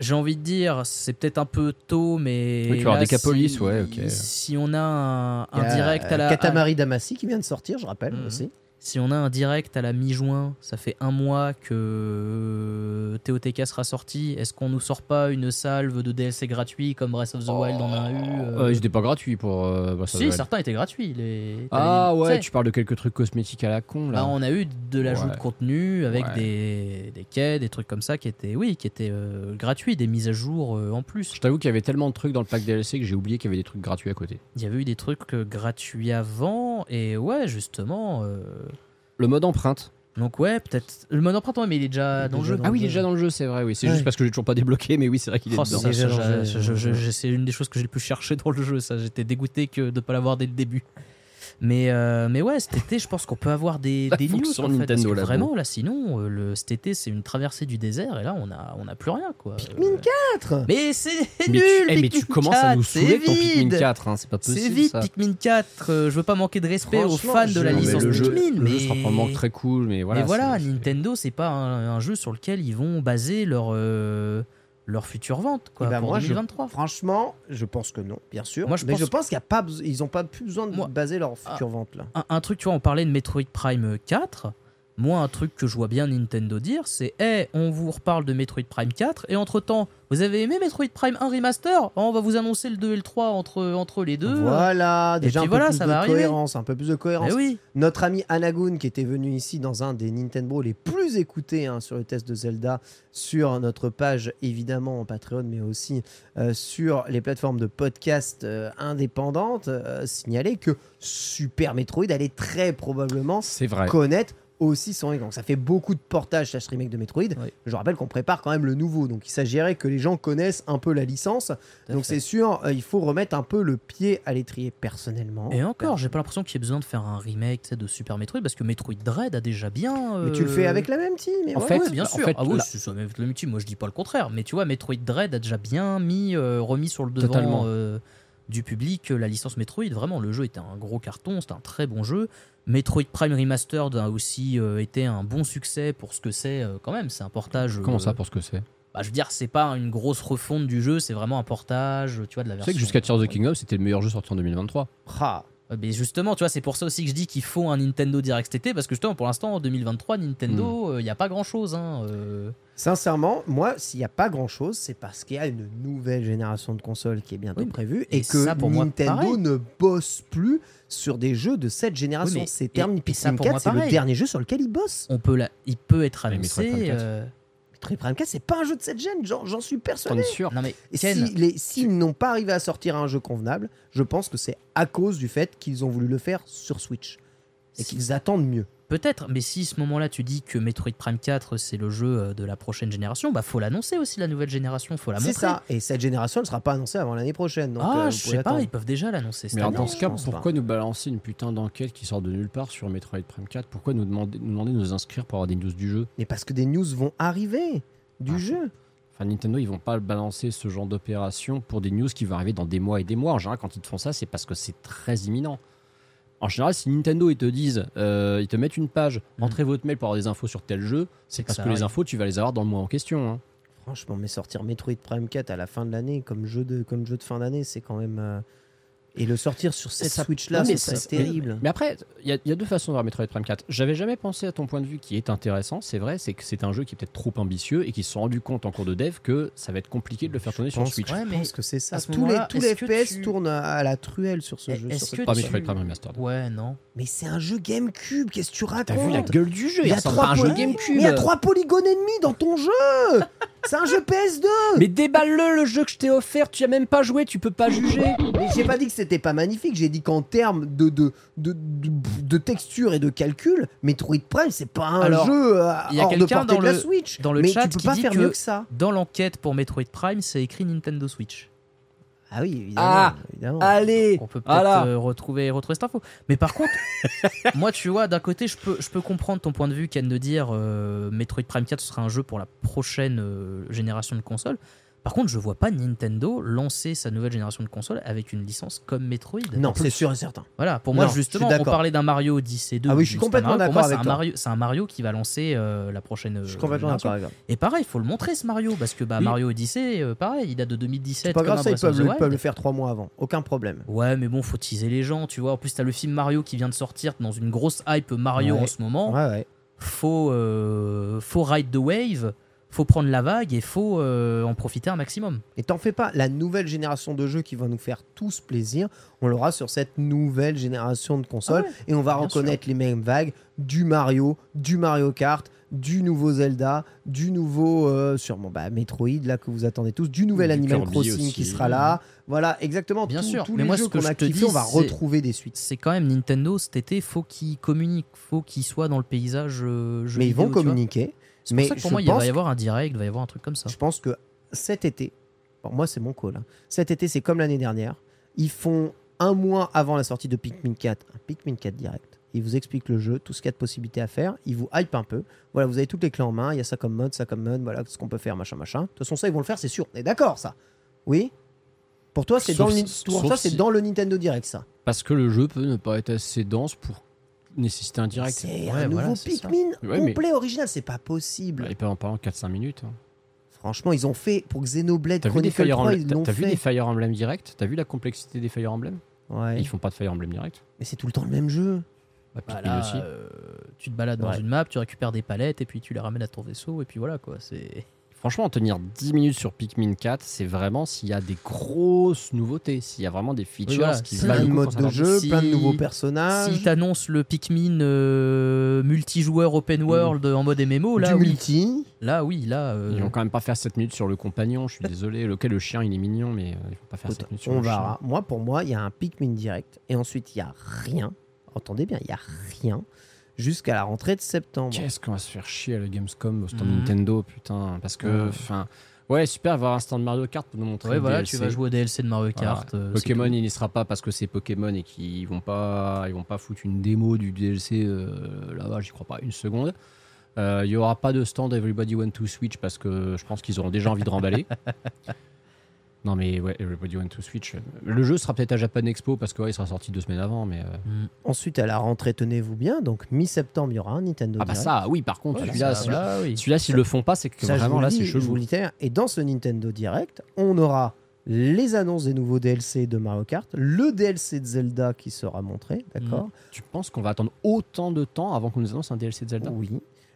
J'ai envie de dire, c'est peut-être un peu tôt, mais. Oui, tu vas Decapolis, si- ouais, ok. Si on a un, a, direct à la. Katamari Damacy qui vient de sortir, je rappelle Mhm. aussi. Si on a un direct à la mi-juin, ça fait un mois que TOTK sera sorti. Est-ce qu'on nous sort pas une salve de DLC gratuit comme Breath of the Wild en a eu euh, Euh, ils étaient pas gratuits pour. euh, Breath of the Si, certains étaient gratuits. Les... Ah ouais, tu parles de quelques trucs cosmétiques à la con là. Bah, on a eu de l'ajout Ouais. de contenu avec Ouais. des, des quais, des trucs comme ça qui étaient, oui, qui étaient euh, gratuits, des mises à jour euh, en plus. Je t'avoue qu'il y avait tellement de trucs dans le pack DLC que j'ai oublié qu'il y avait des trucs gratuits à côté. Il y avait eu des trucs euh, gratuits avant, et ouais, justement. Le mode empreinte. Donc ouais, peut-être. Le mode empreinte, ouais, mais il est déjà dans le jeu. dans Ah oui, il est déjà dans le jeu, c'est vrai, oui. C'est Ouais. juste parce que j'ai toujours pas débloqué, mais oui, c'est vrai qu'il est Oh, dedans. je- je- je- c'est une des choses que j'ai le plus cherché dans le jeu. Ça, j'étais dégoûté que de pas l'avoir dès le début. Mais, euh, mais ouais, cet été, je pense qu'on peut avoir des, des news. en fait, parce Nintendo, que là, vraiment, là, sinon, euh, le, cet été, c'est une traversée du désert, et là, on a, on a plus rien, quoi. Pikmin Euh, 4 Mais c'est Mais, nul, tu, eh, mais Pikmin tu commences à nous 4, saouler ton c'est Pikmin vide. 4, hein, c'est pas possible. C'est vite, ça. Pikmin 4. euh, je veux pas manquer de respect aux fans de la mais licence le jeu, Pikmin, le mais jeu sera probablement très cool, mais voilà. mais voilà, Nintendo, c'est pas un, un jeu sur lequel ils vont baser leur, euh, leur future vente quoi, Eh ben, pour moi, je- 2023. Franchement, je pense que non, bien sûr. Moi, je mais pense- je pense qu'il y a pas, beso- ils ont pas plus besoin de Moi- baser leur Ah. future vente là. Un, un truc, tu vois, on parlait de Metroid Prime 4. Moi, un truc que je vois bien Nintendo dire, c'est Eh, on vous reparle de Metroid Prime 4, et entre temps, vous avez aimé Metroid Prime 1 Remaster? On va vous annoncer le 2 et le 3 entre, entre les deux. Voilà, déjà un peu voilà, plus ça de va arriver. cohérence, un peu plus de cohérence. Eh oui, Notre ami Anagun, qui était venu ici dans un des Nintendo les plus écoutés hein, sur le test de Zelda, sur notre page évidemment en Patreon, mais aussi euh, sur les plateformes de podcast euh, indépendantes, euh, signalait que Super Metroid allait très probablement C'est vrai. connaître aussi son remake. Donc ça fait beaucoup de portages slash remake de Metroid. Oui. Je rappelle qu'on prépare quand même le nouveau, donc il s'agirait que les gens connaissent un peu la licence. Donc c'est sûr, euh, il faut remettre un peu le pied à l'étrier personnellement. Et encore, j'ai pas l'impression qu'il y ait besoin de faire un remake de Super Metroid, parce que Metroid Dread a déjà bien. Mais tu le fais euh, avec la même team. mais En ouais. fait, Ouais, bien en sûr. fait, ah oui, c'est ça, mais le multi, moi je dis pas le contraire. Mais tu vois, Metroid Dread a déjà bien mis, euh, remis sur le devant Totalement. Du public euh, la licence Metroid. Vraiment, le jeu était un gros carton, c'était un très bon jeu. Metroid Prime Remastered a aussi euh, été un bon succès pour ce que c'est euh, quand même. C'est un portage. Comment ça, pour ce que c'est? bah, Je veux dire, c'est pas une grosse refonte du jeu, c'est vraiment un portage, tu vois, de la Tu version. sais que jusqu'à Tears of the Kingdom, c'était le meilleur jeu sorti en 2023. Ah, Mais justement, tu vois, c'est pour ça aussi que je dis qu'il faut un Nintendo Direct cet été, parce que justement, pour l'instant, en 2023, Nintendo, Hmm. il n'y a pas grand chose. Hein, euh. Sincèrement, moi, s'il n'y a pas grand chose, c'est parce qu'il y a une nouvelle génération de consoles qui est bientôt Oui, prévue et et, que ça, pour moi, Nintendo ne bosse plus sur des jeux de cette génération. Oui, c'est terminé. et ça, Pikmin pour 4, moi, c'est le dernier jeu sur lequel il bosse. On peut la... Il peut être annoncé. Prime 4. euh, Metroid Prime 4, c'est pas un jeu de cette gêne, j'en suis persuadé. sûr Non mais Et Ken, si les- S'ils n'ont pas arrivé à sortir un jeu convenable, je pense que c'est à cause du fait qu'ils ont voulu le faire sur Switch. et qu'ils attendent mieux. Peut-être, mais si ce moment-là tu dis que Metroid Prime 4 c'est le jeu euh, de la prochaine génération, bah faut l'annoncer aussi la nouvelle génération, faut la C'est montrer. ça. Et cette génération ne sera pas annoncée avant l'année prochaine. donc, ah, euh, je sais pas, ils peuvent déjà l'annoncer. Mais année. dans ce cas, pourquoi nous balancer une putain d'enquête qui sort de nulle part sur Metroid Prime 4 Pourquoi nous demander, nous demander de nous inscrire pour avoir des news du jeu? Mais parce que des news vont arriver du Ah. jeu. Enfin, Nintendo, ils vont pas balancer ce genre d'opération pour des news qui vont arriver dans des mois et des mois. En général, quand ils te font ça, c'est parce que c'est très imminent. En général, si Nintendo ils te disent, euh, ils te mettent une page, Mhm. entrez votre mail pour avoir des infos sur tel jeu, c'est parce que les infos, tu vas les avoir dans le mois en question. hein. Franchement, mais sortir Metroid Prime 4 à la fin de l'année comme jeu de, comme jeu de fin d'année, c'est quand même. euh, Et le sortir sur cette Ça- Switch là, Non, mais c'est terrible. Mais après, il y, a- il y a deux façons de voir Metroid Prime 4. J'avais jamais pensé à ton point de vue qui est intéressant, c'est vrai, c'est que c'est un jeu qui est peut-être trop ambitieux et qu'ils se sont rendus compte en cours de dev que ça va être compliqué de le faire tourner Je sur pense- Switch. Ouais, Je mais pense que c'est ça. à ce Tous les, tous les FPS tu- tournent à, la truelle sur ce jeu. Sur que Pas tu- Metroid Prime Remastered. Ouais, non. Mais c'est un jeu GameCube, qu'est-ce que tu racontes T'as vu la gueule du jeu Il y a trois un jeu GameCube. Mais il y a trois polygones ennemis dans ton jeu C'est un jeu PS2 Mais déballe-le le jeu que je t'ai offert, tu as même pas joué, tu peux pas juger. Mais j'ai pas dit que c'était pas magnifique, j'ai dit qu'en termes de, de, de, de, de texture et de calcul, Metroid Prime, c'est pas un Alors, jeu euh, il y a hors de quelqu'un portée dans de la le- Switch. dans le mais chat tu peux qui pas dit faire que- mieux que ça. Dans l'enquête pour Metroid Prime, c'est écrit Nintendo Switch. Ah oui, évidemment. Ah, évidemment. Allez On peut peut-être Voilà. euh, retrouver, retrouver cette info. Mais par contre, [LAUGHS] moi, tu vois, d'un côté, je peux, je peux comprendre ton point de vue, Ken, de dire euh, Metroid Prime 4 ce sera un jeu pour la prochaine euh, génération de consoles. Par contre, je vois pas Nintendo lancer sa nouvelle génération de consoles avec une licence comme Metroid. Non, c'est sûr et certain. Voilà, pour Non, moi, justement, on parlait d'un Mario Odyssey 2. Ah oui, je suis complètement d'accord c'est avec un toi. Mario- C'est un Mario qui va lancer euh, la prochaine. Je suis euh, complètement d'accord avec. Et pareil, il faut le montrer ce Mario, parce que bah, Oui. Mario Odyssey, euh, pareil, il date de 2017. C'est pas grave, ça, ils peuvent, le- peuvent faire trois mois avant. Aucun problème. Ouais, mais bon, faut teaser les gens, tu vois. En plus, t'as le film Mario qui vient de sortir dans une grosse hype Mario Ouais. en ce moment. Ouais, ouais. Faut, euh, faut ride the wave, faut prendre la vague et faut euh, en profiter un maximum. Et t'en fais pas, la nouvelle génération de jeux qui va nous faire tous plaisir, on l'aura sur cette nouvelle génération de consoles. Ah ouais, et on va reconnaître les mêmes vagues du Mario, du Mario Kart, du nouveau Zelda, du nouveau, euh, sûrement, bah, Metroid, là que vous attendez tous, du nouvel Du Animal Kirby Crossing aussi. qui sera là. Voilà, exactement. Bien sûr. Tous Mais les moi, jeux qu'on a dis, on va retrouver des suites. C'est quand même Nintendo cet été, faut qu'ils communiquent, faut qu'ils soient dans le paysage euh, jeu Mais ils vont communiquer. C'est mais pour ça que pour moi, il va y avoir un direct, il va y avoir un truc comme ça. Je pense que cet été, bon, moi c'est mon call, hein. cet été c'est comme l'année dernière, ils font un mois avant la sortie de Pikmin 4, un Pikmin 4 direct. Ils vous expliquent le jeu, tout ce qu'il y a de possibilités à faire, ils vous hype un peu. Voilà, vous avez toutes les clés en main, il y a ça comme mode, ça comme mode, voilà ce qu'on peut faire, machin, machin. De toute façon, ça ils vont le faire, c'est sûr. On est d'accord, ça Oui Pour toi, c'est le, pour toi, si- dans le Nintendo Direct, ça. Parce que le jeu peut ne pas être assez dense pour nécessiter un direct. C'est Ouais, un voilà, nouveau ça. Pikmin Ouais, mais- complet, original, c'est pas possible. Bah, Et pas en parlant 4-5 minutes. hein. Franchement, ils ont fait pour Xenoblade T'as vu, des Chronicle Fire 3, Emblem, ils t'as- l'ont t'as vu des fait. Fire Emblem direct? T'as vu la complexité des Fire Emblem? Ouais. Ils font pas de Fire Emblem direct. Mais c'est tout le temps le même jeu. Bah, Bah là, aussi. euh, tu te balades dans Ouais. une map, tu récupères des palettes et puis tu les ramènes à ton vaisseau et puis voilà quoi. C'est Franchement, tenir 10 minutes sur Pikmin 4, c'est vraiment s'il y a des grosses nouveautés, s'il y a vraiment des features voilà, qui valent plein le de coup modes pour de jeu, Si- plein de nouveaux personnages. si t'annonces le Pikmin euh, multijoueur open world en mode MMO, là du oui, multi. là oui, là. euh, Ils vont quand même pas faire 7 minutes sur le compagnon, je suis désolé. Lequel le chien il est mignon, mais euh, ils vont pas faire 7 minutes sur on le chien. verra. Moi, pour moi, il y a un Pikmin direct. Et ensuite, il y a rien. Entendez bien, il y a rien jusqu'à la rentrée de septembre. Qu'est-ce qu'on va se faire chier à la Gamescom au stand Mhm. Nintendo, putain. Parce que, Ouais. enfin, ouais, super avoir un stand Mario Kart pour nous montrer. Ouais, voilà, DLC. tu vas jouer au DLC de Mario Voilà. Kart. euh, Pokémon, il n'y sera pas parce que c'est Pokémon et qu'ils vont pas, ils vont pas foutre une démo du DLC euh, là-bas. J'y crois pas une seconde. Euh, Il y aura pas de stand Everybody Want to Switch parce que je pense qu'ils auront déjà envie de remballer. [LAUGHS] non mais ouais, Everybody Want to Switch. Le jeu sera peut-être à Japan Expo parce que ouais, il sera sorti deux semaines avant, mais euh, Mm. Ensuite, à la rentrée, tenez-vous bien. Donc, mi-septembre, il y aura un Nintendo ah bah direct. ça, oui. Par contre, celui-là, ça, celui-là, oui. celui-là, s'ils le font pas, c'est que Ça, vraiment là, dis, c'est je vous chelou. Et dans ce Nintendo Direct, on aura les annonces des nouveaux DLC de Mario Kart, le DLC de Zelda qui sera montré, d'accord Tu penses qu'on va attendre autant de temps avant qu'on nous annonce un DLC de Zelda? Oui.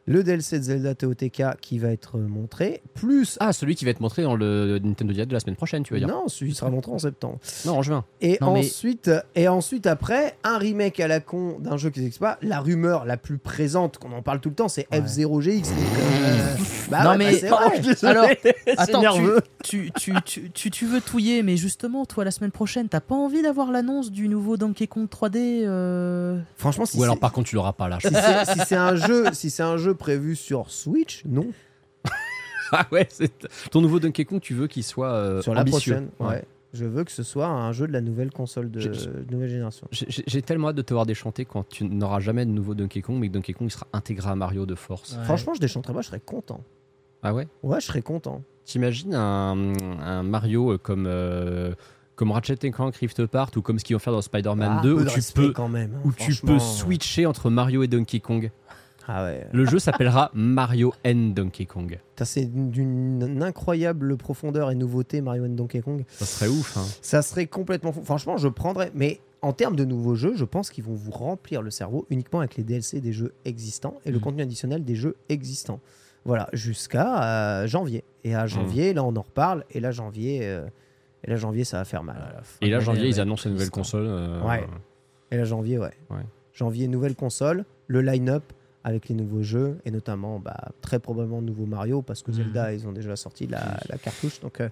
Le DLC de Zelda TOTK qui va être montré, plus Ah, celui qui va être montré dans le Nintendo Direct de la semaine prochaine, tu veux dire non, celui sera montré en septembre. Non, en juin. Et Non, mais- ensuite, et ensuite après, un remake à la con d'un jeu qui n'existe pas. La rumeur la plus présente, qu'on en parle tout le temps, c'est Ouais. F0 GX. Donc, euh, [LAUGHS] Bah non ouais, mais bah vrai. désolé, alors [LAUGHS] attends, tu, nerveux. tu, tu, tu, tu, tu veux touiller, mais justement, toi, la semaine prochaine, t'as pas envie d'avoir l'annonce du nouveau Donkey Kong 3D euh, Franchement, si Ou alors par contre tu l'auras pas là. si c'est si c'est un jeu, si c'est un jeu prévu sur Switch, non. [LAUGHS] Ah ouais, c'est ton nouveau Donkey Kong, tu veux qu'il soit euh, sur la ambitieux. prochaine, ouais. Je veux que ce soit un jeu de la nouvelle console de, nouvelle génération. J'ai- tellement hâte de te voir déchanter quand tu n'auras jamais de nouveau Donkey Kong, mais que Donkey Kong il sera intégré à Mario de force. Ouais. Franchement, je déchanterais pas, je serais content. Ah ouais? Ouais, je serais content. T'imagines un, un Mario euh, comme, euh, comme Ratchet Clank Rift Apart ou comme ce qu'ils vont faire dans Spider-Man Ah, 2 un peu où tu peux, quand même. hein, où tu peux switcher entre Mario et Donkey Kong? Ah ouais. Le jeu s'appellera Mario and Donkey Kong. C'est d'une incroyable profondeur et nouveauté Mario and Donkey Kong. Ça serait ouf. hein. Ça serait complètement fou. Franchement, je prendrais. Mais en termes de nouveaux jeux, je pense qu'ils vont vous remplir le cerveau uniquement avec les DLC des jeux existants et le Mhm. contenu additionnel des jeux existants. Voilà, jusqu'à euh, janvier. Et à janvier, là, on en reparle. Et là, janvier, euh, et là, janvier, ça va faire mal. Et là, janvier, ils annoncent la nouvelle console. euh, Ouais. Et là, janvier, ouais. Ouais. Janvier, nouvelle console, le line-up avec les nouveaux jeux et notamment bah, très probablement de nouveau Mario parce que Mhm. Zelda, ils ont déjà sorti la, la cartouche. Donc, euh,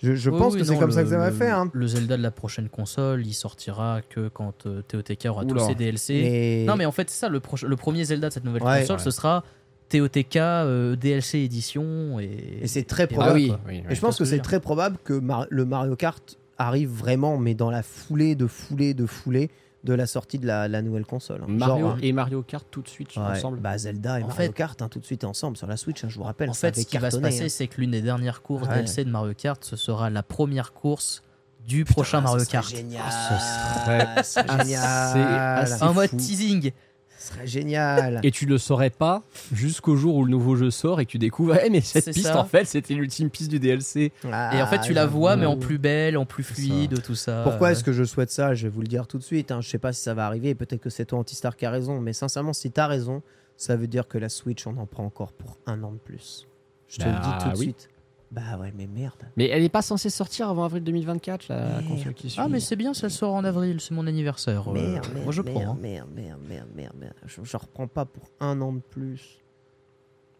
je, je Oui, pense oui, que c'est comme le- ça que ça va le- faire. hein. Le Zelda de la prochaine console, il sortira que quand euh, TOTK aura Oula. tous ses DLC. Non, mais en fait, c'est ça, le, le premier Zelda de cette nouvelle Ouais. console, Ouais. ce sera TOTK euh, DLC édition. Et, Et c'est très et probable. Ah oui, quoi. oui, oui. Et je pense que c'est très probable que Mar- le Mario Kart arrive vraiment, mais dans la foulée de foulée de foulée de la sortie de la, la nouvelle console. hein. Mario Genre, et Mario Kart tout de suite ouais, ensemble. bah Zelda et En Mario fait- Kart hein, tout de suite ensemble sur la Switch. hein, je vous rappelle, En ça fait, avait ce qui va se cartonné, passer, hein. c'est que l'une des dernières courses Ouais. DLC de Mario Kart, ce sera la première course du Putain, prochain Mario serait Kart. Génial. ce serait Ce serait assez- génial. assez En mode teasing. Ce serait génial. Et tu le saurais pas jusqu'au jour où le nouveau jeu sort et que tu découvres, eh, mais cette piste ça. en fait c'était l'ultime piste du DLC. Ah, Et en fait, tu la vois, mais en plus belle, en plus fluide, tout ça. Pourquoi est-ce que je souhaite ça? Je vais vous le dire tout de suite. Hein. Je sais pas si ça va arriver. Peut-être que c'est toi, Antistar, qui a raison. Mais sincèrement, si tu as raison, ça veut dire que la Switch, on en prend encore pour un an de plus. Je te le Bah, dis tout de oui. suite. Bah ouais, mais merde. Mais elle est pas censée sortir avant avril 2024 la Merde. console qui suit. Ah, mais c'est bien, ça sort en avril, c'est mon anniversaire. Euh, Merde, merde, moi, je merde, prends. hein. merde, merde, merde, merde, merde. Je, je reprends pas pour un an de plus.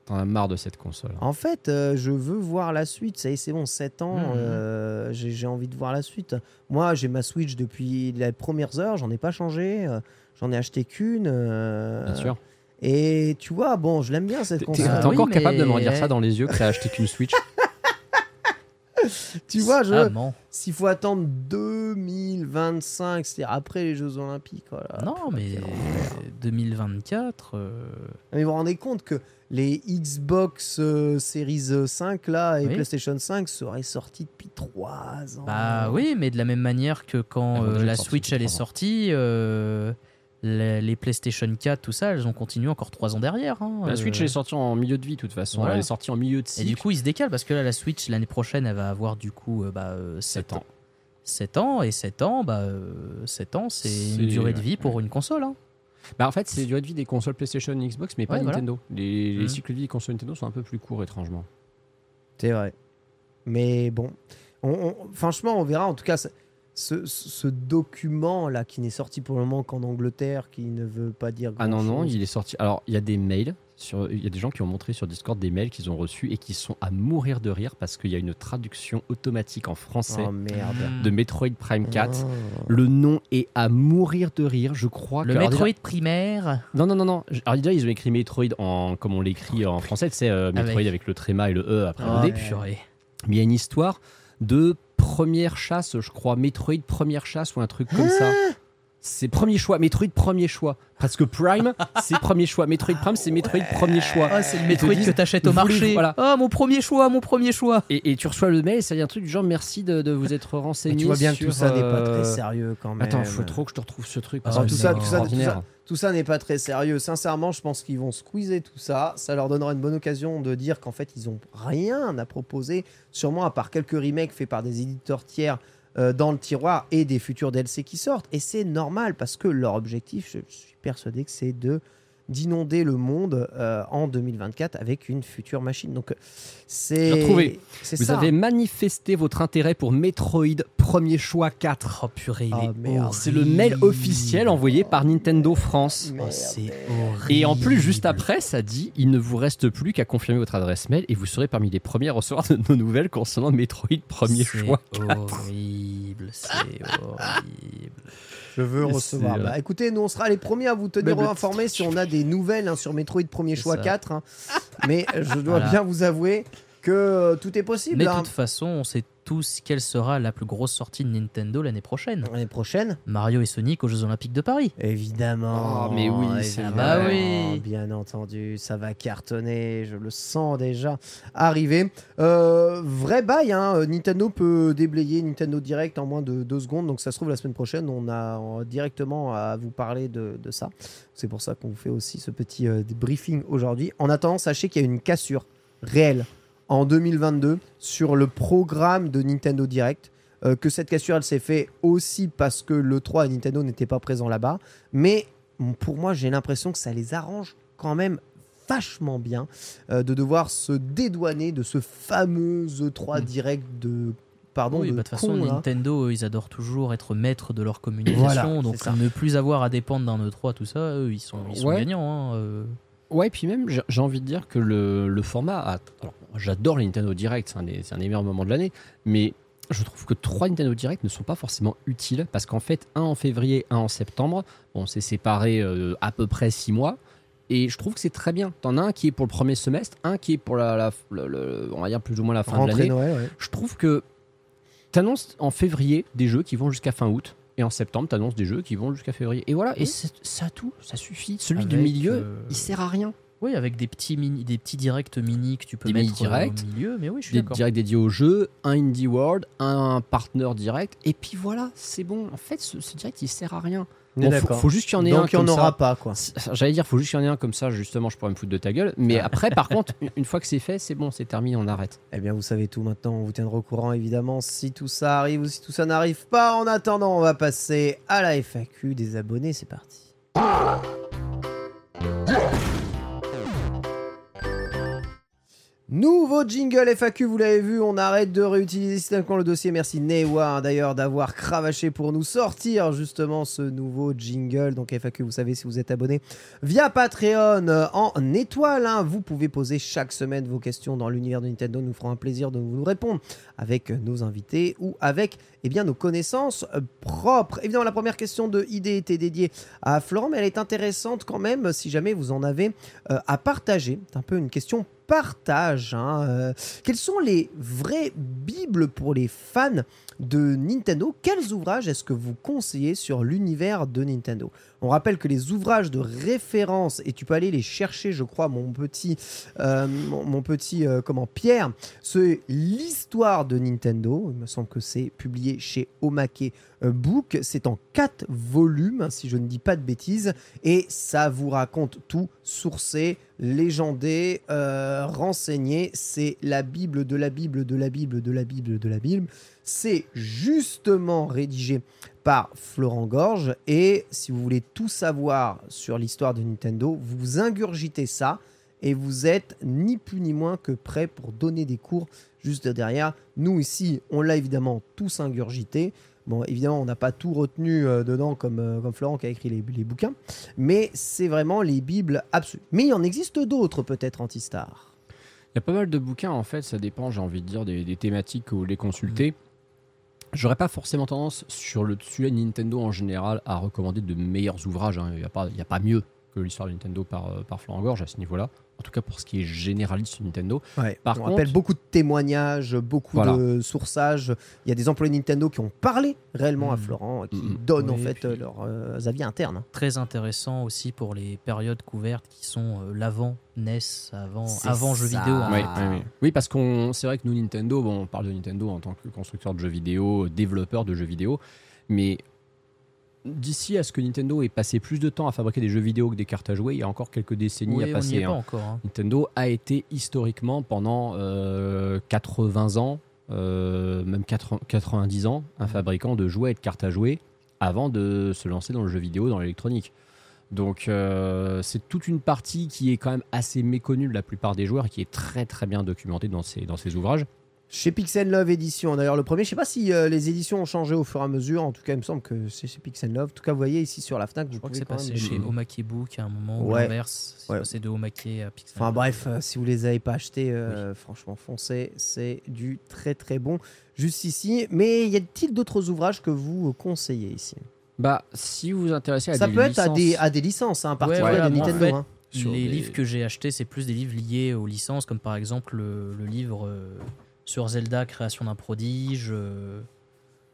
T'en as marre de cette console. En fait, euh, je veux voir la suite. Ça y est, c'est bon, 7 ans. Euh, j'ai j'ai envie de voir la suite. Moi, j'ai ma Switch depuis les premières heures. J'en ai pas changé. J'en ai acheté qu'une. euh, Bien sûr. Et tu vois, bon, je l'aime bien cette console. t'es Ah oui, encore capable de me redire ça dans les yeux que t'as acheté qu'une Switch [LAUGHS] Tu vois, je, Ah, s'il faut attendre 2025, c'est-à-dire après les Jeux Olympiques. voilà. non, mais quel enfer. 2024. euh, Mais vous vous rendez compte que les Xbox euh, Series 5 là et Oui. PlayStation 5 seraient sortis depuis 3 ans. Bah oui, mais de la même manière que quand euh, déjà la Switch elle est sortie, euh, les, les PlayStation 4, tout ça, elles ont continué encore 3 ans derrière. hein, La euh. Switch elle est sortie en milieu de vie de toute façon. Voilà. Elle est sortie en milieu de Et cycle. du coup, ils se décalent parce que là, la Switch l'année prochaine, elle va avoir du coup euh, bah, 7 7 ans. 7 ans, et 7 ans, bah, euh, 7 ans, c'est une durée de vie ouais. pour une console. hein. Bah en fait c'est la durée de vie des consoles PlayStation et Xbox mais pas Ouais, voilà. Nintendo. Les, les Mhm. cycles de vie des consoles Nintendo sont un peu plus courts étrangement. C'est vrai. Mais bon, on- on- franchement, on verra. En tout cas, ce- ce document-là qui n'est sorti pour le moment qu'en Angleterre, qui ne veut pas dire Ah non non, il est sorti. Alors il y a des mails sur il y a des gens qui ont montré sur Discord des mails qu'ils ont reçus et qui sont à mourir de rire parce qu'il y a une traduction automatique en français Oh merde. de Metroid Prime 4. Oh. Le nom est à mourir de rire, je crois. Le que- alors déjà- Metroid primaire. Non, non, non, non. Alors déjà, ils ont écrit Metroid en, comme on l'écrit en français, tu sais, euh, Metroid Avec- avec... le tréma et le E après Oh, le D. purée. Mais il y a une histoire de première chasse, je crois, Metroid première chasse ou un truc comme ça. C'est premier choix, Metroid premier choix. Parce que Prime, [LAUGHS] c'est premier choix. Metroid Prime, c'est Metroid premier choix. Ah, c'est le Metroid disent, que t'achètes au marché. voilà. Oh, mon premier choix, mon premier choix. Et, et tu reçois le mail, ça y a un truc du genre merci de, de vous être Mais renseigné. tu vois bien que sur, tout ça n'est pas très euh, sérieux quand même. Attends, faut trop que je te retrouve ce truc. Ah, parce que tout ça- tout ça- tout ça-. Tout ça n'est pas très sérieux. Sincèrement, je pense qu'ils vont squeezer tout ça. Ça leur donnera une bonne occasion de dire qu'en fait, ils ont rien à proposer, sûrement à part quelques remakes faits par des éditeurs tiers dans le tiroir et des futurs DLC qui sortent. Et c'est normal parce que leur objectif, je suis persuadé que c'est de d'inonder le monde euh, en 2024 avec une future machine. Donc J'ai c'est Vous ça. avez manifesté votre intérêt pour Metroid Premier Choix 4. Oh purée, il est merde. C'est le mail officiel envoyé par Nintendo France. Oh, c'est horrible. Et en plus, juste après, ça dit il ne vous reste plus qu'à confirmer votre adresse mail et vous serez parmi les premiers à recevoir de nos nouvelles concernant Metroid Premier C'est Choix. horrible, c'est horrible. Je veux recevoir. euh, Bah, écoutez, nous on sera les premiers à vous tenir informés si on a des nouvelles hein, sur Metroid Premier Choix ça. 4. hein. Mais je dois Voilà. bien vous avouer que euh, tout est possible. Mais de hein. toute façon, on sait tous quelle sera la plus grosse sortie de Nintendo l'année prochaine? L'année prochaine, Mario et Sonic aux Jeux Olympiques de Paris. évidemment. Oh, mais oui, c'est. Bah oui. Bien entendu, ça va cartonner. Je le sens déjà arriver. Euh, vrai bail, hein, euh, Nintendo peut déblayer Nintendo Direct en moins de deux secondes. Donc ça se trouve la semaine prochaine, on a euh, directement à vous parler de, de ça. C'est pour ça qu'on vous fait aussi ce petit euh, briefing aujourd'hui. En attendant, sachez qu'il y a une cassure réelle en 2022 sur le programme de Nintendo Direct. Euh, que cette cassure, elle s'est fait aussi parce que le 3 et Nintendo n'étaient pas présents là-bas. Mais pour moi, j'ai l'impression que ça les arrange quand même vachement bien euh, de devoir se dédouaner de ce fameux E3 Mm. Direct de... Pardon, oui, de bah, de toute façon, là. Nintendo, eux, ils adorent toujours être maîtres de leur communication. Voilà, donc ne plus avoir à dépendre d'un E3, tout ça, eux, ils sont, ils sont Ouais. gagnants. hein, euh. Ouais, et puis même, j'ai j'ai envie de dire que le, le format. A, alors, j'adore les Nintendo Direct, c'est un, des- c'est un des meilleurs moments de l'année, mais je trouve que trois Nintendo Direct ne sont pas forcément utiles parce qu'en fait, un en février, un en septembre, on s'est séparés euh, à peu près six mois. Et je trouve que c'est très bien. T'en as un qui est pour le premier semestre, un qui est pour la, on va dire plus ou moins la fin de l'année. Noël, ouais. Je trouve que t'annonces en février des jeux qui vont jusqu'à fin août. Et en septembre, t'annonces des jeux qui vont jusqu'à février. Et voilà, et c'est- ça tout, ça suffit. Celui du milieu, euh, il sert à rien. Oui, avec des petits, mini, des petits directs mini que tu peux Des mettre euh, au milieu. Mais oui, je suis des directs dédiés au jeu, un Indie World, un partner direct, et puis voilà, c'est bon. En fait, ce, ce direct, il sert à rien. Bon, faut, juste qu'il y en ait un Donc il n'y en aura ça. pas, quoi. J'allais dire, faut juste qu'il y en ait un comme ça, justement, je pourrais me foutre de ta gueule. Mais après, par [LAUGHS] contre, une- une fois que c'est fait, c'est bon, c'est terminé, on arrête. Eh bien, vous savez tout maintenant. On vous tiendra au courant, évidemment, si tout ça arrive ou si tout ça n'arrive pas. En attendant, on va passer à la FAQ des abonnés. C'est parti. Nouveau jingle FAQ, vous l'avez vu, on arrête de réutiliser systématiquement le dossier. Merci Newa hein, d'ailleurs d'avoir cravaché pour nous sortir justement ce nouveau jingle. Donc FAQ, vous savez si vous êtes abonné via Patreon euh, en étoile. hein, vous pouvez poser chaque semaine vos questions dans l'univers de Nintendo. Nous ferons un plaisir de vous répondre avec nos invités ou avec eh bien, nos connaissances euh, propres. Évidemment, la première question de ID était dédiée à Florent, mais elle est intéressante quand même si jamais vous en avez euh, à partager. C'est un peu une question partage. hein, euh. quelles sont les vraies bibles pour les fans de Nintendo? Quels ouvrages est-ce que vous conseillez sur l'univers de Nintendo? On rappelle que les ouvrages de référence, et tu peux aller les chercher, je crois, mon petit, euh, mon, petit euh, comment, Pierre, c'est l'histoire de Nintendo. Il me semble que c'est publié chez Omake euh, Book. C'est en quatre volumes, si je ne dis pas de bêtises, et ça vous raconte tout, sourcé, légendé, renseigné. C'est la Bible de la Bible de la Bible de la Bible de la Bible. C'est justement rédigé par Florent Gorge. Et si vous voulez tout savoir sur l'histoire de Nintendo, vous ingurgitez ça et vous êtes ni plus ni moins que prêt pour donner des cours juste derrière. Nous ici, on l'a évidemment tous ingurgité. Bon, évidemment, on n'a pas tout retenu euh, dedans comme, euh, comme Florent qui a écrit les, les bouquins, mais c'est vraiment les bibles absolues. Mais il en existe d'autres peut-être, Antistar. Il y a pas mal de bouquins, en fait, ça dépend, j'ai envie de dire, des, des thématiques où les consulter. J'aurais pas forcément tendance, sur le sujet Nintendo en général, à recommander de meilleurs ouvrages. hein. Il n'y a, pas- mieux que l'histoire de Nintendo par, euh, par Florent Gorge à ce niveau-là. En tout cas, pour ce qui est généraliste sur Nintendo. Par on contre- rappelle beaucoup de témoignages, beaucoup Voilà. de sourçages. Il y a des employés Nintendo qui ont parlé réellement à Mhm. Florent, qui Mhm. donnent en fait puis- leurs euh, avis internes. Très intéressant aussi pour les périodes couvertes qui sont euh, l'avant NES, avant, C'est avant jeux vidéo. Oui, oui, oui. Oui, parce qu'on, c'est vrai que nous, Nintendo, bon, on parle de Nintendo en tant que constructeur de jeux vidéo, développeur de jeux vidéo, mais d'ici à ce que Nintendo ait passé plus de temps à fabriquer des jeux vidéo que des cartes à jouer, il y a encore quelques décennies Oui, à on passer. est pas hein. encore. hein. Nintendo a été historiquement pendant euh, 80 ans, euh, même 80 90 ans, un fabricant de jouets et de cartes à jouer avant de se lancer dans le jeu vidéo, dans l'électronique. Donc euh, c'est toute une partie qui est quand même assez méconnue de la plupart des joueurs et qui est très très bien documentée dans ces, dans ces ouvrages. Chez Pixel Love Édition, d'ailleurs le premier, je sais pas si euh, les éditions ont changé au fur et à mesure, en tout cas il me semble que c'est chez Pixel Love. En tout cas vous voyez ici sur la FNAC, vous Je crois que c'est passé même- chez Omake Book à un moment ou Ouais. l'inverse. C'est Ouais. passé de Omake à Pixel. Enfin bref, euh, si vous les avez pas achetés, euh, franchement foncez, c'est du très très bon juste ici. Mais y a-t-il d'autres ouvrages que vous conseillez ici? Bah si vous vous intéressez à Ça des peut être à licences- des, à des licences, hein, en particulier voilà, de moi, en Nintendo. fait, hein. sur les des- livres que j'ai achetés, c'est plus des livres liés aux licences, comme par exemple le, le livre euh, sur Zelda, création d'un prodige. euh,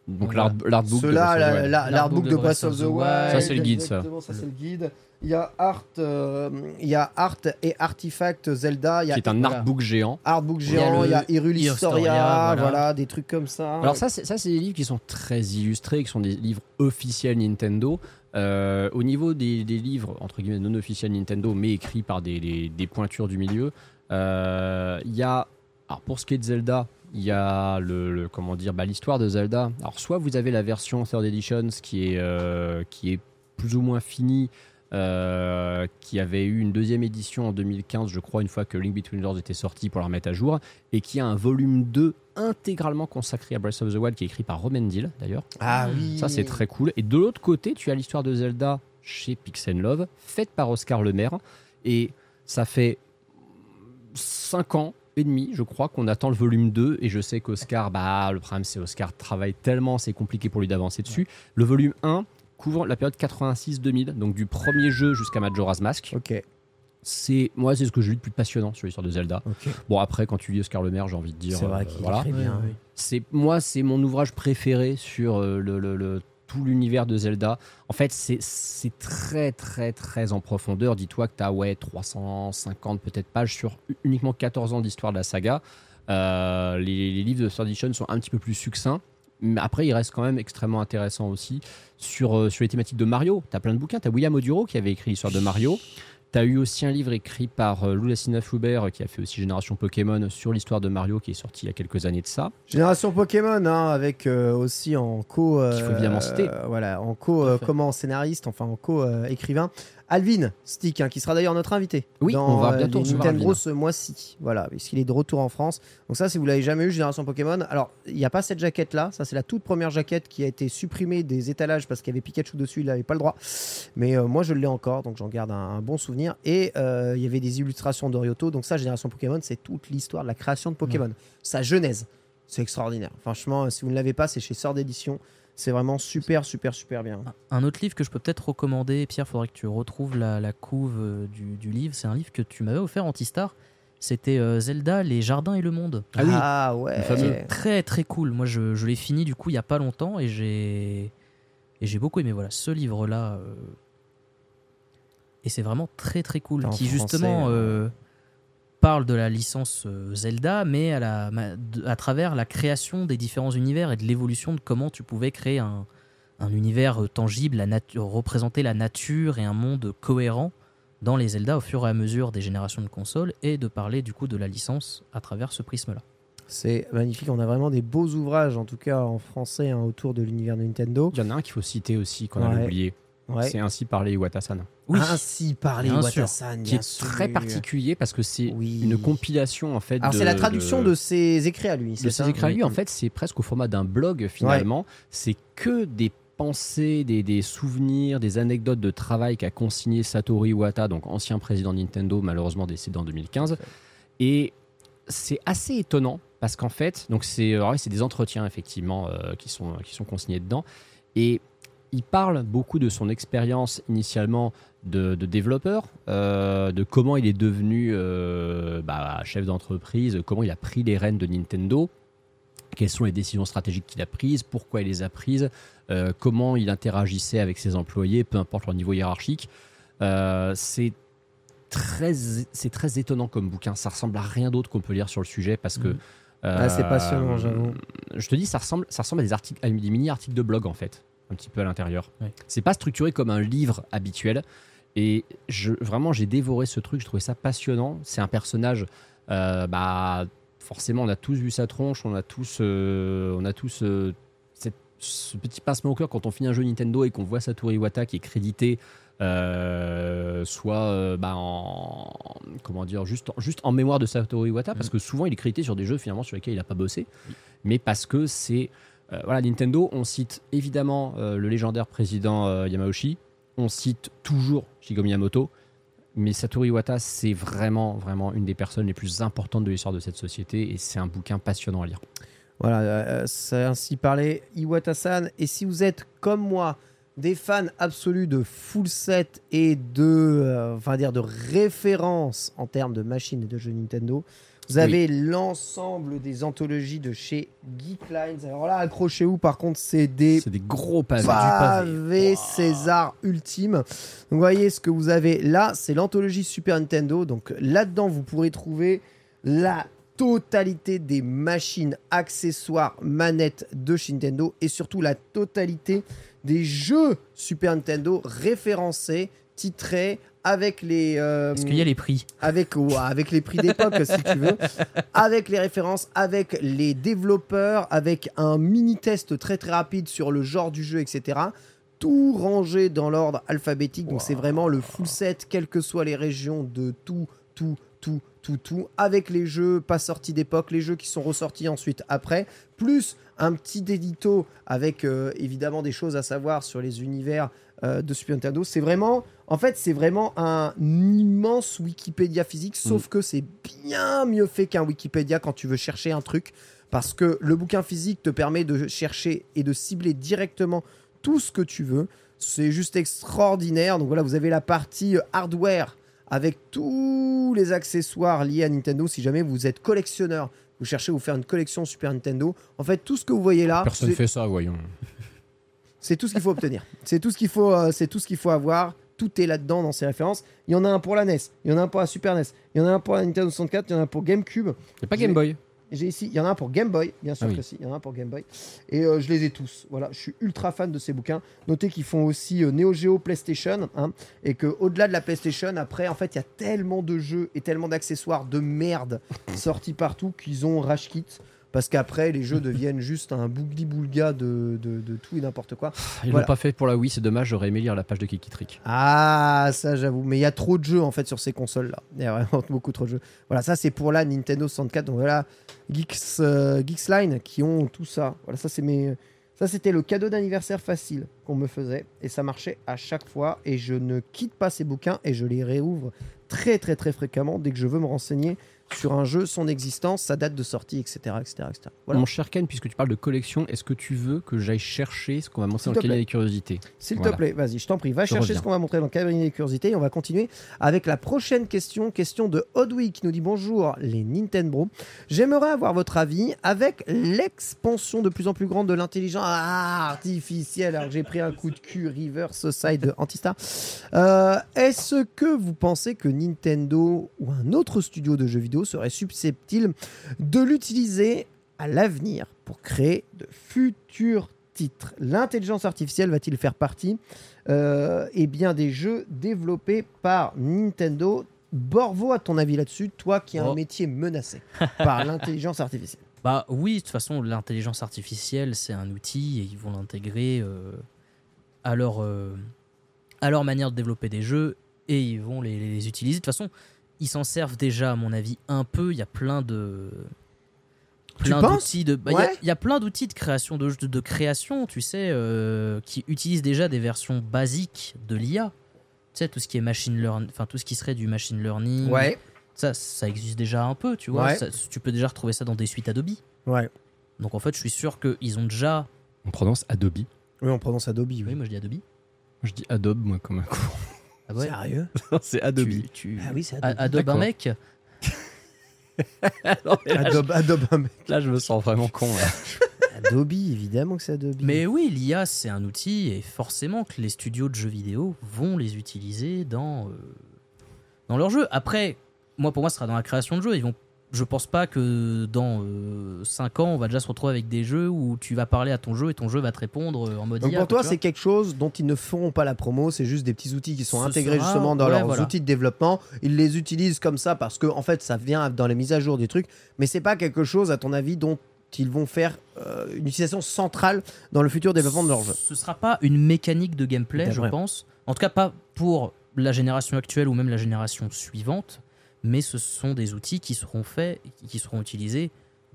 Donc Voilà. l'artbook de Ceux-là, Breath of the la- Wild. la- l'artbook de Breath of the Wild. Ça, c'est le guide, ça. Exactement, ça c'est le guide. Il y a Art, euh, il y a Art et Artifact Zelda. Il y a qui est un voilà. artbook géant. Artbook Il y a géant, le il y a Hyrule Historia, Historia, voilà. voilà. des trucs comme ça. Alors ça, c'est ça, c'est des livres qui sont très illustrés, qui sont des livres officiels Nintendo. Euh, au niveau des, des livres entre guillemets non officiels Nintendo, mais écrits par des, des- des pointures du milieu, euh, il y a, alors pour ce qui est de Zelda, il y a le, le- comment dire, bah, l'histoire de Zelda. Alors soit vous avez la version Third Edition, qui est euh, qui est plus ou moins finie. euh, qui avait eu une deuxième édition en 2015, je crois, une fois que Link Between Worlds était sorti pour la remettre à jour, et qui a un volume 2 intégralement consacré à Breath of the Wild, qui est écrit par Romendil d'ailleurs. ah oui. Ça, c'est très cool. Et de l'autre côté, tu as l'histoire de Zelda chez Pixel Love, faite par Oscar Lemaire. Et ça fait 5 ans et demi, je crois, qu'on attend le volume 2. Et je sais qu'Oscar, bah, le problème, c'est Oscar travaille tellement, c'est compliqué pour lui d'avancer dessus. Le volume 1 couvre la période 86-2000, donc du premier jeu jusqu'à Majora's Mask. Ok. C'est moi, c'est ce que je lis de plus passionnant sur l'histoire de Zelda. Bon, après, quand tu lis Oscar Lemaire, j'ai envie de dire. C'est vrai euh, voilà. C'est moi, c'est mon ouvrage préféré sur euh, le, le- le- l'univers de Zelda. En fait, c'est très très très en profondeur. Dis-toi que tu as ouais 350 peut-être pages sur uniquement 14 ans d'histoire de la saga. Euh, les, livres de Third sont un petit peu plus succincts. Mais après, il reste quand même extrêmement intéressant aussi sur, euh, sur les thématiques de Mario. Tu as plein de bouquins. Tu as William Oduro qui avait écrit l'histoire de Mario. Tu as eu aussi un livre écrit par euh, Lou Lassina Foubert qui a fait aussi Génération Pokémon sur l'histoire de Mario qui est sorti il y a quelques années de ça. Génération Pokémon, hein, avec euh, aussi en co. euh, Qu'il faut évidemment citer. euh, voilà, en co, euh, comment scénariste, enfin en co euh, écrivain. Alvin Stick, hein, qui sera d'ailleurs notre invité. Oui, dans, on va euh, bientôt Nintendo ce mois-ci. Voilà, puisqu'il est de retour en France. Donc ça, si vous l'avez jamais eu, Génération Pokémon. Alors, il n'y a pas cette jaquette-là. Ça, c'est la toute première jaquette qui a été supprimée des étalages parce qu'il y avait Pikachu dessus. Il n'avait pas le droit. Mais euh, moi, je l'ai encore, donc j'en garde un, un bon souvenir. Et euh, il y avait des illustrations d'Orioto. Donc ça, Génération Pokémon, c'est toute l'histoire de la création de Pokémon. Sa genèse. C'est extraordinaire. Franchement, si vous ne l'avez pas, c'est chez Sort d'édition. C'est vraiment super, super, super bien. Un autre livre que je peux peut-être recommander, Pierre, faudrait que tu retrouves la, la couve euh, du, du livre. C'est un livre que tu m'avais offert Antistar. C'était euh, Zelda, les jardins et le monde. Ah oui, ouais. le fameux. Très très cool. Moi, je, je l'ai fini du coup il y a pas longtemps et j'ai et j'ai beaucoup aimé. Voilà, ce livre-là. euh, Et c'est vraiment très très cool. En qui français, justement euh, parle de la licence euh, Zelda, mais à, la, travers la création des différents univers et de l'évolution de comment tu pouvais créer un, un univers euh, tangible, la représenter la nature et un monde cohérent dans les Zelda au fur et à mesure des générations de consoles et de parler du coup de la licence à travers ce prisme-là. C'est magnifique. On a vraiment des beaux ouvrages, en tout cas en français, hein, autour de l'univers de Nintendo. Il y en a un qu'il faut citer aussi, qu'on a oublié. Ouais. C'est ainsi parler Iwata-san. Oui. Ainsi parler Bien sûr. Watasan, Qui est très particulier parce que c'est Oui. une compilation en fait. Alors, c'est la traduction de, ses écrits à lui. de ses écrits à lui. En fait, c'est presque au format d'un blog finalement. C'est que des pensées, des, des souvenirs, des anecdotes de travail qu'a consigné Satoru Iwata, donc ancien président de Nintendo, malheureusement décédé en 2015. Et c'est assez étonnant parce qu'en fait, donc c'est oui, c'est des entretiens effectivement euh, qui sont qui sont consignés dedans et il parle beaucoup de son expérience initialement de, de développeur, euh, de comment il est devenu euh, bah, chef d'entreprise, comment il a pris les rênes de Nintendo, quelles sont les décisions stratégiques qu'il a prises, pourquoi il les a prises, euh, comment il interagissait avec ses employés, peu importe leur niveau hiérarchique. C'est très, c'est très étonnant comme bouquin. Ça ressemble à rien d'autre qu'on peut lire sur le sujet parce que. Mhm. Ah, c'est passionnant, j'avoue. Je te dis, ça ressemble, ça ressemble à des articles, à des mini articles de blog en fait, un petit peu à l'intérieur. Ouais. C'est pas structuré comme un livre habituel. Et je, vraiment, j'ai dévoré ce truc. Je trouvais ça passionnant. C'est un personnage. euh, bah, forcément, on a tous vu sa tronche. On a tous, euh, on a tous euh, cette- ce petit pincement au cœur quand on finit un jeu Nintendo et qu'on voit Satoru Iwata qui est crédité soit bah, en comment dire juste, en- juste en mémoire de Satoru Iwata parce que souvent il est crédité sur des jeux finalement sur lesquels il n'a pas bossé mais parce que c'est voilà Nintendo on cite évidemment le légendaire président Yamauchi on cite toujours Shigeru Miyamoto mais Satoru Iwata c'est vraiment vraiment une des personnes les plus importantes de l'histoire de cette société et c'est un bouquin passionnant à lire Voilà, euh, c'est ainsi parlé Iwata-san. Et si vous êtes comme moi, des fans absolus de full set et de, euh, enfin dire, de référence en termes de machines et de jeux Nintendo, vous avez l'ensemble des anthologies de chez Geeklines. Alors là, accrochez-vous, par contre, c'est des des gros pavés pavé César ultime. Donc, vous voyez ce que vous avez là, c'est l'anthologie Super Nintendo. Donc là-dedans, vous pourrez trouver la totalité des machines, accessoires, manettes de chez Nintendo et surtout la totalité des jeux Super Nintendo référencés, titrés avec les euh, Est-ce qu'il y a les prix avec, ouais, avec les prix d'époque, si tu veux, [LAUGHS] avec les références, avec les développeurs, avec un mini-test très très rapide sur le genre du jeu, etc. Tout rangé dans l'ordre alphabétique. Donc c'est vraiment le full set, quelles que soient les régions, de tout, tout, tout, tout, tout, avec les jeux pas sortis d'époque, les jeux qui sont ressortis ensuite après, plus un petit édito avec euh, évidemment des choses à savoir sur les univers euh, de Super Nintendo. C'est vraiment, en fait, c'est vraiment un immense Wikipédia physique, sauf que c'est bien mieux fait qu'un Wikipédia quand tu veux chercher un truc, parce que le bouquin physique te permet de chercher et de cibler directement tout ce que tu veux. C'est juste extraordinaire. Donc voilà, vous avez la partie euh, hardware avec tous les accessoires liés à Nintendo. Si jamais vous êtes collectionneur, vous cherchez à vous faire une collection Super Nintendo. En fait, tout ce que vous voyez là, personne c'est- fait ça voyons c'est tout ce qu'il faut obtenir. C'est tout ce qu'il faut, euh, c'est tout ce qu'il faut avoir. Tout est là-dedans dans ces références. Il y en a un pour la NES, il y en a un pour la Super NES, il y en a un pour la Nintendo 64, il y en a un pour GameCube. il a pas Game Boy J'ai ici, il y en a un pour Game Boy, bien sûr Ah oui. que si, il y en a un pour Game Boy. Et euh, je les ai tous. Voilà, je suis ultra fan de ces bouquins. Notez qu'ils font aussi euh, Neo Geo PlayStation, hein, et que au-delà de la PlayStation, après, en fait, il y a tellement de jeux et tellement d'accessoires de merde [LAUGHS] sortis partout qu'ils ont rage kit. Parce qu'après, les jeux deviennent juste un bougli-boulga de, de, de tout et n'importe quoi. ils Voilà. l'ont pas fait pour la Wii c'est dommage j'aurais aimé lire la page de Kiki Trick Ah, ça j'avoue. Mais il y a trop de jeux en fait sur ces consoles-là. Il y a vraiment [LAUGHS] beaucoup trop de jeux. Voilà, ça c'est pour la Nintendo 64. Donc voilà, Geeks, euh, Geeks Line qui ont tout ça. Voilà, ça c'est mes. Ça c'était le cadeau d'anniversaire facile qu'on me faisait. Et ça marchait à chaque fois. Et je ne quitte pas ces bouquins et je les réouvre très très très fréquemment dès que je veux me renseigner sur un jeu, son existence, sa date de sortie, etc. etc., etc. Voilà. Mon cher Ken, puisque tu parles de collection, est-ce que tu veux que j'aille chercher ce qu'on va montrer dans le plaît. des curiosités? S'il Voilà. te plaît, vas-y, je t'en prie, va Je chercher reviens. ce qu'on va montrer dans le cabinet des curiosités et on va continuer avec la prochaine question, question de Odwi qui nous dit bonjour les Nintendo. J'aimerais avoir votre avis avec l'expansion de plus en plus grande de l'intelligence artificielle. Alors j'ai pris un coup de cul reverse side de Antistar. Euh, Est-ce que vous pensez que Nintendo ou un autre studio de jeux vidéo serait susceptible de l'utiliser à l'avenir pour créer de futurs titres L'intelligence artificielle va-t-il faire partie euh, eh bien, des jeux développés par Nintendo? Borvo, à ton avis là-dessus, toi qui as un Oh. métier menacé [LAUGHS] par l'intelligence artificielle Bah oui, de toute façon, l'intelligence artificielle, c'est un outil et ils vont l'intégrer euh, à, leur, euh, à leur manière de développer des jeux et ils vont les, les utiliser. De toute façon, ils s'en servent déjà, à mon avis, un peu. Il y a plein de. Plein d'outils de. bah, il y a- Ouais. il y, a plein d'outils de création, de, de, de création, tu sais, euh, qui utilisent déjà des versions basiques de l'IA. Tu sais, tout ce qui est machine learning, enfin tout ce qui serait du machine learning. Ouais, Ça, ça existe déjà un peu, tu vois. Ouais. Ça- tu peux déjà retrouver ça dans des suites Adobe. ouais. Donc en fait, je suis sûr qu'ils ont déjà. On prononce Adobe. Oui, on prononce Adobe. Oui. Oui, moi je dis Adobe. Je dis Adobe, moi, comme un con. Ah ouais Sérieux? [LAUGHS] C'est Adobe. Tu, tu- Ah oui, c'est A- Adobe. [LAUGHS] Adobe un mec? Adobe, Adobe, Là, je me sens vraiment con. là. [LAUGHS] Adobe, évidemment que c'est Adobe. Mais oui, l'IA c'est un outil et forcément que les studios de jeux vidéo vont les utiliser dans, euh, dans leurs jeux. Après, moi pour moi, ce sera dans la création de jeux. Ils vont, je pense pas que dans 5 ans, on va déjà se retrouver avec des jeux où tu vas parler à ton jeu et ton jeu va te répondre euh, en mode Donc IA. pour toi, c'est quelque chose dont ils ne feront pas la promo, c'est juste des petits outils qui sont Ce intégrés sera- justement dans ouais, leurs voilà. outils de développement. Ils les utilisent comme ça parce que en fait, ça vient dans les mises à jour des trucs, mais c'est pas quelque chose à ton avis dont ils vont faire euh, une utilisation centrale dans le futur développement de leur jeu. Ce sera pas une mécanique de gameplay, je pense. En tout cas, pas pour la génération actuelle ou même la génération suivante, mais ce sont des outils qui seront faits, qui seront utilisés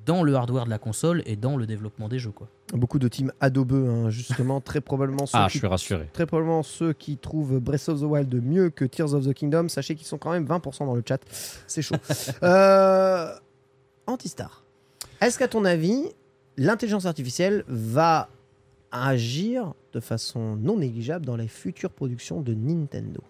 dans le hardware de la console et dans le développement des jeux. Quoi. Beaucoup de teams Adobe, hein, justement, [LAUGHS] très probablement ceux Ah, qui je suis rassuré. Très probablement ceux qui trouvent Breath of the Wild mieux que Tears of the Kingdom. Sachez qu'ils sont quand même 20% dans le chat. C'est chaud. [LAUGHS] euh... Antistar. Est-ce qu'à ton avis, l'intelligence artificielle va agir de façon non négligeable dans les futures productions de Nintendo?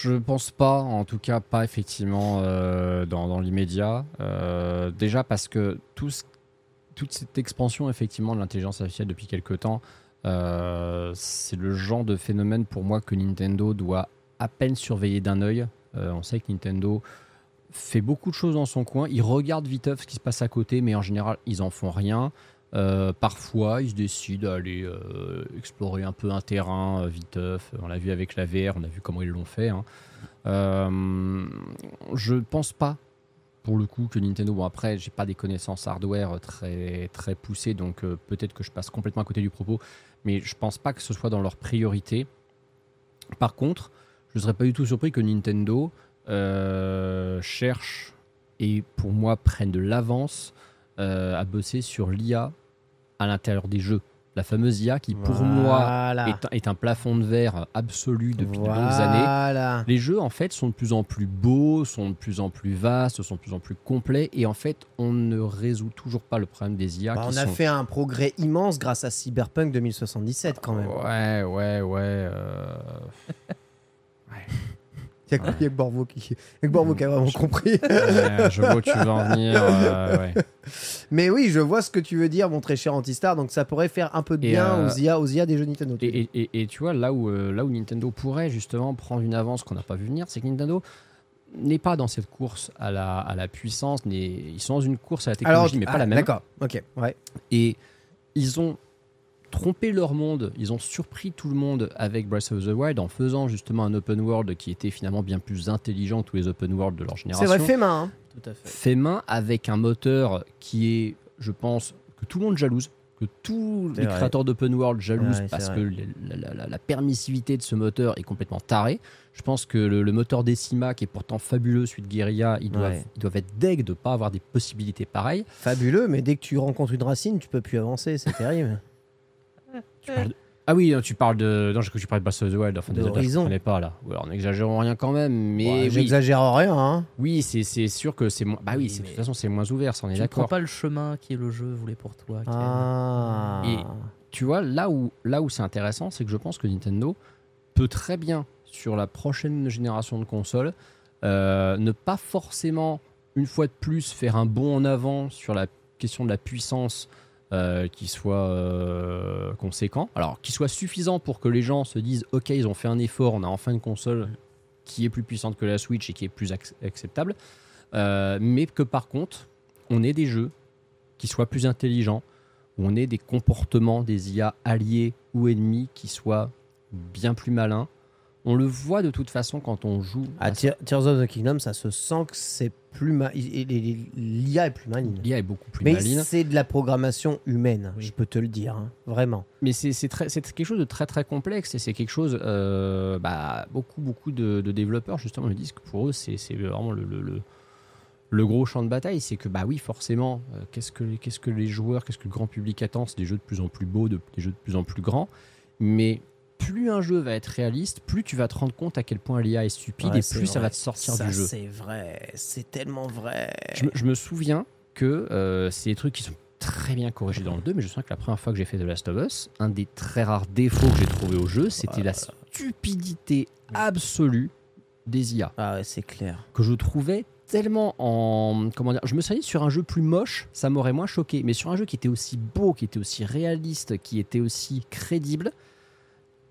Je pense pas, en tout cas pas effectivement euh, dans, l'immédiat. Euh, déjà parce que toute cette expansion effectivement de l'intelligence artificielle depuis quelques temps, euh, c'est le genre de phénomène pour moi que Nintendo doit à peine surveiller d'un œil. On sait que Nintendo fait beaucoup de choses dans son coin. Ils regardent viteuf ce qui se passe à côté, mais en général ils en font rien. Euh, parfois, ils décident à aller euh, explorer un peu un terrain euh, viteuf. On l'a vu avec la VR, on a vu comment ils l'ont fait. hein. Euh, je pense pas, pour le coup, que Nintendo. Bon, après, j'ai pas des connaissances hardware très, très poussées, donc euh, peut-être que je passe complètement à côté du propos, mais je pense pas que ce soit dans leur priorité. Par contre, je ne serais pas du tout surpris que Nintendo cherche et pour moi prenne de l'avance à bosser sur l'IA à l'intérieur des jeux. La fameuse IA qui, pour moi, Voilà. est, un- est un plafond de verre absolu depuis de longues années. Voilà. Les jeux, en fait, sont de plus en plus beaux, sont de plus en plus vastes, sont de plus en plus complets. Et en fait, on ne résout toujours pas le problème des IA Bah, qui on a sont... fait un progrès immense grâce à Cyberpunk 2077 quand même. Ouais, ouais, ouais. euh, Il y a que- il y a que Borvo qui, a Borvo qui a vraiment compris. ouais, je vois où tu veux en venir. [LAUGHS] euh, ouais. Mais oui, je vois ce que tu veux dire, mon très cher Antistar. Donc ça pourrait faire un peu de Et, bien euh, aux, IA, aux IA des jeux Nintendo. Et, tu vois, là où, euh, là où Nintendo pourrait justement prendre une avance qu'on n'a pas vu venir, c'est que Nintendo n'est pas dans cette course à la, à la puissance, ils sont dans une course à la technologie, mais pas ah, la même. D'accord, ok, ouais. Et ils ont trompé leur monde, ils ont surpris tout le monde avec Breath of the Wild en faisant justement un open world qui était finalement bien plus intelligent que tous les open world de leur C'est génération. vrai, fait main. hein. Tout à fait. Fait main avec un moteur qui est, je pense, que tout le monde jalouse, que tous les vrai. créateurs d'open world jalousent Ouais, parce que la, la- permissivité de ce moteur est complètement tarée. Je pense que le, le moteur Decima, qui est pourtant fabuleux, celui de Guerilla, ils doivent, Ouais. ils doivent être deg de ne pas avoir des possibilités pareilles. Fabuleux, mais dès que tu rencontres une racine, tu peux plus avancer, c'est [LAUGHS] terrible. Tu parles de- Ah oui, tu parles de. Non, cru que tu parlais de Breath of the Wild. Enfin, De désolé, je comprenais pas là. Alors, n'exagérons rien quand même. Mais Ouais, oui, J'exagère rien, hein. oui c'est c'est sûr que c'est moins. Bah oui, Oui, de toute façon, c'est moins ouvert, ça, on est Tu ne prends d'accord. pas le chemin qui est le jeu voulait pour toi. Ken. Ah. Et- Tu vois, là où, là où c'est intéressant, c'est que je pense que Nintendo peut très bien, sur la prochaine génération de consoles, euh, ne pas forcément, une fois de plus, faire un bond en avant sur la question de la puissance euh, qui soit euh, conséquent. Alors, qui soit suffisant pour que les gens se disent Ok, ils ont fait un effort, on a enfin une console qui est plus puissante que la Switch et qui est plus ac- acceptable. Euh, mais que par contre, on ait des jeux qui soient plus intelligents, où on ait des comportements des IA alliés ou ennemis qui soient bien plus malins. On le voit de toute façon quand on joue. À à Tear- Tears of the Kingdom, ça se sent que c'est plus ma... L'IA est plus maligne. L'IA est beaucoup plus Mais maligne. c'est de la programmation humaine, Oui. je peux te le dire, hein, vraiment. Mais c'est quelque chose de très très complexe et c'est quelque chose. euh, bah, beaucoup beaucoup de, de développeurs justement me disent que pour eux c'est vraiment le, le- le- le gros champ de bataille. C'est que bah oui forcément, euh, qu'est-ce que les- qu'est-ce que les joueurs, qu'est-ce que le grand public attend? C'est des jeux de plus en plus beaux, de- des jeux de plus en plus grands. Mais plus un jeu va être réaliste, plus tu vas te rendre compte à quel point l'IA est stupide Ouais, et plus ça va te sortir Ça, du jeu. C'est vrai, c'est tellement vrai. Je me, je me souviens que euh, c'est des trucs qui sont très bien corrigés dans le 2, mais je souviens que la première fois que j'ai fait The Last of Us, un des très rares défauts que j'ai trouvé au jeu, c'était la stupidité absolue des IA, Ah ouais, c'est clair. que je trouvais tellement en... Comment dire Je me suis dit, sur un jeu plus moche, ça m'aurait moins choqué, mais sur un jeu qui était aussi beau, qui était aussi réaliste, qui était aussi crédible,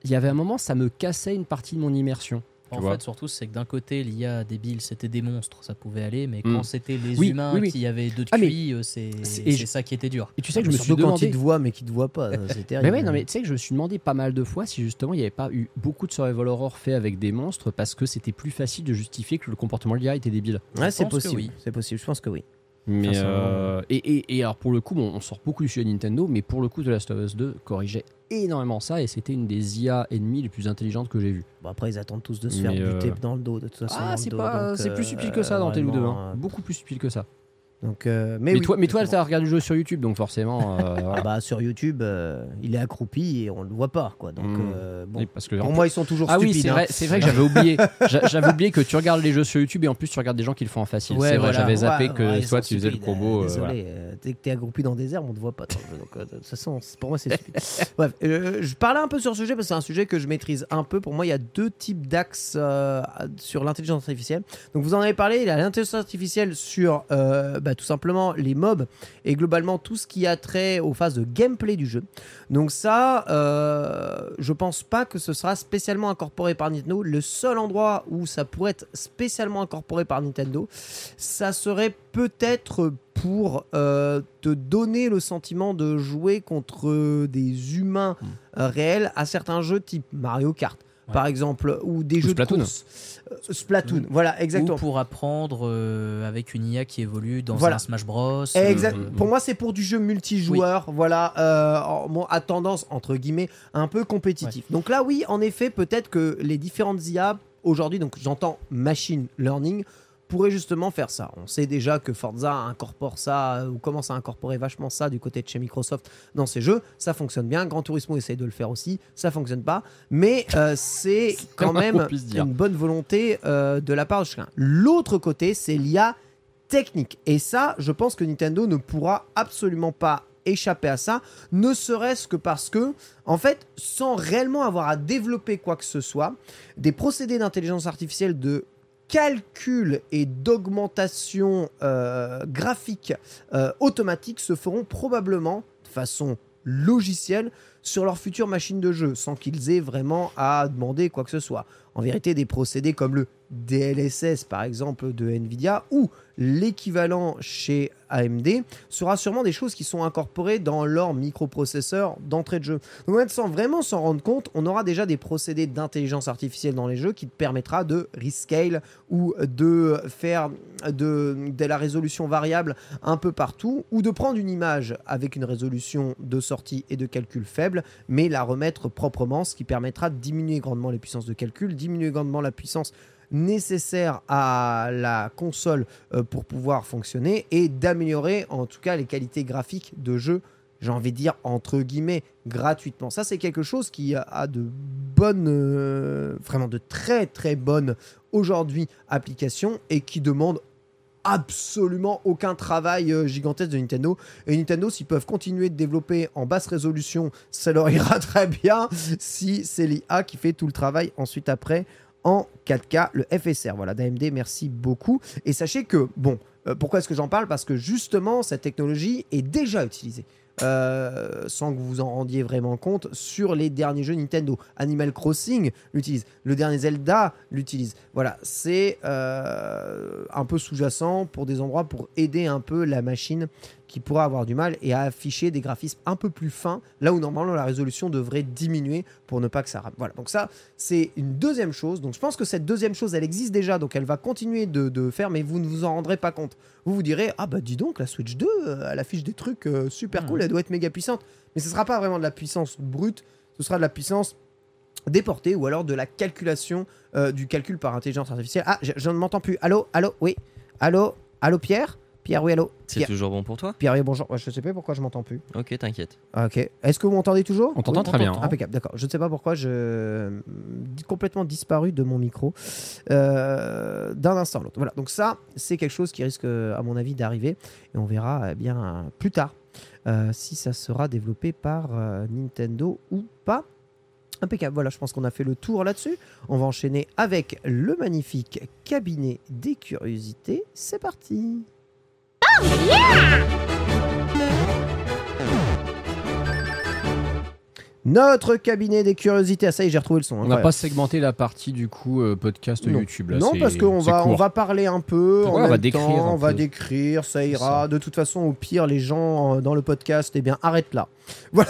il y avait un moment, ça me cassait une partie de mon immersion. tu En vois. fait, surtout, c'est que d'un côté, l'IA débile, c'était des monstres, ça pouvait aller, mais Mm. quand c'était les Oui, humains oui, oui. qui avaient deux de Ah, QI, euh, c'est je- ça qui était dur. Et tu sais que je me suis Surtout quand demandé... il te voit, mais qu'il te voit pas, c'est terrible. [LAUGHS] Mais ouais, non, mais tu sais que je me suis demandé pas mal de fois si justement il n'y avait pas eu beaucoup de survival horror fait avec des monstres parce que c'était plus facile de justifier que le comportement de l'IA était débile. Ouais, c'est possible. oui. C'est possible, je pense que oui. Mais euh, et, et, et alors pour le coup, bon, on sort beaucoup du sujet Nintendo, mais pour le coup, The Last of Us 2 corrigeait énormément ça et c'était une des IA ennemies les plus intelligentes que j'ai vues. Bon, après, ils attendent tous de se faire Mais, euh, buter dans le dos, de toute façon. Ah, c'est pas, plus euh, subtil que ça dans Télé 2, vraiment, hein. beaucoup plus subtil que ça. Donc, euh, mais, Mais, oui, toi, mais toi, t'as regardé le jeu sur YouTube, donc forcément. euh, [LAUGHS] voilà. Ah bah, sur YouTube, euh, il est accroupi et on le voit pas, quoi. Donc, Mm. euh, bon. Oui, parce que Pour moi, ils sont toujours ah oui, stupides. c'est hein. vrai, c'est vrai que j'avais oublié. [LAUGHS] J'a- J'avais oublié que tu regardes les jeux sur YouTube et en plus tu regardes des gens qui le font en facile. Ouais, c'est vrai, voilà. j'avais zappé Ouais, que ouais, toi tu faisais le euh, euh, voilà. désolé, euh, dès que t'es accroupi dans des airs, on te voit pas. donc, euh, de toute façon, c'est- pour moi, c'est stupide. [LAUGHS] Bref, euh, je parlais un peu sur ce sujet parce que c'est un sujet que je maîtrise un peu. Pour moi, il y a deux types d'axes sur l'intelligence artificielle. Donc, vous en avez parlé. Il y a l'intelligence artificielle sur euh, bah, tout simplement les mobs et globalement tout ce qui a trait aux phases de gameplay du jeu. Donc ça, euh, je pense pas que ce sera spécialement incorporé par Nintendo. Le seul endroit où ça pourrait être spécialement incorporé par Nintendo, ça serait peut-être pour euh, te donner le sentiment de jouer contre des humains Hmm. euh, réels à certains jeux type Mario Kart. Par exemple, ou des Ou jeux Splatoon. de course. Euh, Splatoon, voilà, exactement. Ou pour apprendre euh, avec une IA qui évolue dans Voilà. un Smash Bros. Exact. euh, Pour moi, c'est pour du jeu multijoueur, voilà, euh, bon, à tendance entre guillemets un peu compétitif. Donc là, oui, en effet, peut-être que les différentes IA aujourd'hui, donc j'entends machine learning, pourraient justement faire ça. On sait déjà que Forza incorpore ça ou commence à incorporer vachement ça du côté de chez Microsoft dans ses jeux. Ça fonctionne bien. Gran Turismo essaye de le faire aussi. Ça fonctionne pas, mais euh, c'est [LAUGHS] quand même une bonne volonté euh, de la part de chacun. L'autre côté, c'est l'IA technique. Et ça, je pense que Nintendo ne pourra absolument pas échapper à ça, ne serait-ce que parce que, en fait, sans réellement avoir à développer quoi que ce soit, des procédés d'intelligence artificielle de calcul et d'augmentation euh, graphique euh, automatique se feront probablement de façon logicielle sur leur future machine de jeu sans qu'ils aient vraiment à demander quoi que ce soit. En vérité, des procédés comme le DLSS par exemple de Nvidia ou l'équivalent chez AMD sera sûrement des choses qui sont incorporées dans leur microprocesseur d'entrée de jeu. Donc fait, sans vraiment s'en rendre compte, on aura déjà des procédés d'intelligence artificielle dans les jeux qui te permettra de rescale ou de faire de, de la résolution variable un peu partout ou de prendre une image avec une résolution de sortie et de calcul faible mais la remettre proprement ce qui permettra de diminuer grandement les puissances de calcul, diminuer grandement la puissance nécessaire à la console euh, pour pouvoir fonctionner et d'améliorer en tout cas les qualités graphiques de jeu j'ai envie de dire entre guillemets gratuitement. Ça c'est quelque chose qui a- de bonnes euh, vraiment de très très bonnes aujourd'hui applications et qui demande absolument aucun travail euh, gigantesque de Nintendo. Et Nintendo, s'ils peuvent continuer de développer en basse résolution, ça leur ira [LAUGHS] très bien si c'est l'IA qui fait tout le travail ensuite après en 4K, le FSR. Voilà, d'AMD, merci beaucoup. Et sachez que, bon, euh, pourquoi est-ce que j'en parle? Parce que justement, cette technologie est déjà utilisée. Euh, sans que vous vous en rendiez vraiment compte, sur les derniers jeux Nintendo. Animal Crossing l'utilise, le dernier Zelda l'utilise. Voilà, c'est euh, un peu sous-jacent pour des endroits pour aider un peu la machine qui pourra avoir du mal et à afficher des graphismes un peu plus fins, là où normalement la résolution devrait diminuer pour ne pas que ça rame. Voilà, donc ça, c'est une deuxième chose. Donc je pense que cette deuxième chose, elle existe déjà, donc elle va continuer de, de faire, mais vous ne vous en rendrez pas compte. Vous vous direz, ah bah dis donc, la Switch 2, euh, elle affiche des trucs euh, super cool, elle doit être méga puissante. Mais ce sera pas vraiment de la puissance brute, ce sera de la puissance déportée ou alors de la calculation, euh, du calcul par intelligence artificielle. Ah, je, je ne m'entends plus. Allô, allô, oui. Allô, allô Pierre? Pierre, oui, allô C'est Pierre, toujours bon pour toi? Pierre, oui, bonjour. Ouais, Je sais pas pourquoi je m'entends plus. Ok, t'inquiète. Ok. Est-ce que vous m'entendez toujours? On t'entend très bien. Impeccable, d'accord. Je ne sais pas pourquoi je complètement disparu de mon micro euh, d'un instant à l'autre. Voilà, donc ça, c'est quelque chose qui risque, à mon avis, d'arriver et on verra eh bien plus tard euh, si ça sera développé par euh, Nintendo ou pas. Impeccable, voilà, je pense qu'on a fait le tour là-dessus. On va enchaîner avec le magnifique cabinet des curiosités. C'est parti. Oh, yeah! Notre cabinet des curiosités. Ah, ça y est, j'ai retrouvé le son. On n'a pas segmenté la partie du coup euh, podcast Non. YouTube. Là, non, parce qu'on va, on va parler un peu. en Ouais, on va décrire temps, on va décrire, ça ira. ça. De toute façon, au pire, les gens euh, dans le podcast, eh bien, arrête là. [LAUGHS] Voilà,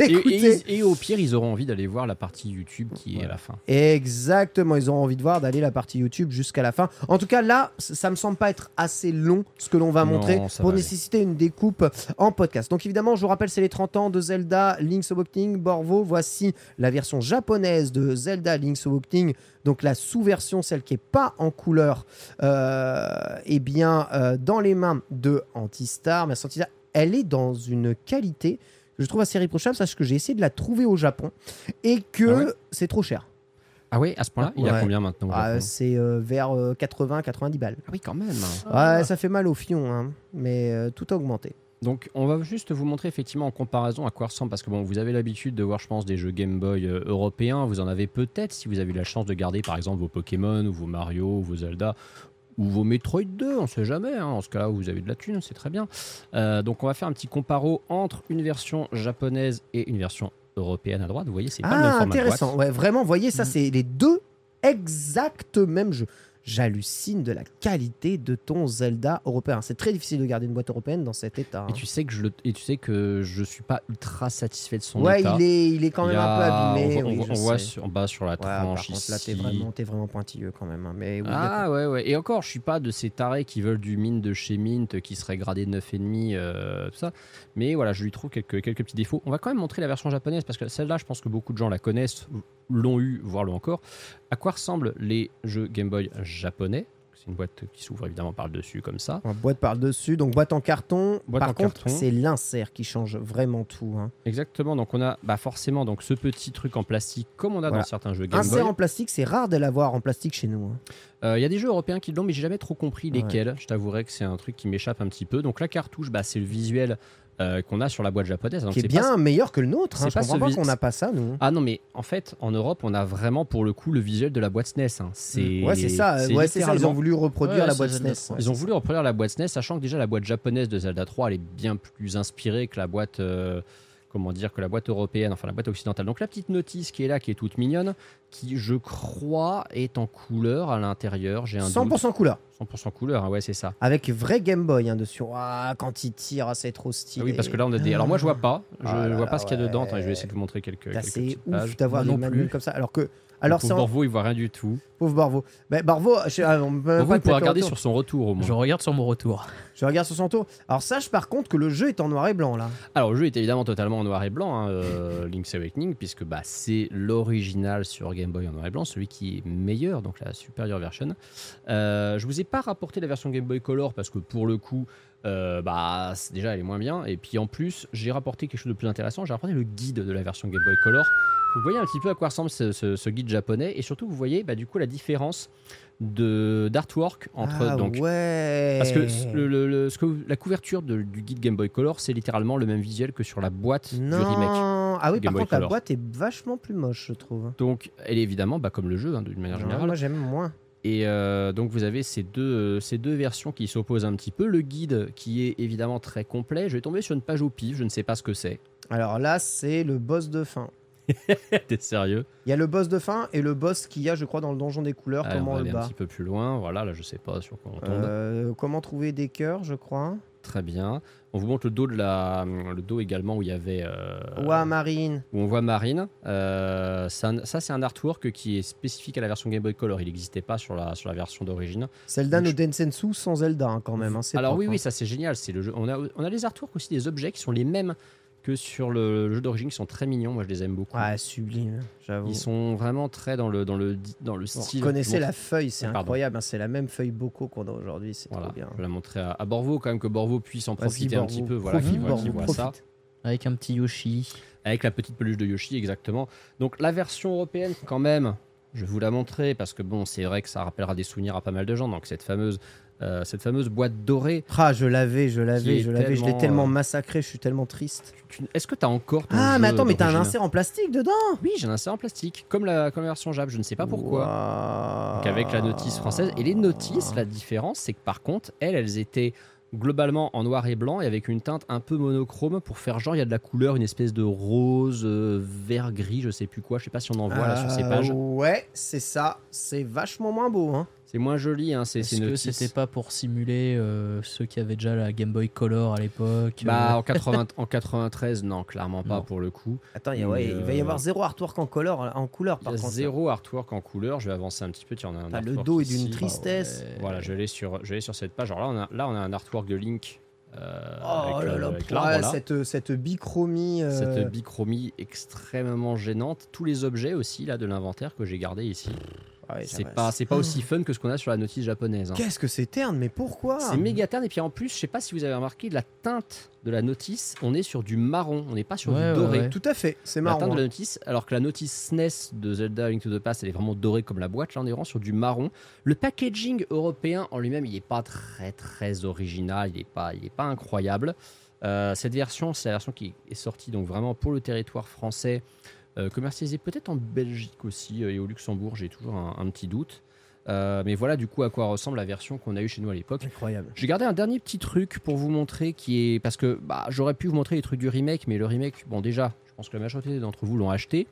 Et, écoutez. et- et au pire, ils auront envie d'aller voir la partie YouTube qui est à la fin. Exactement, ils auront envie de voir d'aller la partie YouTube jusqu'à la fin. En tout cas, là, ça me semble pas être assez long ce que l'on va Non, montrer pour va aller. nécessiter une découpe en podcast. Donc évidemment, je vous rappelle, c'est les 30 ans de Zelda Link's Awakening Borvo. Voici la version japonaise de Zelda Link's Awakening, donc la sous-version, celle qui est pas en couleur, euh, eh bien, euh, dans les mains de Antistar. Merci Antistar. Elle est dans une qualité que je trouve assez reprochable, parce que j'ai essayé de la trouver au Japon et que Ah ouais? c'est trop cher. Ah oui, à ce point-là, il y a Ouais. combien maintenant Ah, c'est euh, vers 80-90 balles. Ah oui, quand même. Ouais, ça fait mal au fion, hein, mais euh, tout a augmenté. Donc, on va juste vous montrer effectivement en comparaison à quoi ressemble, parce que bon, vous avez l'habitude de voir, je pense, des jeux Game Boy euh, européens. Vous en avez peut-être si vous avez eu la chance de garder, par exemple, vos Pokémon ou vos Mario ou vos Zelda ou vos Metroid 2, on sait jamais. hein. En ce cas-là, vous avez de la thune, c'est très bien. Euh, donc, on va faire un petit comparo entre une version japonaise et une version européenne à droite. Vous voyez, c'est pas le même Ah, format intéressant. Ouais, vraiment, vous voyez, ça, c'est les deux exact même jeu. J'hallucine de la qualité de ton Zelda européen. C'est très difficile de garder une boîte européenne dans cet état. hein. Et tu sais que je le- et tu sais que je suis pas ultra satisfait de son Ouais, état. il est, il est quand même un peu abîmé. On, voit- oui, on voit- on voit sais. sur- en bas sur la Ouais, tranche contre, là, t'es ici. vraiment, pointilleux quand même. hein. Mais oui, Ah ouais, ouais. Et encore, je suis pas de ces tarés qui veulent du mine de chez Mint qui serait gradé 9,5, euh, tout ça. Mais voilà, je lui trouve quelques, quelques petits défauts. On va quand même montrer la version japonaise parce que celle-là, je pense que beaucoup de gens la connaissent, l'ont eu, voire l'ont encore. À quoi ressemblent les jeux Game Boy japonais? C'est une boîte qui s'ouvre évidemment par le dessus comme ça. Boîte par dessus, donc boîte en carton. Boîte par en contre, c'est l'insert qui change vraiment tout. hein. Exactement. Donc on a bah, forcément donc ce petit truc en plastique comme on a Voilà. dans certains jeux Game Boy. Insert en plastique, c'est rare de l'avoir en plastique chez nous. hein. Euh, Il y a des jeux européens qui l'ont, mais j'ai jamais trop compris Ouais. lesquels. Je t'avouerai que c'est un truc qui m'échappe un petit peu. Donc la cartouche, bah, c'est le visuel euh, qu'on a sur la boîte japonaise. Donc, qui est bien pas- meilleur que le nôtre. hein. c'est Je pas comprends pas qu'on n'a pas ça, nous. Ah non, mais en fait, en Europe, on a vraiment pour le coup le visuel de la boîte SNES. hein. C'est Ouais, c'est ça. Ouais. Ils ont voulu reproduire Ouais, la boîte SNES. Ils ont voulu reproduire la boîte SNES, sachant que déjà la boîte japonaise de Zelda 3, elle est bien plus inspirée que la boîte, euh, comment dire, que la boîte européenne, enfin la boîte occidentale. Donc la petite notice qui est là, qui est toute mignonne, qui je crois est en couleur à l'intérieur. J'ai un 100% couleur. doute. 100% couleur, hein, ouais, c'est ça. Avec vrai Game Boy hein, dessus. Ah, quand il tire, ah, c'est trop Ah stylé. oui, parce que là on a des. Alors moi je vois pas, je Ah là vois là, pas ce qu'il y a dedans. Attends, je vais essayer de vous montrer quelques, quelques c'est ouf d'avoir des manuels comme ça. Alors que. Alors, pauvre Borvo, il voit rien du tout. Pauvre Barvo. Mais Barvo, je, ah, on peut même Borvo, pas il te pourra regarder retour. sur son retour au moins. Je regarde sur mon retour. Je regarde sur son tour. Alors, sache par contre que le jeu est en noir et blanc là. Alors le jeu est évidemment totalement en noir et blanc, hein, euh, Link's Awakening, puisque bah, c'est l'original sur Game Boy en noir et blanc, celui qui est meilleur, donc la superior version. Euh, je vous ai pas rapporté la version Game Boy Color parce que pour le coup, euh, bah déjà elle est moins bien. Et puis en plus, j'ai rapporté quelque chose de plus intéressant. J'ai rapporté le guide de la version Game Boy Color. Vous voyez un petit peu à quoi ressemble ce, ce- ce guide japonais, et surtout vous voyez bah, du coup la différence de d'artwork entre ah, donc ouais. parce que le- le- le- ce que la couverture de- du guide Game Boy Color, c'est littéralement le même visuel que sur la boîte non. du remake. Ah oui, Game par Boy contre, la Color. boîte est vachement plus moche, je trouve. Donc, elle est évidemment bah, comme le jeu, hein, d'une manière générale. moi, j'aime moins. Et euh, donc, vous avez ces deux, euh, ces deux versions qui s'opposent un petit peu. Le guide qui est évidemment très complet. Je vais tomber sur une page au pif, je ne sais pas ce que c'est. Alors là, c'est le boss de fin. [LAUGHS] T'es sérieux? Il y a le boss de fin et le boss qu'il y a, je crois, dans le donjon des couleurs. Allez, comment On va le aller un petit peu plus loin. Voilà, là, je sais pas sur quoi on tombe. Euh, Comment trouver des cœurs, je crois. Très bien. On vous montre le dos de la, le dos également où il y avait. euh, Ouah, Marine. où on voit Marine. Euh, un- ça, c'est un artwork qui est spécifique à la version Game Boy Color. Il n'existait pas sur la, sur la version d'origine. Zelda no Densensu sans Zelda, hein, quand même. hein, Alors propre, oui, oui, hein. ça c'est génial. C'est le jeu. On a, on a les artworks aussi des objets qui sont les mêmes que sur le, le jeu d'origine, qui sont très mignons. Moi, je les aime beaucoup. Ouais, sublime, j'avoue. Ils sont vraiment très dans le, dans le, dans le Vous style. connaissez Bon, la feuille, c'est Pardon. incroyable. hein, c'est la même feuille Boko qu'on a aujourd'hui, c'est Voilà, trop bien. je vais la montrer à, à Borvo quand même que Borvo puisse en Vas-y, profiter un petit peu. Voilà, voit, ça. Avec un petit Yoshi. Avec la petite peluche de Yoshi, exactement. Donc la version européenne, quand même, je vais vous la montrer parce que bon, c'est vrai que ça rappellera des souvenirs à pas mal de gens. Donc cette fameuse, euh, cette fameuse boîte dorée. Ah, je l'avais, je l'avais, je l'avais. Je l'ai tellement, euh, massacré, je suis tellement triste. Est-ce que tu as encore ton Ah, mais attends, mais t'as un insert en plastique dedans? Oui, j'ai un insert en plastique, comme la, comme la version Jap. Je ne sais pas pourquoi. Donc avec la notice française. Et les notices, la différence, c'est que par contre, elles, elles étaient globalement en noir et blanc et avec une teinte un peu monochrome pour faire genre il y a de la couleur, une espèce de rose, euh, vert gris, je sais plus quoi. Je sais pas si on en voit là sur ces Euh, pages. Ouais, c'est ça. C'est vachement moins beau. Hein. C'est moins joli, hein, c'est Est-ce que c'était pas pour simuler euh, ceux qui avaient déjà la Game Boy Color à l'époque Bah, euh, en, [LAUGHS] 80 en 93, non, clairement pas Non. pour le coup. Attends, il y a- ouais, Mais, il va y euh, avoir zéro artwork en couleur, en couleur y par a contre. zéro artwork en couleur. Je vais avancer un petit peu. Tiens, on a un T'as le dos est d'une tristesse. ouais. Voilà, je l'ai sur, je l'ai sur cette page. Alors là, on a, là, on a un artwork de Link. euh, Oh avec là là, avec cette, cette bichromie. euh, Cette bichromie extrêmement gênante. Tous les objets aussi là de l'inventaire que j'ai gardé ici. Ouais, ça C'est pas, c'est- pas aussi fun que ce qu'on a sur la notice japonaise. hein. Qu'est-ce que c'est terne, mais pourquoi C'est méga terne et puis en plus, je sais pas si vous avez remarqué la teinte de la notice. On est sur du marron, on n'est pas sur Ouais, du ouais, doré. ouais. Tout à fait, c'est La marrant. teinte de la hein. notice, alors que la notice SNES de Zelda Link to the Past, elle est vraiment dorée comme la boîte. Là, on est vraiment sur du marron. Le packaging européen en lui-même, il n'est pas très très original, il n'est pas, il est pas incroyable. Euh, cette version, c'est la version qui est sortie donc vraiment pour le territoire français, euh, commercialisée peut-être en Belgique aussi euh, et au Luxembourg. J'ai toujours un, un petit doute. Euh, mais voilà du coup à quoi ressemble la version qu'on a eue chez nous à l'époque. Incroyable. J'ai gardé un dernier petit truc pour vous montrer qui est. Parce que bah, j'aurais pu vous montrer les trucs du remake, mais le remake, bon, déjà, je pense que la majorité d'entre vous l'ont acheté.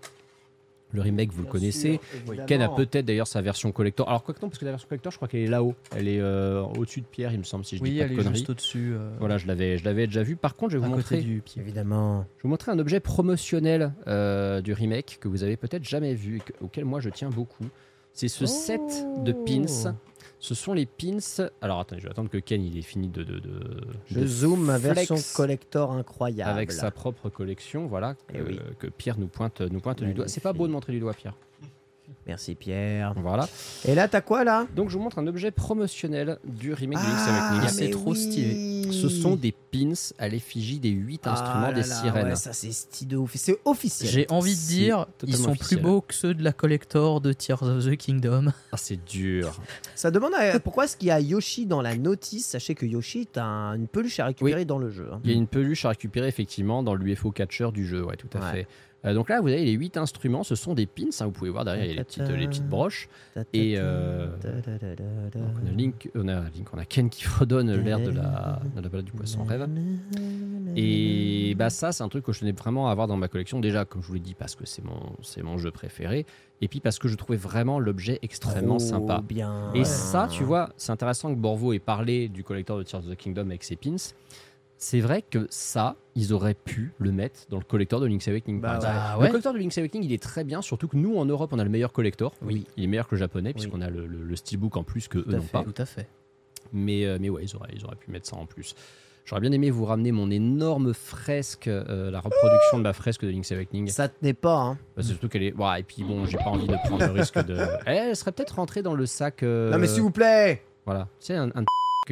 Le remake, vous le connaissez. Ken a peut-être d'ailleurs sa version collector. Alors, quoi que non, parce que la version collector, je crois qu'elle est là-haut. Elle est euh, au-dessus de Pierre, il me semble, si je Oui, dis pas elle de est conneries. juste au-dessus. euh, Voilà, je l'avais, je l'avais déjà vu. Par contre, je vais vous montrer, du pied. Évidemment. je vais vous montrer un objet promotionnel euh, du remake que vous avez peut-être jamais vu et que- auquel moi je tiens beaucoup. C'est ce set de pins. Ce sont les pins. Alors attendez, je vais attendre que Ken il ait fini de. de, de- Je de zoome ma version collector incroyable. avec sa propre collection, voilà, que, Eh oui. que Pierre nous pointe, nous pointe du doigt. C'est pas beau de montrer du doigt, Pierre. Merci Pierre. Voilà. Et là, t'as quoi là? Donc je vous montre un objet promotionnel du remake de Link's Ah, Awakening. c'est trop oui. stylé. Ce sont des pins à l'effigie des 8 Ah instruments là des là, sirènes. ouais, ça c'est de ouf. C'est officiel. J'ai envie de dire, ils sont officiel. plus beaux que ceux de la collector de Tears of the Kingdom. [LAUGHS] Ah, c'est dur. Ça demande à- pourquoi est-ce qu'il y a Yoshi dans la notice? Sachez que Yoshi, t'as un- une peluche à récupérer dans le jeu. hein. Il y a une peluche à récupérer effectivement dans l'UFO catcher du jeu, ouais, tout à Ouais. fait. Euh, donc là, vous avez les 8 instruments, ce sont des pins, hein, vous pouvez voir derrière, il y a les petites, les petites broches. Et, euh, Donc, on a Link, on a Link, on a Ken qui [LAUGHS] redonne l'air de la, de la balade du poisson rêve. Et bah ça, c'est un truc que je tenais vraiment à avoir dans ma collection. Déjà, comme je vous l'ai dit, parce que c'est mon, c'est mon jeu préféré. Et puis parce que je trouvais vraiment l'objet extrêmement Trop sympa. bien. Et ça, tu vois, c'est intéressant que Borvo ait parlé du collector de Tears of the Kingdom avec ses pins. C'est vrai que ça, ils auraient pu le mettre dans le collector de Link's Awakening. Bah ouais. Le collector de Link's Awakening, il est très bien, surtout que nous, en Europe, on a le meilleur collector. Oui. Il est meilleur que le japonais, Oui. puisqu'on a le, le- le steelbook en plus que eux à n'ont pas. Tout à fait. Mais, euh, mais ouais, ils auraient, ils auraient pu mettre ça en plus. J'aurais bien aimé vous ramener mon énorme fresque, euh, la reproduction de ma fresque de Link's Awakening. Ça tenait pas. Hein. Bah, c'est surtout qu'elle est. Ouais, et puis bon, j'ai pas envie de prendre le risque de. [LAUGHS] Eh, Elle serait peut-être rentrée dans le sac. euh, Non mais s'il vous plaît. Voilà. Tu sais, un, un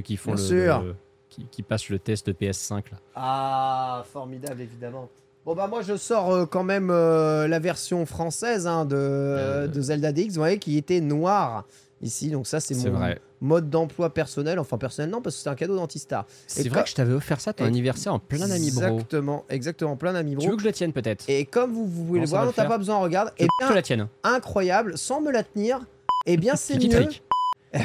qui font Bien le, sûr. le- qui, qui passe le test de PS5 là. Ah, formidable évidemment. Bon bah moi je sors euh, quand même euh, la version française hein, de, Euh. de Zelda DX, vous voyez, qui était noire ici. Donc ça c'est mon vrai. mode d'emploi personnel. Enfin personnel non parce que c'est un cadeau d'Antistar. C'est vrai que je t'avais offert ça ton anniversaire en plein ami bro. Exactement, exactement, plein d'amis Tu veux que je le tienne peut-être Et comme vous, vous le voir, t'as pas besoin, regarde. Et je bien, la tienne. incroyable, sans me la tenir. Et bien [LAUGHS] c'est mieux. [LAUGHS]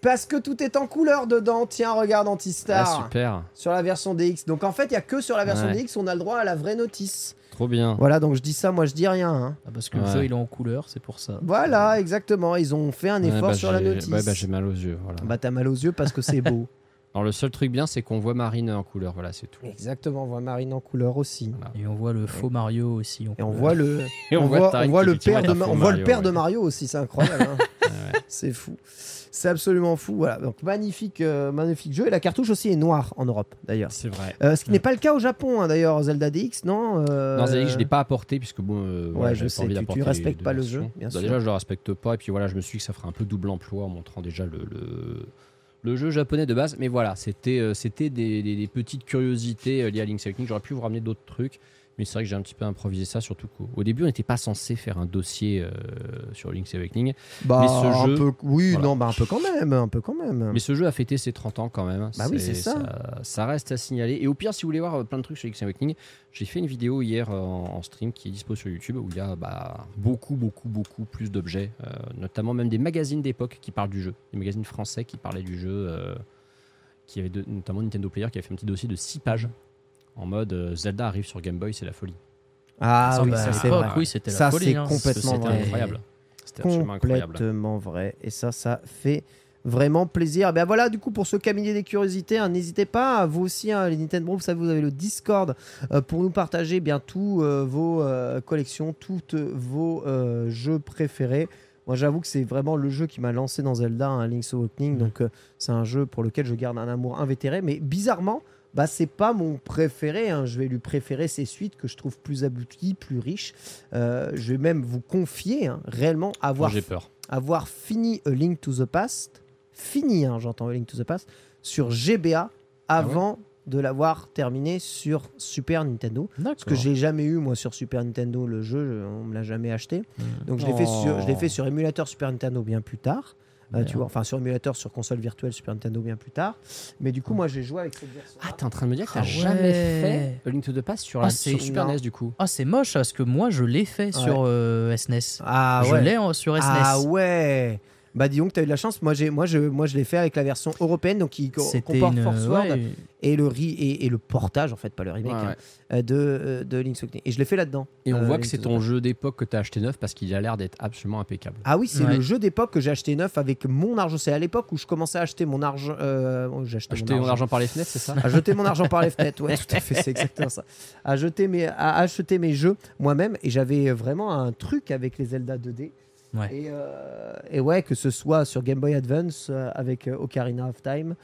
parce que tout est en couleur dedans. Tiens, regarde Antistar Ah, super. sur la version DX. Donc en fait, il y a que sur la version Ouais. DX on a le droit à la vraie notice. Trop bien. Voilà, donc je dis ça, moi je dis rien. hein. Ah, parce que le Ouais. jeu il est en couleur, c'est pour ça. Voilà, exactement. Ils ont fait un Ouais, effort bah, sur la notice. Ouais, bah, j'ai mal aux yeux. Voilà. Bah, t'as mal aux yeux parce que c'est beau. [LAUGHS] Alors le seul truc bien, c'est qu'on voit Marine en couleur. Voilà, c'est tout. exactement, on voit Marine en couleur aussi. Et on voit le faux Mario aussi. en Et on voit le, [LAUGHS] Et on voit, on voit le père de, on voit le Mario, père ouais. de Mario aussi, c'est incroyable. hein. [LAUGHS] Ouais. C'est fou. C'est absolument fou. Voilà, donc magnifique, euh, magnifique jeu. Et la cartouche aussi est noire en Europe d'ailleurs. C'est vrai. Euh, ce qui n'est pas le cas au Japon hein, d'ailleurs, Zelda DX, non euh, Non, Zelda, je l'ai pas apporté puisque bon. voilà, je sais, tu- tu respectes pas le jeu, bien Bah. Déjà, je le respecte pas et puis voilà, je me suis dit que ça ferait un peu double emploi en montrant déjà le, le, le jeu japonais de base. Mais voilà, c'était euh, c'était des, des- des petites curiosités euh, liées à Link's Awakening. J'aurais pu vous ramener d'autres trucs. Mais c'est vrai que j'ai un petit peu improvisé ça, surtout qu'au au début, on n'était pas censé faire un dossier euh, sur Link's Awakening. Bah, Mais ce un jeu- peu, oui, voilà. non, bah un peu quand même, un peu quand même. Mais ce jeu a fêté ses 30 ans quand même. Bah oui, c'est ça. ça. reste à signaler. Et au pire, si vous voulez voir euh, plein de trucs sur Link's Awakening, j'ai fait une vidéo hier euh, en, en stream qui est dispo sur YouTube où il y a bah, beaucoup, beaucoup, beaucoup plus d'objets, euh, notamment même des magazines d'époque qui parlent du jeu, des magazines français qui parlaient du jeu. euh, qui avait de- notamment Nintendo Player qui avait fait un petit dossier de 6 pages en mode euh, Zelda arrive sur Game Boy, c'est la folie. Ah Ça, oui, bah, ça c'est vrai. oui, c'était la Ça, folie, c'est hein. complètement C'était vrai. incroyable. C'était absolument incroyable. Complètement vrai. Et ça, ça fait vraiment plaisir. Ben voilà, du coup, pour ce cabinet des curiosités, hein, n'hésitez pas, vous aussi, hein, les Nintendo, vous savez, vous avez le Discord euh, pour nous partager bien tous euh, vos euh, collections, tous vos euh, jeux préférés. Moi, j'avoue que c'est vraiment le jeu qui m'a lancé dans Zelda, hein, Link's Awakening. Donc, euh, c'est un jeu pour lequel je garde un amour invétéré. Mais bizarrement, bah, c'est pas mon préféré. hein. Je vais lui préférer ses suites que je trouve plus abouties, plus riches. Euh, je vais même vous confier hein, réellement avoir peur. avoir fini A Link to the Past, fini, hein, j'entends A Link to the Past, sur GBA avant de l'avoir terminé sur Super Nintendo. Parce que j'ai jamais eu, moi, sur Super Nintendo, le jeu, je- on me l'a jamais acheté. Donc je l'ai fait, sur, je l'ai fait sur émulateur Super Nintendo bien plus tard. Euh, tu vois, enfin sur émulateur sur console virtuelle Super Nintendo bien plus tard. Mais du coup, moi j'ai joué avec cette version. Ah, t'es en train de me dire que t'as Ah jamais ouais. fait A Link to the Past sur, la, Ah, sur Super non. NES du coup Ah, c'est moche parce que moi je l'ai fait sur euh, SNES. Ah je ouais. l'ai en- sur SNES. Ah ouais. Bah dis donc, t'as eu de la chance. Moi, j'ai, moi, je, moi, je l'ai fait avec la version européenne, donc qui comporte une- Force Word ouais, et le ri- et, et le portage en fait, pas le remake, Ouais, hein, ouais. euh, de, euh, de Link's Awakening. Et je l'ai fait là-dedans. Et on euh, voit que c'est ton jeu d'époque que t'as acheté neuf parce qu'il a l'air d'être absolument impeccable. Ah oui, c'est Ouais. le jeu d'époque que j'ai acheté neuf avec mon argent. C'est à l'époque où je commençais à acheter mon argent. euh, oh, j'ai acheté Acheter mon mon argent. argent par les fenêtres, c'est ça [LAUGHS] à jeter mon argent par les fenêtres, ouais, tout à fait, c'est exactement ça. À, jeter mes, à acheter mes jeux moi-même, et j'avais vraiment un truc avec les Zelda 2D. Ouais. Et, euh, et ouais, que ce soit sur Game Boy Advance euh, avec euh, Ocarina of Time,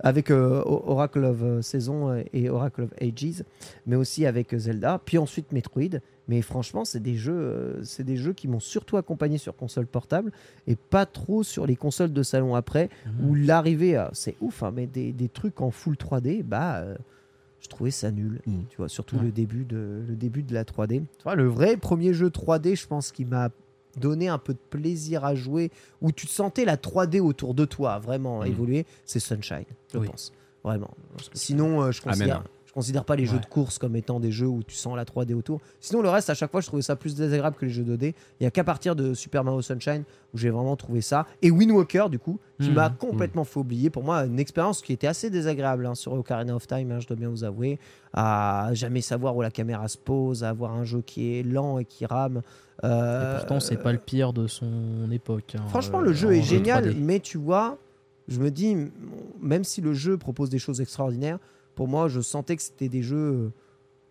avec euh, Oracle of Season euh, et Oracle of Ages, mais aussi avec Zelda, puis ensuite Metroid. Mais franchement, c'est des jeux, c'est des jeux qui m'ont surtout accompagné sur console portable et pas trop sur les consoles de salon après, Mhm. où l'arrivée, à- c'est ouf, hein, mais des, des trucs en full 3D, bah, je trouvais ça nul. Mm. Tu vois, surtout Ouais. le début de le début de la 3D. Tu vois, le vrai premier jeu 3D, je pense, qui m'a donné un peu de plaisir à jouer, où tu sentais la 3D autour de toi vraiment Mm. évoluer, c'est Sunshine, je Oui. pense. Vraiment. Sinon, euh, je Amen. Considère, je considère pas les jeux Ouais. de course comme étant des jeux où tu sens la 3D autour. Sinon, le reste, à chaque fois, je trouvais ça plus désagréable que les jeux 2D. Il y a qu'à partir de Super Mario Sunshine où j'ai vraiment trouvé ça. Et Wind Walker, du coup, qui Mhm. m'a complètement fait oublier. Pour moi, une expérience qui était assez désagréable hein, sur Ocarina of Time, hein, je dois bien vous avouer. À jamais savoir où la caméra se pose, à avoir un jeu qui est lent et qui rame. Et Euh, pourtant, c'est pas le pire de son époque. hein, Franchement, euh, le jeu en est génial, 3D. mais tu vois, je me dis, même si le jeu propose des choses extraordinaires, pour moi, je sentais que c'était des jeux euh,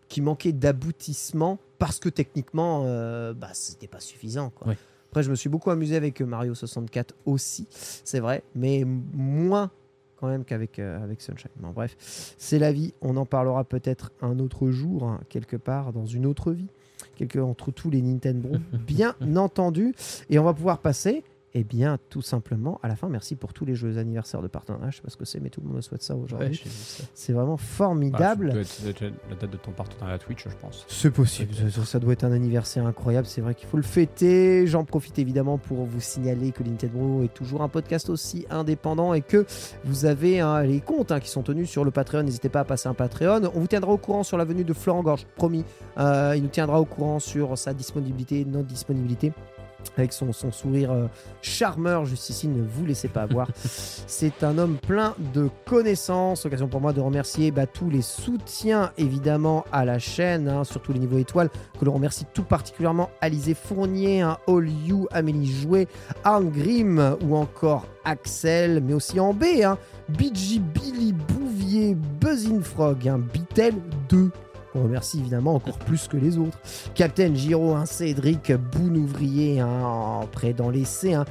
qui manquaient d'aboutissement parce que techniquement, euh, bah, c'était pas suffisant. Quoi. Après, je me suis beaucoup amusé avec euh, Mario 64 aussi, c'est vrai, mais moins quand même qu'avec euh, avec Sunshine. Bon, bref, c'est la vie. On en parlera peut-être un autre jour, hein, quelque part, dans une autre vie, quelque entre tous les Nintendo, [LAUGHS] bien entendu. Et on va pouvoir passer, eh bien, tout simplement à la fin. Merci pour tous les jeux anniversaires de partenariat. Je sais pas ce que c'est, mais tout le monde souhaite ça aujourd'hui. Ouais, c'est vraiment formidable. ça doit être- ça doit être la date de ton partenariat Twitch, je pense. C'est possible, ça, ça doit être un anniversaire incroyable, c'est vrai qu'il faut le fêter. J'en profite évidemment pour vous signaler que Nintendo est toujours un podcast aussi indépendant et que vous avez hein, les comptes hein, qui sont tenus sur le Patreon. N'hésitez pas à passer un Patreon. On vous tiendra au courant sur la venue de Florent Gorge, promis. Euh, il nous tiendra au courant sur sa disponibilité, non disponibilité. Avec son, son sourire euh, charmeur juste ici, ne vous laissez pas avoir. [LAUGHS] C'est un homme plein de connaissances. Occasion pour moi de remercier bah, tous les soutiens évidemment à la chaîne, hein, surtout les niveaux étoiles, que l'on remercie tout particulièrement Alizé Fournier, hein, All You, Amélie Jouet, Arne Grimm ou encore Axel, mais aussi en B, hein, BG Billy Bouvier, Buzzin Frog, hein, Bitel 2. On remercie évidemment encore plus que les autres. Captain Giro, hein, Cédric Bounouvrier, hein, près dans l'essai, hein,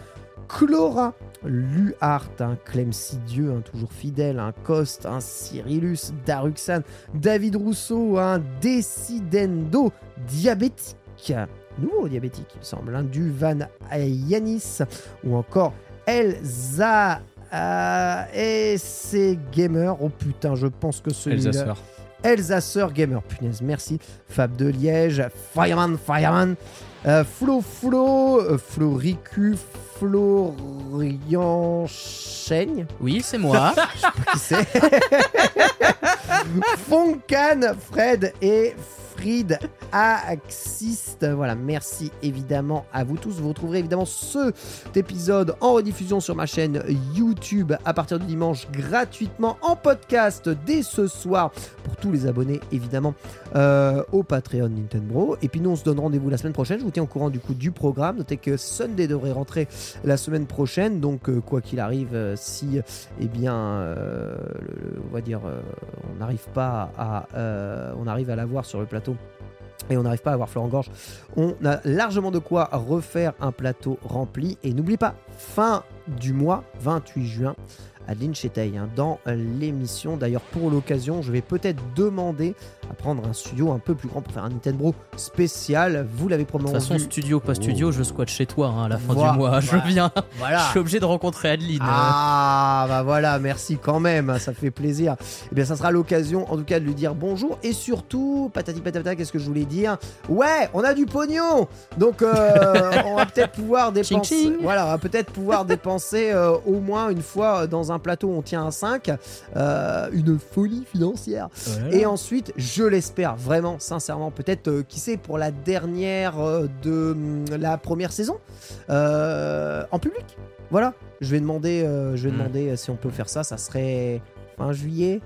Chlora, Luhart, hein, Clem Sidieu, hein, toujours fidèle, hein, Coste, hein, Cyrillus, Daruxan, David Rousseau, hein, Decidendo, Diabétique, nouveau diabétique, il me semble, hein, du Van Yanis, ou encore Elsa. euh, et c'est Gamer. Oh putain, je pense que celui-là. Elsa Elsasser Gamer, punaise, merci. Fab de Liège, Fireman, Fireman, euh, Flo Flo, euh, Floricu, Florian Chaigne, Oui, c'est moi. [LAUGHS] qui c'est. [LAUGHS] Foncan, Fred et Axiste. Voilà, merci évidemment à vous tous. Vous retrouverez évidemment cet épisode en rediffusion sur ma chaîne YouTube à partir du dimanche gratuitement en podcast dès ce soir pour tous les abonnés évidemment euh, au Patreon Nintendo. Et puis nous on se donne rendez-vous la semaine prochaine. Je vous tiens au courant du coup du programme. Notez que Sunday devrait rentrer la semaine prochaine. Donc euh, quoi qu'il arrive, euh, si eh bien on va dire on n'arrive pas à on arrive à l'avoir sur le plateau et on n'arrive pas à avoir Florent Gorge, on a largement de quoi refaire un plateau rempli. Et n'oublie pas, fin du mois, 28 juin, Adeline Chetey, hein, dans l'émission. D'ailleurs, pour l'occasion, je vais peut-être demander à prendre un studio un peu plus grand pour faire un Nintendo spécial. Vous l'avez De probablement toute façon, vu. studio, pas studio, Oh. je squatte chez toi hein, à la fin Voilà, du mois. Je viens. Voilà. [LAUGHS] Je suis obligé de rencontrer Adeline. Ah bah voilà, merci quand même, ça fait plaisir. Eh bien ça sera l'occasion en tout cas de lui dire bonjour et surtout, patati patata, qu'est-ce que je voulais dire? Ouais, on a du pognon Donc euh, [LAUGHS] on va peut-être pouvoir dépenser ching. Voilà, on va peut-être pouvoir dépenser euh, au moins une fois dans un plateau où on tient à 5 une folie financière. Et ensuite, je l'espère vraiment, sincèrement, peut-être, euh, qui sait, pour la dernière euh, de hum, la première saison, euh, en public. Voilà, je vais demander, je vais Mm. demander si on peut faire ça. Ça serait fin juillet.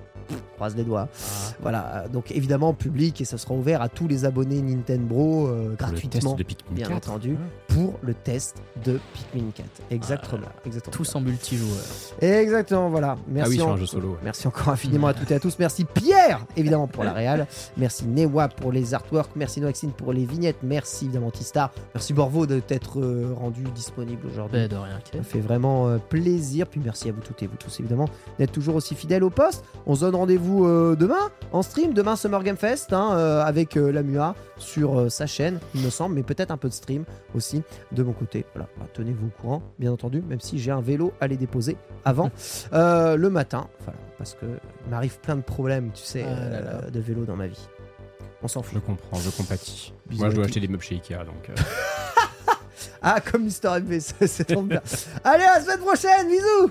Croise les doigts. Ah. Voilà, euh, donc évidemment public et ça sera ouvert à tous les abonnés Nintendo euh, gratuitement, Le test de Pikmin bien 4. entendu, pour le test de Pikmin 4. Exactement, exactement. Tous en multijoueur. Exactement, voilà. Ah Merci oui, sur en- un jeu solo. ouais. Merci encore infiniment à toutes et à tous. Merci Pierre, évidemment, pour la [LAUGHS] réal. Merci Newa pour les artworks. Merci Noaxine pour les vignettes. Merci évidemment Tistar. Merci Borvo de t'être euh, rendu disponible aujourd'hui. Ben, de rien. Ça fait vraiment euh, plaisir. Puis merci à vous toutes et vous tous, évidemment, d'être toujours aussi fidèles au poste. On se donne rendez-vous euh, demain en stream, demain Summer Game Fest, hein, euh, avec euh, la MUA sur sa chaîne, il me semble, mais peut-être un peu de stream aussi de mon côté. Voilà, Bah, tenez-vous au courant, bien entendu, même si j'ai un vélo à les déposer avant [LAUGHS] le matin. Voilà, parce que il m'arrive plein de problèmes, tu sais, Ah là là. de vélo dans ma vie. On s'en Je fout. comprends, je compatis. Bisous Moi, je dois acheter des meubles chez Ikea, donc. [LAUGHS] Ah, comme Mister MV, c'est trop bien. Allez, à la semaine prochaine, bisous